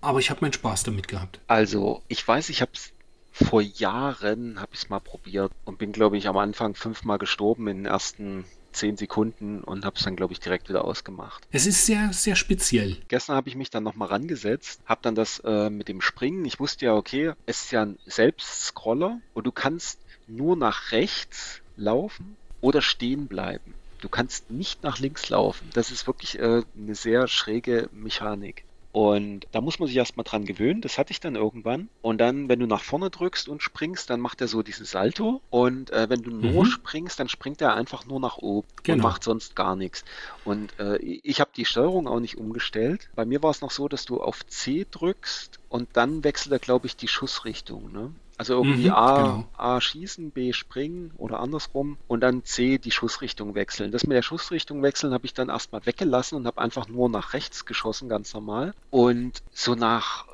aber ich habe meinen Spaß damit gehabt. Also ich weiß, ich habe es vor Jahren, habe ich es mal probiert und bin, glaube ich, am Anfang fünfmal gestorben in den ersten zehn Sekunden und habe es dann, glaube ich, direkt wieder ausgemacht. Es ist sehr, sehr speziell. Gestern habe ich mich dann nochmal rangesetzt, habe dann das äh, mit dem Springen, ich wusste ja, okay, es ist ja ein Selbstscroller und du kannst nur nach rechts laufen oder stehen bleiben. Du kannst nicht nach links laufen. Das ist wirklich äh, eine sehr schräge Mechanik. Und da muss man sich erstmal dran gewöhnen. Das hatte ich dann irgendwann. Und dann, wenn du nach vorne drückst und springst, dann macht er so diesen Salto. Und äh, wenn du nur mhm. springst, dann springt er einfach nur nach oben genau. und macht sonst gar nichts. Und äh, ich habe die Steuerung auch nicht umgestellt. Bei mir war es noch so, dass du auf C drückst und dann wechselt er, glaube ich, die Schussrichtung. Ne? Also irgendwie mhm, A, genau. A schießen, B springen oder andersrum und dann C die Schussrichtung wechseln. Das mit der Schussrichtung wechseln habe ich dann erstmal weggelassen und habe einfach nur nach rechts geschossen, ganz normal. Und so nach,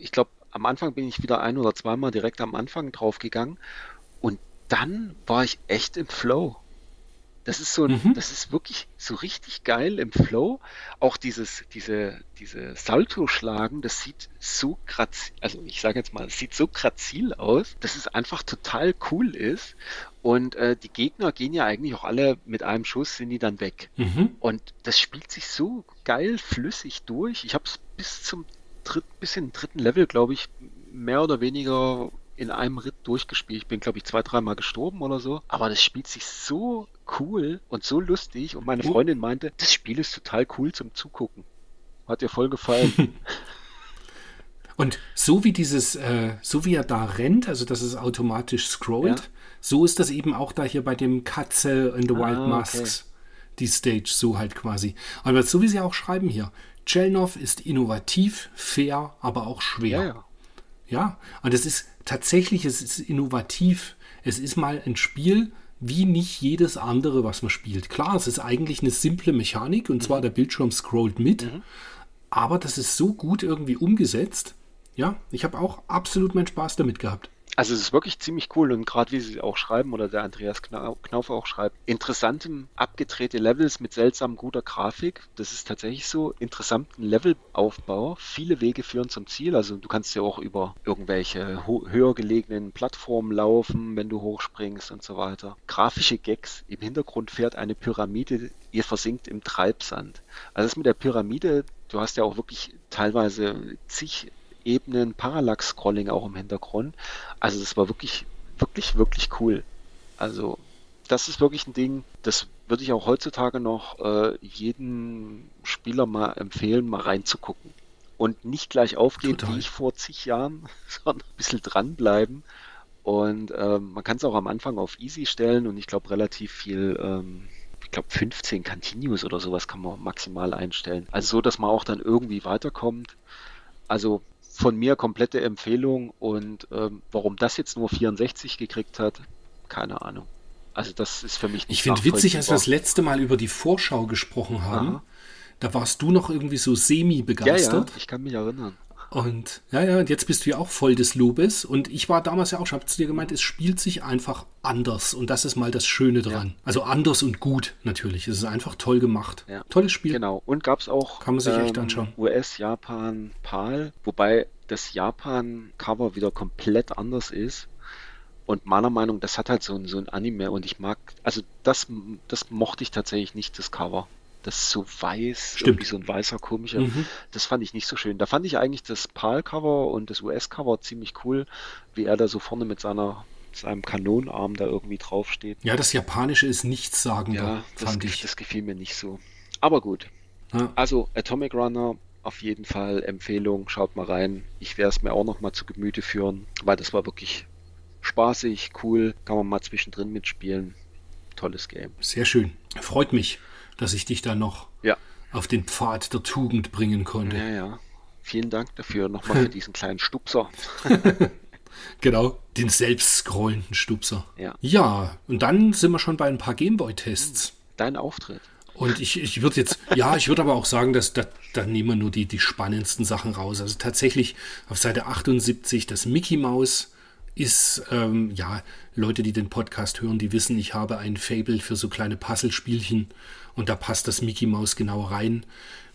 ich glaube, am Anfang bin ich wieder ein oder zweimal direkt am Anfang draufgegangen und dann war ich echt im Flow. Das ist so, mhm. das ist wirklich so richtig geil im Flow. Auch dieses, diese, diese Salto-Schlagen, das sieht so grazil, also ich sage jetzt mal, sieht so grazil aus, dass es einfach total cool ist. Und äh, die Gegner gehen ja eigentlich auch alle mit einem Schuss, sind die dann weg. Mhm. Und das spielt sich so geil flüssig durch. Ich habe es bis zum dritt, bis in den dritten Level, glaube ich, mehr oder weniger in einem Ritt durchgespielt. Ich bin, glaube ich, zwei, dreimal gestorben oder so. Aber das spielt sich so cool und so lustig. Und meine Freundin meinte, das Spiel ist total cool zum Zugucken. Hat ihr voll gefallen. und so wie dieses, äh, so wie er da rennt, also dass es automatisch scrollt, ja. so ist das eben auch da hier bei dem Katze in the Wild ah, Masks. Okay. Die Stage, so halt quasi. Aber so wie sie auch schreiben hier. Chelnov ist innovativ, fair, aber auch schwer. Ja, ja. ja, und es ist tatsächlich, es ist innovativ. Es ist mal ein Spiel, wie nicht jedes andere, was man spielt. Klar, es ist eigentlich eine simple Mechanik und zwar mhm. der Bildschirm scrollt mit, mhm. aber das ist so gut irgendwie umgesetzt. Ja, ich habe auch absolut meinen Spaß damit gehabt. Also es ist wirklich ziemlich cool und gerade wie Sie auch schreiben oder der Andreas Knauf auch schreibt, interessanten, abgedrehte Levels mit seltsam guter Grafik. Das ist tatsächlich so. Interessanten Levelaufbau. Viele Wege führen zum Ziel. Also du kannst ja auch über irgendwelche höher gelegenen Plattformen laufen, wenn du hochspringst und so weiter. Grafische Gags. Im Hintergrund fährt eine Pyramide, ihr versinkt im Treibsand. Also das mit der Pyramide, du hast ja auch wirklich teilweise zig Ebenen Parallax-Scrolling auch im Hintergrund. Also das war wirklich, wirklich, wirklich cool. Also das ist wirklich ein Ding, das würde ich auch heutzutage noch äh, jedem Spieler mal empfehlen, mal reinzugucken. Und nicht gleich aufgehen, Total. wie ich vor zig Jahren, sondern ein bisschen dranbleiben. Und ähm, man kann es auch am Anfang auf Easy stellen und ich glaube relativ viel, ähm, ich glaube 15 Continues oder sowas kann man maximal einstellen. Also so, dass man auch dann irgendwie weiterkommt. Also von mir komplette Empfehlung und ähm, warum das jetzt nur 64 gekriegt hat, keine Ahnung. Also das ist für mich nicht Ich finde witzig, als wir das letzte Mal über die Vorschau gesprochen haben, Aha. da warst du noch irgendwie so semi begeistert. Ja, ja, ich kann mich erinnern. Und ja, ja, und jetzt bist du ja auch voll des Lobes. Und ich war damals ja auch, ich habe zu dir gemeint, es spielt sich einfach anders. Und das ist mal das Schöne dran. Ja. Also anders und gut natürlich. Es ist einfach toll gemacht. Ja. Tolles Spiel. Genau. Und gab es auch Kann man sich ähm, echt anschauen. US, Japan, PAL, wobei das Japan-Cover wieder komplett anders ist. Und meiner Meinung, das hat halt so ein, so ein Anime und ich mag, also das, das mochte ich tatsächlich nicht, das Cover das ist so weiß, Stimmt. irgendwie so ein weißer komischer. Mhm. Das fand ich nicht so schön. Da fand ich eigentlich das PAL-Cover und das US-Cover ziemlich cool, wie er da so vorne mit seiner seinem Kanonenarm da irgendwie draufsteht. Ja, das Japanische ist nichts sagen, ja, fand das, ich. Das gefiel mir nicht so. Aber gut. Ja. Also Atomic Runner auf jeden Fall Empfehlung, schaut mal rein. Ich werde es mir auch noch mal zu Gemüte führen, weil das war wirklich spaßig, cool, kann man mal zwischendrin mitspielen. Tolles Game. Sehr schön. Freut mich dass ich dich da noch ja. auf den Pfad der Tugend bringen konnte. Ja, ja. Vielen Dank dafür nochmal für diesen kleinen Stupser. genau, den selbst scrollenden Stupser. Ja. ja, und dann sind wir schon bei ein paar Gameboy-Tests. Dein Auftritt. Und ich, ich würde jetzt, ja, ich würde aber auch sagen, dass da, da nehmen wir nur die, die spannendsten Sachen raus. Also tatsächlich auf Seite 78 das Mickey Mouse ist, ähm, ja, Leute, die den Podcast hören, die wissen, ich habe ein Fable für so kleine Puzzlespielchen und da passt das Mickey Mouse genau rein.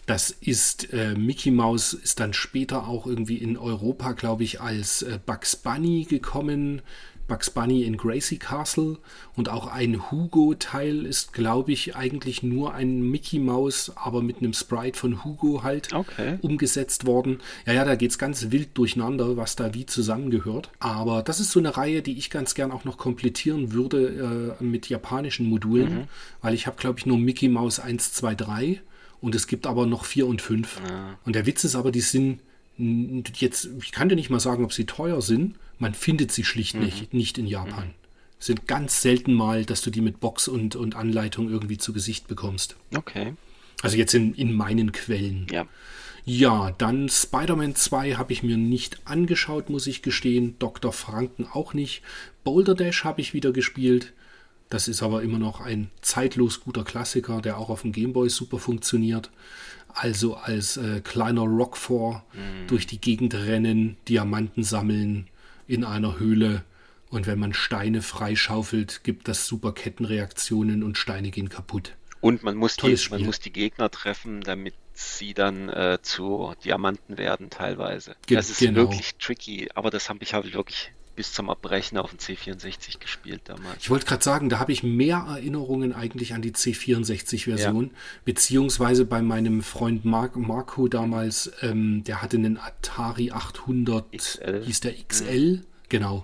Das ist, äh, Mickey Mouse ist dann später auch irgendwie in Europa, glaube ich, als äh, Bugs Bunny gekommen. Bugs Bunny in Gracie Castle und auch ein Hugo-Teil ist, glaube ich, eigentlich nur ein Mickey Mouse, aber mit einem Sprite von Hugo halt okay. umgesetzt worden. Ja, ja, da geht es ganz wild durcheinander, was da wie zusammengehört. Aber das ist so eine Reihe, die ich ganz gern auch noch komplettieren würde äh, mit japanischen Modulen, mhm. weil ich habe, glaube ich, nur Mickey Mouse 1, 2, 3 und es gibt aber noch 4 und 5. Ja. Und der Witz ist aber, die sind jetzt, ich kann dir nicht mal sagen, ob sie teuer sind, man findet sie schlicht mhm. nicht, nicht in Japan. Mhm. Sind ganz selten mal, dass du die mit Box und, und Anleitung irgendwie zu Gesicht bekommst. Okay. Also jetzt in, in meinen Quellen. Ja. Ja, dann Spider-Man 2 habe ich mir nicht angeschaut, muss ich gestehen. Dr. Franken auch nicht. Boulder Dash habe ich wieder gespielt. Das ist aber immer noch ein zeitlos guter Klassiker, der auch auf dem Gameboy super funktioniert. Also als äh, kleiner Rockfor mhm. durch die Gegend rennen, Diamanten sammeln, in einer Höhle und wenn man Steine freischaufelt, gibt das super Kettenreaktionen und Steine gehen kaputt. Und man muss, die, man muss die Gegner treffen, damit sie dann äh, zu Diamanten werden teilweise. Ge das ist genau. wirklich tricky, aber das habe ich halt wirklich bis zum Erbrechen auf dem C64 gespielt damals. Ich wollte gerade sagen, da habe ich mehr Erinnerungen eigentlich an die C64-Version, ja. beziehungsweise bei meinem Freund Mark, Marco damals, ähm, der hatte einen Atari 800, XL. hieß der XL, mhm. genau.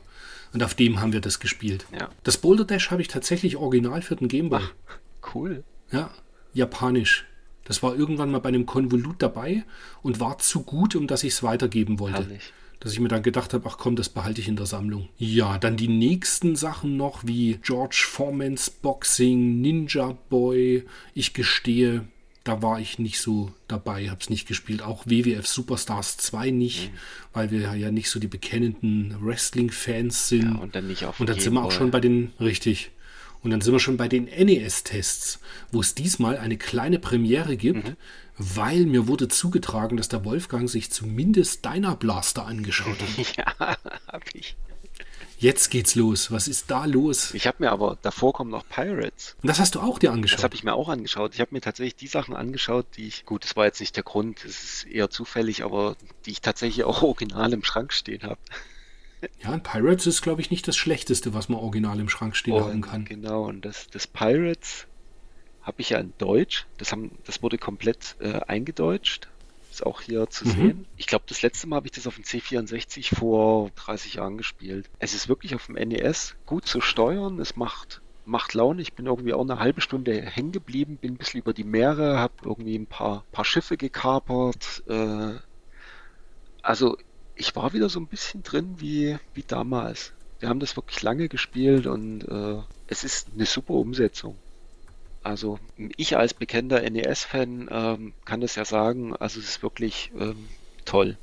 Und auf dem haben wir das gespielt. Ja. Das Boulder Dash habe ich tatsächlich original für den Gameboy. Ach, cool. Ja, japanisch. Das war irgendwann mal bei einem Konvolut dabei und war zu gut, um dass ich es weitergeben wollte. Herrlich dass ich mir dann gedacht habe, ach komm, das behalte ich in der Sammlung. Ja, dann die nächsten Sachen noch, wie George Foremans Boxing, Ninja Boy. Ich gestehe, da war ich nicht so dabei, habe es nicht gespielt. Auch WWF Superstars 2 nicht, mhm. weil wir ja nicht so die bekennenden Wrestling-Fans sind. Ja, und dann nicht auf Und dann sind wir auch schon bei den, richtig. Und dann sind wir schon bei den NES-Tests, wo es diesmal eine kleine Premiere gibt, mhm weil mir wurde zugetragen, dass der Wolfgang sich zumindest Deiner Blaster angeschaut hat. Ja, hab ich. Jetzt geht's los. Was ist da los? Ich habe mir aber, davor kommen noch Pirates. Und das hast du auch dir angeschaut? Das habe ich mir auch angeschaut. Ich habe mir tatsächlich die Sachen angeschaut, die ich, gut, das war jetzt nicht der Grund, es ist eher zufällig, aber die ich tatsächlich auch original im Schrank stehen habe. Ja, ein Pirates ist, glaube ich, nicht das Schlechteste, was man original im Schrank stehen und, haben kann. Genau, und das, das Pirates habe ich ja in Deutsch. Das, haben, das wurde komplett äh, eingedeutscht. Ist auch hier zu mhm. sehen. Ich glaube, das letzte Mal habe ich das auf dem C64 vor 30 Jahren gespielt. Es ist wirklich auf dem NES gut zu steuern. Es macht, macht Laune. Ich bin irgendwie auch eine halbe Stunde hängen geblieben, bin ein bisschen über die Meere, habe irgendwie ein paar, paar Schiffe gekapert. Äh, also ich war wieder so ein bisschen drin wie, wie damals. Wir haben das wirklich lange gespielt und äh, es ist eine super Umsetzung. Also ich als bekennender NES-Fan ähm, kann das ja sagen, also es ist wirklich ähm, toll.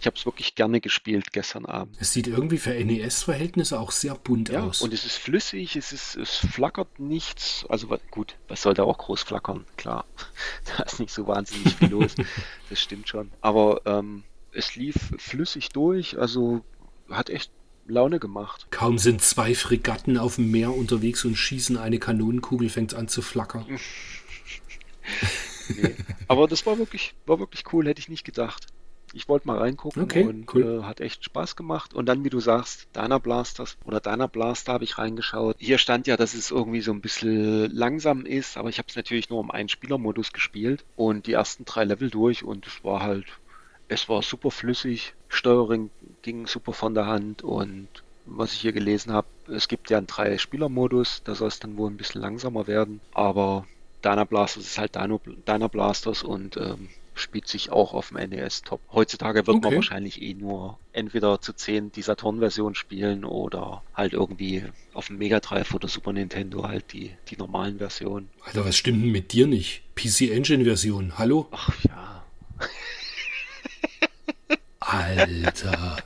Ich habe es wirklich gerne gespielt gestern Abend. Es sieht irgendwie für NES-Verhältnisse auch sehr bunt ja, aus. Und es ist flüssig, es, ist, es flackert nichts. Also gut, was soll da auch groß flackern? Klar, da ist nicht so wahnsinnig viel los. Das stimmt schon. Aber ähm, es lief flüssig durch, also hat echt Laune gemacht. Kaum sind zwei Fregatten auf dem Meer unterwegs und schießen eine Kanonenkugel, fängt an zu flackern. nee. Aber das war wirklich, war wirklich cool, hätte ich nicht gedacht. Ich wollte mal reingucken okay, und cool. äh, hat echt Spaß gemacht. Und dann, wie du sagst, Dana Blasters oder Dana Blaster habe ich reingeschaut. Hier stand ja, dass es irgendwie so ein bisschen langsam ist, aber ich habe es natürlich nur im Ein-Spieler-Modus gespielt und die ersten drei Level durch und es war halt es war super flüssig, Steuerung ging super von der Hand und was ich hier gelesen habe, es gibt ja einen Drei-Spieler-Modus, da soll es dann wohl ein bisschen langsamer werden, aber Dana Blasters ist halt Dino, Dana Blasters und ähm, spielt sich auch auf dem NES top. Heutzutage wird okay. man wahrscheinlich eh nur entweder zu 10 die Saturn-Version spielen oder halt irgendwie auf dem Mega Drive oder Super Nintendo halt die, die normalen Versionen. Alter, was stimmt denn mit dir nicht? PC Engine Version, hallo? Ach ja. Alter.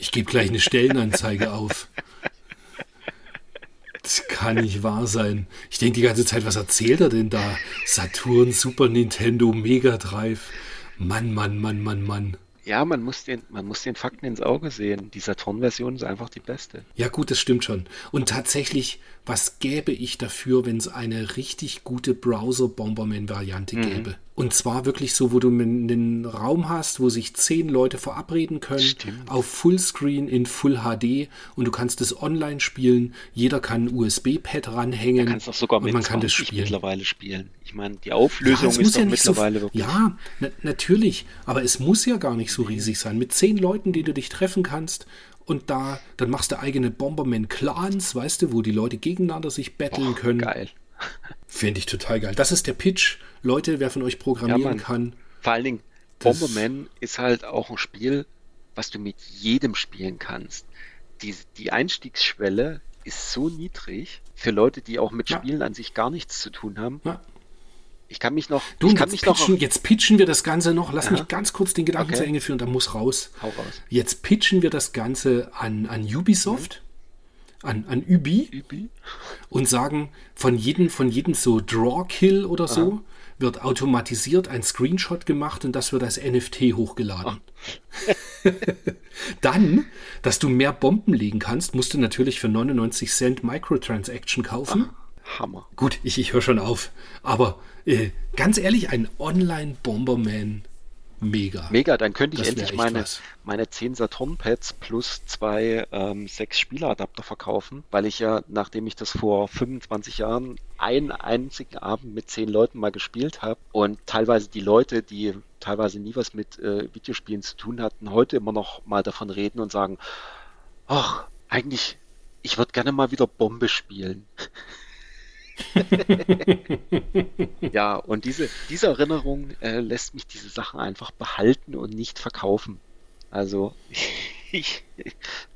Ich gebe gleich eine Stellenanzeige auf. Das kann nicht wahr sein. Ich denke die ganze Zeit, was erzählt er denn da? Saturn, Super Nintendo, Mega Drive. Mann, Mann, Mann, Mann, Mann. Ja, man muss, den, man muss den Fakten ins Auge sehen. Die Saturn-Version ist einfach die beste. Ja, gut, das stimmt schon. Und tatsächlich, was gäbe ich dafür, wenn es eine richtig gute Browser-Bomberman-Variante mhm. gäbe? Und zwar wirklich so, wo du einen Raum hast, wo sich zehn Leute verabreden können, Stimmt. auf Fullscreen in Full HD und du kannst es online spielen. Jeder kann ein USB-Pad ranhängen. Du kannst doch sogar mit man kann das spielen. mittlerweile spielen. Ich meine, die Auflösung ja, ist ja mittlerweile so, wirklich. Ja, na, natürlich. Aber es muss ja gar nicht so riesig sein. Mit zehn Leuten, die du dich treffen kannst, und da, dann machst du eigene Bomberman-Clans, weißt du, wo die Leute gegeneinander sich betteln können. Geil. Finde ich total geil. Das ist der Pitch. Leute, wer von euch programmieren ja, kann. Vor allen Dingen, Bomberman ist halt auch ein Spiel, was du mit jedem spielen kannst. Die, die Einstiegsschwelle ist so niedrig für Leute, die auch mit ja. Spielen an sich gar nichts zu tun haben. Ja. Ich kann mich noch. Du, ich kann jetzt, mich pitchen, noch jetzt pitchen wir das Ganze noch. Lass Aha. mich ganz kurz den Gedanken okay. zu Ende führen, da muss raus. Hau raus. Jetzt pitchen wir das Ganze an, an Ubisoft. Mhm an, an Ubi, Ubi, und sagen, von jedem, von jedem so Draw-Kill oder so Aha. wird automatisiert ein Screenshot gemacht und das wird als NFT hochgeladen. Dann, dass du mehr Bomben legen kannst, musst du natürlich für 99 Cent Microtransaction kaufen. Ach, Hammer. Gut, ich, ich höre schon auf. Aber äh, ganz ehrlich, ein Online-Bomberman mega. Mega, dann könnte ich endlich meine, meine 10 Saturn-Pads plus zwei ähm, 6 Spieleradapter verkaufen, weil ich ja, nachdem ich das vor 25 Jahren einen einzigen Abend mit 10 Leuten mal gespielt habe und teilweise die Leute, die teilweise nie was mit äh, Videospielen zu tun hatten, heute immer noch mal davon reden und sagen, ach, eigentlich, ich würde gerne mal wieder Bombe spielen. ja, und diese, diese Erinnerung äh, lässt mich diese Sachen einfach behalten und nicht verkaufen. Also ich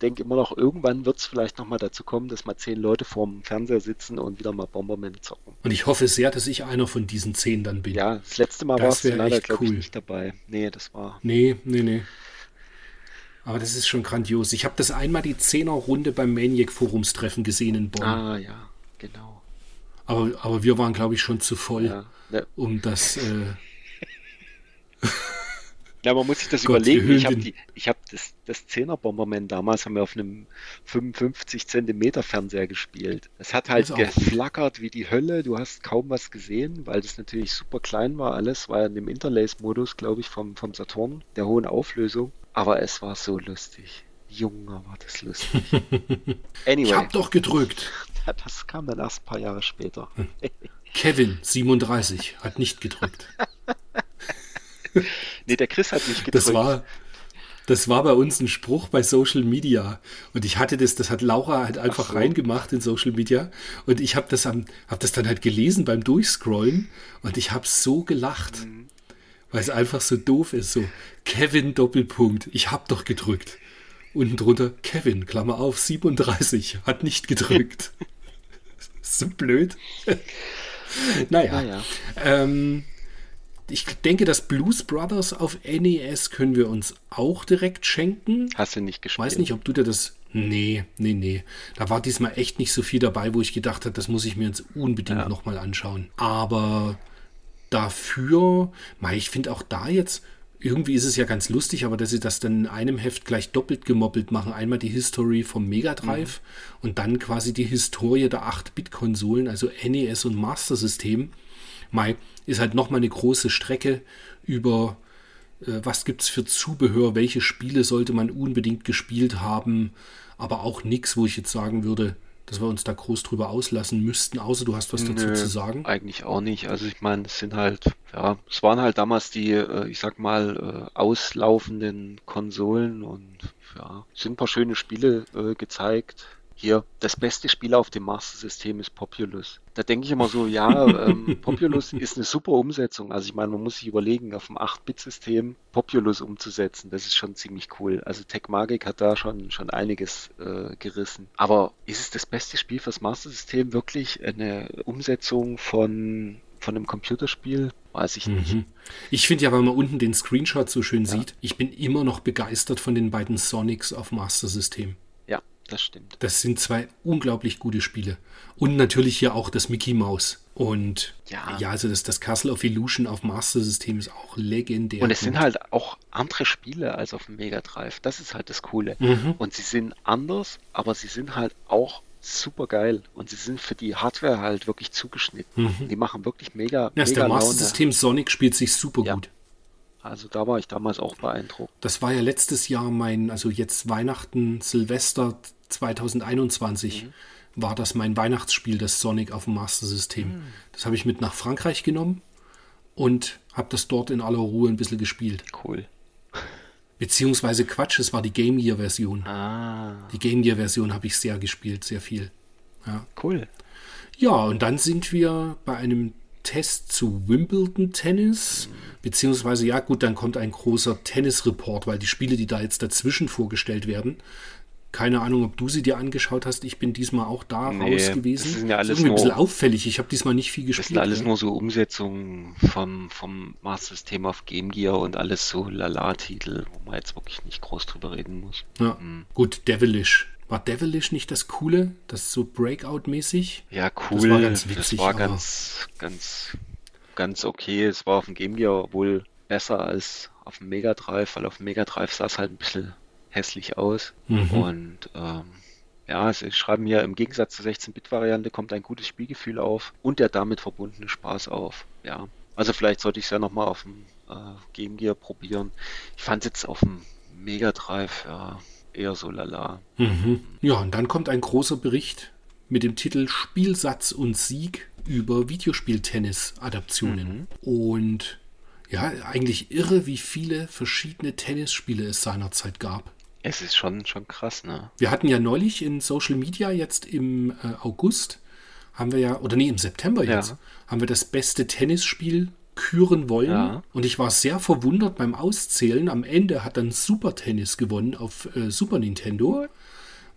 denke immer noch, irgendwann wird es vielleicht nochmal dazu kommen, dass mal zehn Leute vorm Fernseher sitzen und wieder mal Bomberman zocken. Und ich hoffe sehr, dass ich einer von diesen zehn dann bin. Ja, das letzte Mal warst du leider, glaube cool. ich, nicht dabei. Nee, das war. Nee, nee, nee. Aber das ist schon grandios. Ich habe das einmal die Zehner-Runde beim Maniac-Forumstreffen gesehen in Bonn. Ah, ja, genau. Aber, aber wir waren, glaube ich, schon zu voll, ja, ne. um das. Äh... ja, man muss sich das Gott, überlegen. Ich habe hab das, das 10er Bomberman damals haben wir auf einem 55 Zentimeter Fernseher gespielt. Es hat halt geflackert wie die Hölle. Du hast kaum was gesehen, weil das natürlich super klein war. Alles war ja in dem Interlace-Modus, glaube ich, vom, vom Saturn, der hohen Auflösung. Aber es war so lustig. Junge, war das lustig. Anyway. Ich hab doch gedrückt. Das kam dann erst ein paar Jahre später. Kevin, 37, hat nicht gedrückt. nee, der Chris hat nicht gedrückt. Das war, das war bei uns ein Spruch bei Social Media. Und ich hatte das, das hat Laura halt einfach so. reingemacht in Social Media. Und ich habe das, hab das dann halt gelesen beim Durchscrollen. Und ich habe so gelacht. Mhm. Weil es einfach so doof ist. So, Kevin Doppelpunkt. Ich habe doch gedrückt. Unten drunter Kevin, Klammer auf, 37, hat nicht gedrückt. so blöd. naja. naja. Ähm, ich denke, das Blues Brothers auf NES können wir uns auch direkt schenken. Hast du nicht gespielt? Weiß nicht, ob du dir das. Nee, nee, nee. Da war diesmal echt nicht so viel dabei, wo ich gedacht habe, das muss ich mir jetzt unbedingt ja. nochmal anschauen. Aber dafür, ich finde auch da jetzt, irgendwie ist es ja ganz lustig, aber dass sie das dann in einem Heft gleich doppelt gemoppelt machen. Einmal die History vom Mega Drive mhm. und dann quasi die Historie der 8-Bit-Konsolen, also NES und Master System. Mai ist halt nochmal eine große Strecke über äh, was gibt es für Zubehör, welche Spiele sollte man unbedingt gespielt haben, aber auch nichts, wo ich jetzt sagen würde, dass wir uns da groß drüber auslassen müssten, außer du hast was dazu Nö, zu sagen? Eigentlich auch nicht. Also ich meine, es sind halt, ja, es waren halt damals die, äh, ich sag mal, äh, auslaufenden Konsolen und ja, sind ein paar schöne Spiele äh, gezeigt hier, das beste Spiel auf dem Master-System ist Populous. Da denke ich immer so, ja, ähm, Populous ist eine super Umsetzung. Also ich meine, man muss sich überlegen, auf dem 8-Bit-System Populous umzusetzen. Das ist schon ziemlich cool. Also Tech Magic hat da schon, schon einiges äh, gerissen. Aber ist es das beste Spiel fürs Master-System wirklich eine Umsetzung von von einem Computerspiel, weiß ich nicht. Mhm. Ich finde ja, weil man unten den Screenshot so schön ja. sieht, ich bin immer noch begeistert von den beiden Sonics auf Master System das stimmt. Das sind zwei unglaublich gute Spiele. Und natürlich hier auch das Mickey Mouse. Und ja, ja also das, das Castle of Illusion auf Master System ist auch legendär. Und es sind halt auch andere Spiele als auf dem Mega Drive. Das ist halt das Coole. Mhm. Und sie sind anders, aber sie sind halt auch super geil. Und sie sind für die Hardware halt wirklich zugeschnitten. Mhm. Die machen wirklich mega. Ja, mega der Master System Sonic spielt sich super ja. gut. Also da war ich damals auch beeindruckt. Das war ja letztes Jahr mein, also jetzt Weihnachten, Silvester 2021 mhm. war das mein Weihnachtsspiel, das Sonic auf dem Master System. Mhm. Das habe ich mit nach Frankreich genommen und habe das dort in aller Ruhe ein bisschen gespielt. Cool. Beziehungsweise Quatsch, es war die Game Gear Version. Ah. Die Game Gear Version habe ich sehr gespielt, sehr viel. Ja. Cool. Ja, und dann sind wir bei einem Test zu Wimbledon Tennis, beziehungsweise ja gut, dann kommt ein großer Tennis-Report, weil die Spiele, die da jetzt dazwischen vorgestellt werden, keine Ahnung, ob du sie dir angeschaut hast. Ich bin diesmal auch da nee, raus gewesen. Das ist ja alles das ist irgendwie nur, ein bisschen auffällig. Ich habe diesmal nicht viel gespielt. Das sind alles ja. nur so Umsetzungen vom, vom Master-System auf Game Gear und alles so Lala-Titel, wo man jetzt wirklich nicht groß drüber reden muss. Ja, mhm. gut, Devilish. War Devilish nicht das Coole? Das so Breakout-mäßig? Ja, cool. Das war ganz witzig. Das war ganz, ganz, ganz okay. Es war auf dem Game Gear wohl besser als auf dem Mega Drive, weil auf dem Mega Drive sah es halt ein bisschen hässlich aus. Mhm. Und ähm, ja, sie schreiben hier, im Gegensatz zur 16-Bit-Variante kommt ein gutes Spielgefühl auf und der damit verbundene Spaß auf. Ja, also vielleicht sollte ich es ja nochmal auf dem äh, Game Gear probieren. Ich fand es jetzt auf dem Mega Drive ja, eher so lala. Mhm. Ja, und dann kommt ein großer Bericht mit dem Titel Spielsatz und Sieg über Videospiel-Tennis-Adaptionen. Mhm. Und ja, eigentlich irre, wie viele verschiedene Tennisspiele es seinerzeit gab. Es ist schon, schon krass, ne? Wir hatten ja neulich in Social Media jetzt im äh, August, haben wir ja, oder nee, im September jetzt, ja. haben wir das beste Tennisspiel küren wollen. Ja. Und ich war sehr verwundert beim Auszählen. Am Ende hat dann Super Tennis gewonnen auf äh, Super Nintendo,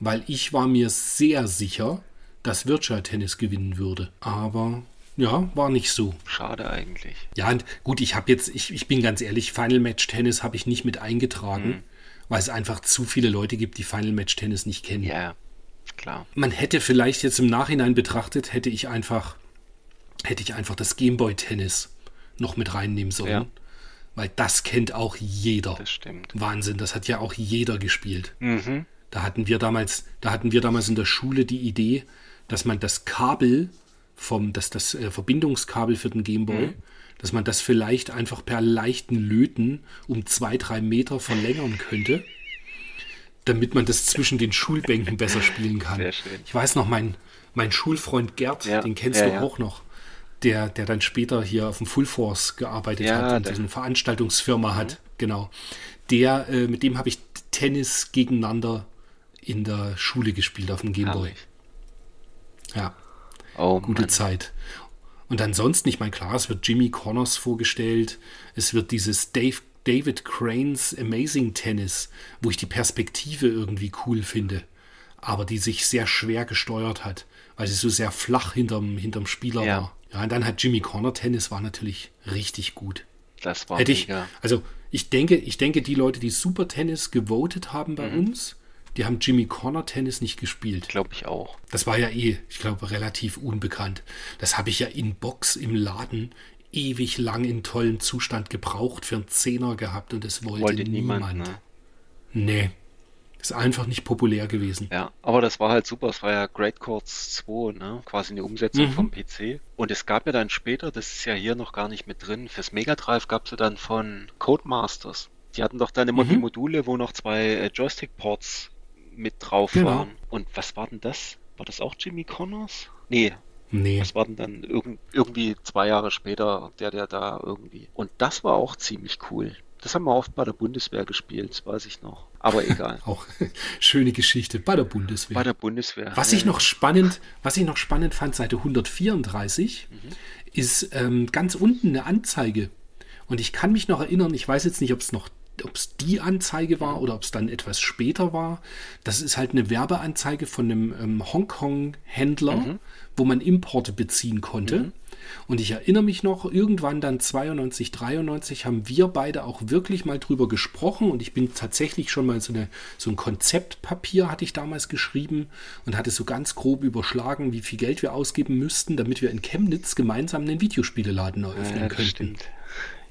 weil ich war mir sehr sicher, dass Virtual Tennis gewinnen würde. Aber ja, war nicht so. Schade eigentlich. Ja, und gut, ich habe jetzt, ich, ich bin ganz ehrlich, Final Match Tennis habe ich nicht mit eingetragen, mhm. Weil es einfach zu viele Leute gibt, die Final Match Tennis nicht kennen. Ja, klar. Man hätte vielleicht jetzt im Nachhinein betrachtet, hätte ich einfach, hätte ich einfach das Gameboy Tennis noch mit reinnehmen sollen. Ja. Weil das kennt auch jeder. Das stimmt. Wahnsinn, das hat ja auch jeder gespielt. Mhm. Da hatten wir damals, da hatten wir damals in der Schule die Idee, dass man das Kabel vom, das, das äh, Verbindungskabel für den Gameboy, mhm. Dass man das vielleicht einfach per leichten Löten um zwei, drei Meter verlängern könnte, damit man das zwischen den Schulbänken besser spielen kann. Sehr schön. Ich weiß noch, mein, mein Schulfreund Gerd, ja. den kennst ja, du ja. auch noch, der, der dann später hier auf dem Full Force gearbeitet hat und eine Veranstaltungsfirma mhm. hat, genau. Der, äh, mit dem habe ich Tennis gegeneinander in der Schule gespielt auf dem Gameboy. Ja. Oh, Gute Mann. Zeit. Und ansonsten, ich meine, klar, es wird Jimmy Connors vorgestellt, es wird dieses Dave, David Cranes Amazing Tennis, wo ich die Perspektive irgendwie cool finde, aber die sich sehr schwer gesteuert hat, weil sie so sehr flach hinterm, hinterm Spieler ja. war. Ja, und dann hat Jimmy Connor Tennis war natürlich richtig gut. Das war Hätte ich, mega. Also ich denke, ich denke, die Leute, die Super Tennis gewotet haben bei mhm. uns, die haben Jimmy Connor Tennis nicht gespielt. Glaube ich auch. Das war ja eh, ich glaube, relativ unbekannt. Das habe ich ja in Box im Laden ewig lang in tollem Zustand gebraucht, für einen Zehner gehabt und es wollte, wollte niemand. niemand. Ne? Nee. Ist einfach nicht populär gewesen. Ja, aber das war halt super. Es war ja Great Courts 2, ne? quasi eine Umsetzung mhm. vom PC. Und es gab ja dann später, das ist ja hier noch gar nicht mit drin, fürs Mega Drive gab es ja dann von Codemasters. Die hatten doch dann immer mhm. die Module, wo noch zwei äh, Joystick-Ports mit drauf genau. waren. Und was war denn das? War das auch Jimmy Connors? Nee. Nee. Das war denn dann irg irgendwie zwei Jahre später, der, der da irgendwie. Und das war auch ziemlich cool. Das haben wir oft bei der Bundeswehr gespielt, das weiß ich noch. Aber egal. auch schöne Geschichte bei der Bundeswehr. Bei der Bundeswehr. Was ich noch spannend, was ich noch spannend fand, Seite 134, mhm. ist ähm, ganz unten eine Anzeige. Und ich kann mich noch erinnern, ich weiß jetzt nicht, ob es noch ob es die Anzeige war oder ob es dann etwas später war. Das ist halt eine Werbeanzeige von einem ähm, Hongkong-Händler, mhm. wo man Importe beziehen konnte. Mhm. Und ich erinnere mich noch, irgendwann dann 92, 93 haben wir beide auch wirklich mal drüber gesprochen und ich bin tatsächlich schon mal so, eine, so ein Konzeptpapier hatte ich damals geschrieben und hatte so ganz grob überschlagen, wie viel Geld wir ausgeben müssten, damit wir in Chemnitz gemeinsam einen Videospieleladen eröffnen ja, könnten. Stimmt.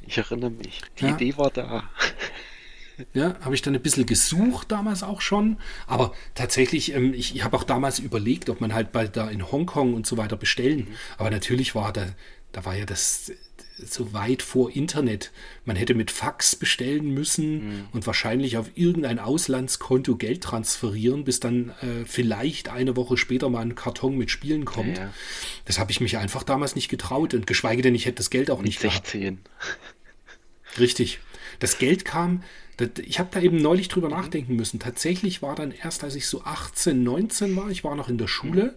Ich erinnere mich. Die ja. Idee war da. Ja, habe ich dann ein bisschen gesucht damals auch schon. Aber tatsächlich, ähm, ich, ich habe auch damals überlegt, ob man halt bei da in Hongkong und so weiter bestellen. Mhm. Aber natürlich war da, da war ja das so weit vor Internet. Man hätte mit Fax bestellen müssen mhm. und wahrscheinlich auf irgendein Auslandskonto Geld transferieren, bis dann äh, vielleicht eine Woche später mal ein Karton mit Spielen kommt. Ja, ja. Das habe ich mich einfach damals nicht getraut und geschweige denn, ich hätte das Geld auch mit nicht 16. Gehabt. Richtig. Das Geld kam, das, ich habe da eben neulich drüber nachdenken müssen. Tatsächlich war dann erst, als ich so 18, 19 war, ich war noch in der Schule,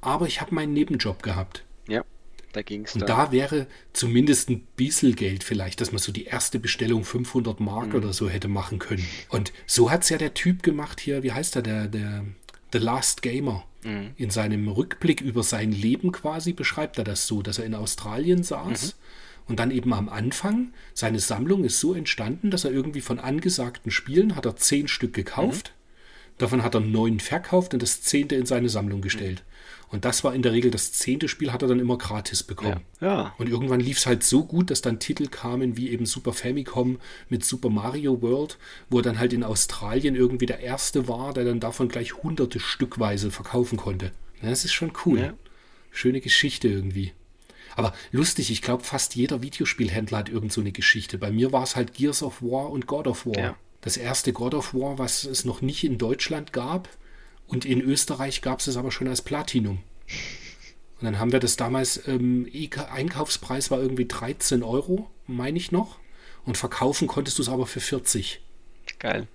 aber ich habe meinen Nebenjob gehabt. Ja, da ging es. Und da wäre zumindest ein bisschen Geld vielleicht, dass man so die erste Bestellung 500 Mark mhm. oder so hätte machen können. Und so hat es ja der Typ gemacht hier, wie heißt er, der, der The Last Gamer. Mhm. In seinem Rückblick über sein Leben quasi beschreibt er das so, dass er in Australien saß. Mhm und dann eben am Anfang, seine Sammlung ist so entstanden, dass er irgendwie von angesagten Spielen hat er zehn Stück gekauft. Mhm. Davon hat er neun verkauft und das zehnte in seine Sammlung gestellt. Mhm. Und das war in der Regel das zehnte Spiel, hat er dann immer gratis bekommen. Ja. ja. Und irgendwann lief es halt so gut, dass dann Titel kamen wie eben Super Famicom mit Super Mario World, wo er dann halt in Australien irgendwie der erste war, der dann davon gleich hunderte Stückweise verkaufen konnte. Das ist schon cool. Ja. Schöne Geschichte irgendwie. Aber lustig, ich glaube, fast jeder Videospielhändler hat irgend so eine Geschichte. Bei mir war es halt Gears of War und God of War. Ja. Das erste God of War, was es noch nicht in Deutschland gab. Und in Österreich gab es es aber schon als Platinum. Und dann haben wir das damals, ähm, Einkaufspreis war irgendwie 13 Euro, meine ich noch. Und verkaufen konntest du es aber für 40. Geil.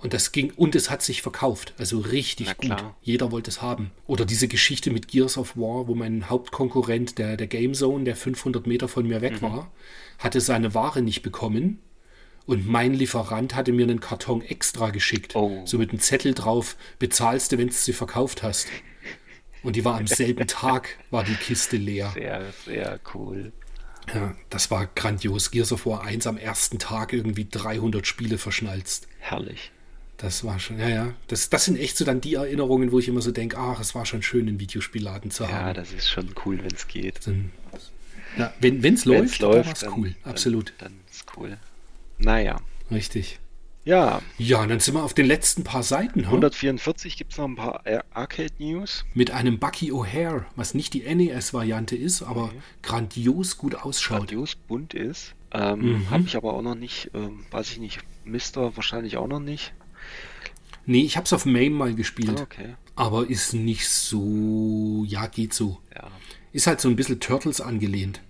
Und das ging, und es hat sich verkauft. Also richtig gut. Jeder wollte es haben. Oder diese Geschichte mit Gears of War, wo mein Hauptkonkurrent, der, der Game Zone, der 500 Meter von mir Mhm. weg war, hatte seine Ware nicht bekommen. Und mein Lieferant hatte mir einen Karton extra geschickt. Oh. So mit einem Zettel drauf, bezahlst du, wenn du sie verkauft hast. Und die war am selben Tag, war die Kiste leer. Sehr, sehr cool. Ja, das war grandios. Gears of War 1 am ersten Tag irgendwie 300 Spiele verschnalzt. Herrlich. Das war schon, ja, ja. Das, das sind echt so dann die Erinnerungen, wo ich immer so denke, ach, es war schon schön, einen Videospielladen zu Ja, haben. das ist schon cool, wenn es geht. Dann, ja, wenn es läuft, dann läuft, dann- cool. Absolut. Dann, dann ist cool. Naja. Richtig. Ja, Ja, dann sind wir auf den letzten paar Seiten, hm? 144 gibt es noch ein paar Ar- Arcade-News. mit einem Bucky O'Hare, was nicht die NES-Variante ist, aber grandios gut ausschaut. Grandios bunt ist. Ähm, Mhm. Habe ich aber auch noch nicht, ähm, weiß ich nicht, Mister wahrscheinlich auch noch nicht. Nee, ich hab's auf MAME mal gespielt, Ah, okay. aber ist nicht so, ja, geht so. Ja. Ist halt so ein bisschen Turtles angelehnt.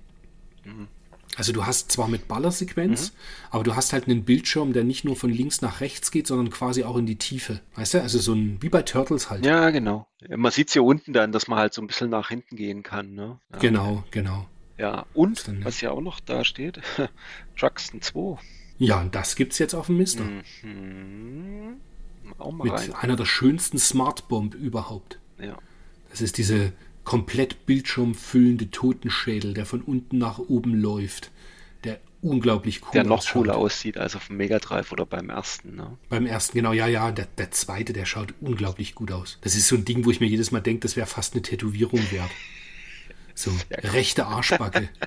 Also du hast zwar mit Ballersequenz, aber du hast halt einen Bildschirm, der nicht nur von links nach rechts geht, sondern quasi auch in die Tiefe. Weißt du? Also so ein, wie bei Turtles halt. Ja, genau. Man sieht es hier unten dann, dass man halt so ein bisschen nach hinten gehen kann. Ne? Ja. Genau, genau. Ja, und dann- was ja auch noch da steht, Truxton 2. Ja, und das gibt's jetzt auf dem Mister. Mhm. Auch mal Mit rein. einer der schönsten Smart Bomb überhaupt. Ja. Das ist diese komplett bildschirmfüllende Totenschädel, der von unten nach oben läuft. Der unglaublich cool Der noch ausschaut. cooler aussieht als auf dem Mega Drive oder beim ersten. Ne? Beim ersten, genau, ja, ja. Der, der zweite, der schaut unglaublich gut aus. Das ist so ein Ding, wo ich mir jedes Mal denke, das wäre fast eine Tätowierung wert. So, rechte Arschbacke.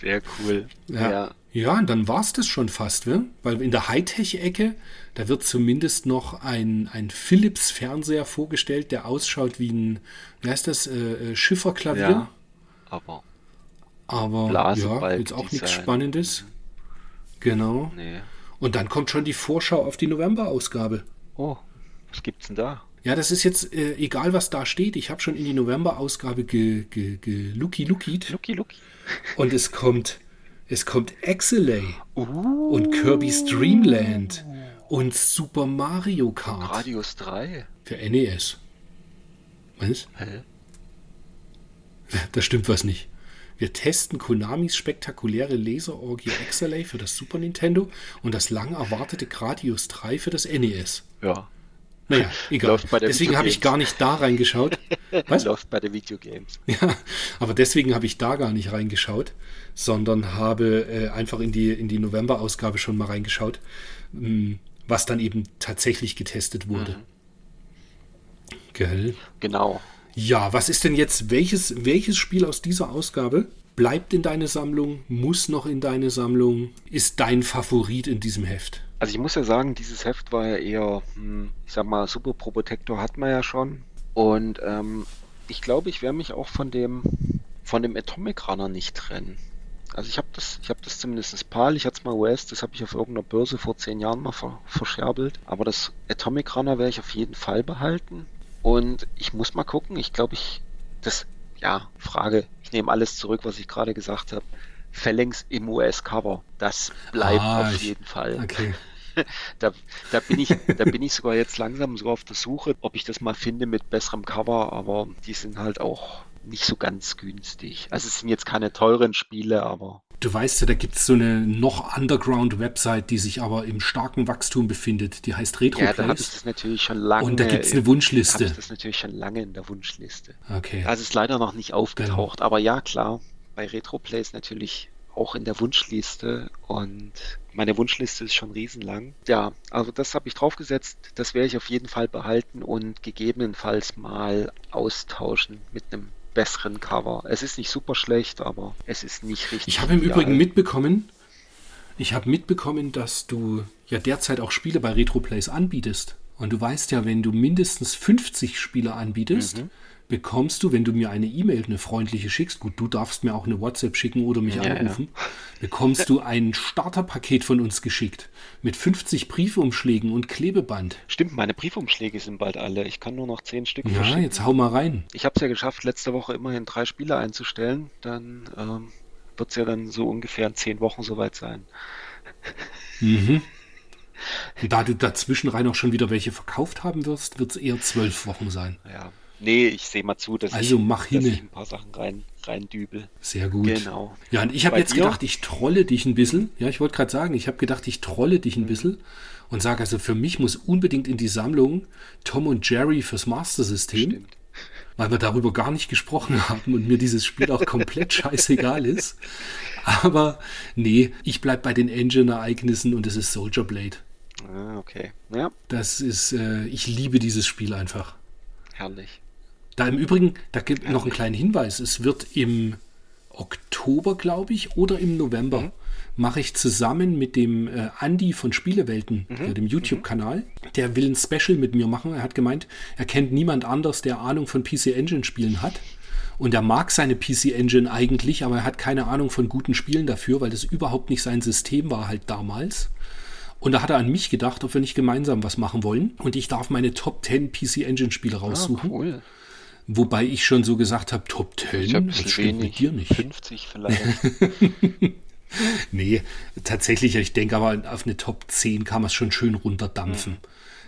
Sehr cool. Ja. ja. Und dann war es das schon fast, ne? weil in der Hightech-Ecke, da wird zumindest noch ein, ein Philips-Fernseher vorgestellt, der ausschaut wie ein, wie heißt das, äh, äh, Schifferklavier. Ja. Aber Aber ja, Blasebalg jetzt auch nichts. Spannendes. Genau. nee. Und dann kommt schon die Vorschau auf die November-Ausgabe. Oh, was gibt's denn da? Ja, das ist jetzt äh, egal, was da steht. Ich habe schon in die November-Ausgabe ge, ge, ge Lucky Lookied Lucky Lucky. und es kommt, es kommt Exelay Uh, und Kirby's Dreamland und Super Mario Kart Radius 3. für NES. Was? Hä? Da stimmt was nicht. Wir testen Konamis spektakuläre Laserorgie Exelay für das Super Nintendo und das lang erwartete Gradius 3 für das NES. Ja. Naja, egal. Deswegen habe ich gar nicht da reingeschaut. Was? Läuft bei den Videogames. Ja, aber deswegen habe ich da gar nicht reingeschaut, sondern habe äh, einfach in die, in die November-Ausgabe schon mal reingeschaut, mh, was dann eben tatsächlich getestet wurde. Mhm. Gell? Genau. Ja, was ist denn jetzt, welches, welches Spiel aus dieser Ausgabe bleibt in deine Sammlung, muss noch in deine Sammlung, ist dein Favorit in diesem Heft? Also ich muss ja sagen, dieses Heft war ja eher, hm, ich sag mal, Super Pro Protector hat man ja schon. Und ähm, ich glaube, ich werde mich auch von dem von dem Atomic Runner nicht trennen. Also ich habe das, ich habe das zumindest PAL, ich hatte es mal US, das habe ich auf irgendeiner Börse vor zehn Jahren mal ver verscherbelt. Aber das Atomic Runner werde ich auf jeden Fall behalten. Und ich muss mal gucken, ich glaube, ich, das, ja, Frage, ich nehme alles zurück, was ich gerade gesagt habe. Phalanx im US-Cover, das bleibt Ah, auf ich- jeden Fall. Okay. Da, da, bin ich, da bin ich sogar jetzt langsam so auf der Suche, ob ich das mal finde mit besserem Cover, aber die sind halt auch nicht so ganz günstig. Also es sind jetzt keine teuren Spiele, aber Du weißt ja, da gibt es so eine noch Underground-Website, die sich aber im starken Wachstum befindet. Die heißt ja, da habe ich das natürlich schon lange. und da gibt es eine habe Wunschliste. ich das natürlich schon lange in der Wunschliste. Okay. Da ist es leider noch nicht aufgetaucht, aber ja, klar, bei RetroPlays natürlich auch in der Wunschliste und meine Wunschliste ist schon riesenlang. Ja, also das habe ich draufgesetzt, das werde ich auf jeden Fall behalten und gegebenenfalls mal austauschen mit einem besseren Cover. Es ist nicht super schlecht, aber es ist nicht richtig. Ich habe im. Übrigen mitbekommen, ich habe mitbekommen, dass du ja derzeit auch Spiele bei RetroPlays anbietest. Und du weißt ja, wenn du mindestens 50 Spiele anbietest, bekommst du, wenn du mir eine E-Mail, eine freundliche schickst, gut, du darfst mir auch eine WhatsApp schicken oder mich Ja, anrufen, bekommst du ein Starterpaket von uns geschickt mit 50 Briefumschlägen und Klebeband. Stimmt, meine Briefumschläge sind bald alle. Ich kann nur noch zehn Stück Ja, verschicken. jetzt hau mal rein. Ich habe es ja geschafft, letzte Woche immerhin drei Spiele einzustellen. Dann ähm, wird es ja dann so ungefähr in zehn Wochen soweit sein. Da du dazwischen rein auch schon wieder welche verkauft haben wirst, wird es eher zwölf Wochen sein. Ja. Nee, ich sehe mal zu, dass, Also ich, mach dass ich ein paar Sachen rein, rein dübel. Sehr gut. Genau. Ja, und ich habe jetzt dir? gedacht, ich trolle dich ein bisschen. Ja, ich wollte gerade sagen, ich habe gedacht, ich trolle dich ein bisschen und sage also, für mich muss unbedingt in die Sammlung Tom und Jerry fürs Master System, Stimmt. weil wir darüber gar nicht gesprochen haben und mir dieses Spiel auch komplett scheißegal ist. Aber nee, ich bleib bei den Engine-Ereignissen und es ist Soldier Blade. Ah, okay. Ja, Das ist, äh, ich liebe dieses Spiel einfach. herrlich. Da im Übrigen, da gibt noch einen kleinen Hinweis. Es wird im Oktober, glaube ich, oder im November mache ich zusammen mit dem äh, Andy von Spielewelten, äh, dem YouTube-Kanal. Der will ein Special mit mir machen. Er hat gemeint, er kennt niemand anders, der Ahnung von PC Engine Spielen hat. Und er mag seine PC Engine eigentlich, aber er hat keine Ahnung von guten Spielen dafür, weil das überhaupt nicht sein System war halt damals. Und da hat er an mich gedacht, ob wir nicht gemeinsam was machen wollen. Und ich darf meine Top 10 PC Engine Spiele Ah, raussuchen. cool. Wobei ich schon so gesagt habe, Top 10, Ich ein das stimmt wenig. mit dir nicht. 50 vielleicht. Nee, tatsächlich, ich denke aber, auf eine Top 10 kann man es schon schön runterdampfen.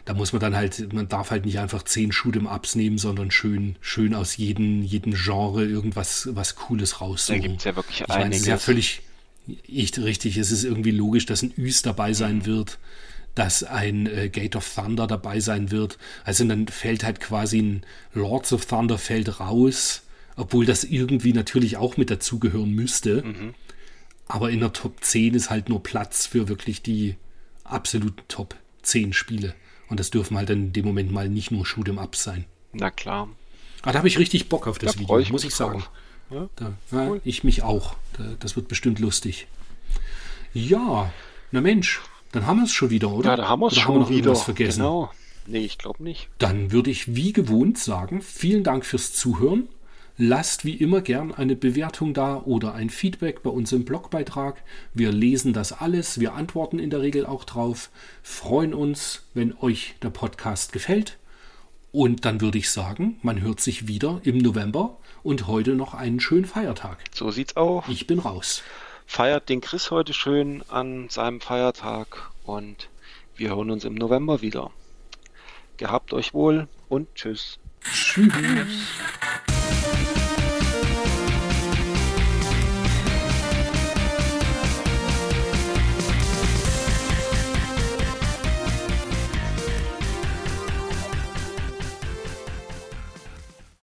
Da muss man dann halt, man darf halt nicht einfach 10 Shoot'em Ups nehmen, sondern schön, schön aus jedem, jedem Genre irgendwas was Cooles Da raussuchen. gibt es ja wirklich ich meine, es ist ja einiges. völlig echt richtig. Es ist irgendwie logisch, dass ein Üs dabei sein Mhm. wird, dass ein äh, Gate of Thunder dabei sein wird. Also dann fällt halt quasi ein Lords of Thunder fällt raus, obwohl das irgendwie natürlich auch mit dazugehören müsste. Mhm. Aber in der Top 10 ist halt nur Platz für wirklich die absoluten Top 10 Spiele. Und das dürfen halt dann in dem Moment mal nicht nur Shoot'em Ups sein. Na klar. Ah, da habe ich richtig Bock auf das Da Video, ich muss ich sagen. Ja, Da, cool. Ich mich auch. Da, das wird bestimmt lustig. Ja, na Mensch, dann haben wir es schon wieder, oder? Ja, da haben wir es schon haben wir wieder. vergessen? Genau. Nee, ich glaube nicht. Dann würde ich wie gewohnt sagen, vielen Dank fürs Zuhören. Lasst wie immer gern eine Bewertung da oder ein Feedback bei uns im Blogbeitrag. Wir lesen das alles, wir antworten in der Regel auch drauf, freuen uns, wenn euch der Podcast gefällt. Und dann würde ich sagen, man hört sich wieder im November und heute noch einen schönen Feiertag. So sieht's auch. Ich bin raus. Feiert den Chris heute schön an seinem Feiertag und wir hören uns im November wieder. Gehabt euch wohl und tschüss. Tschüss.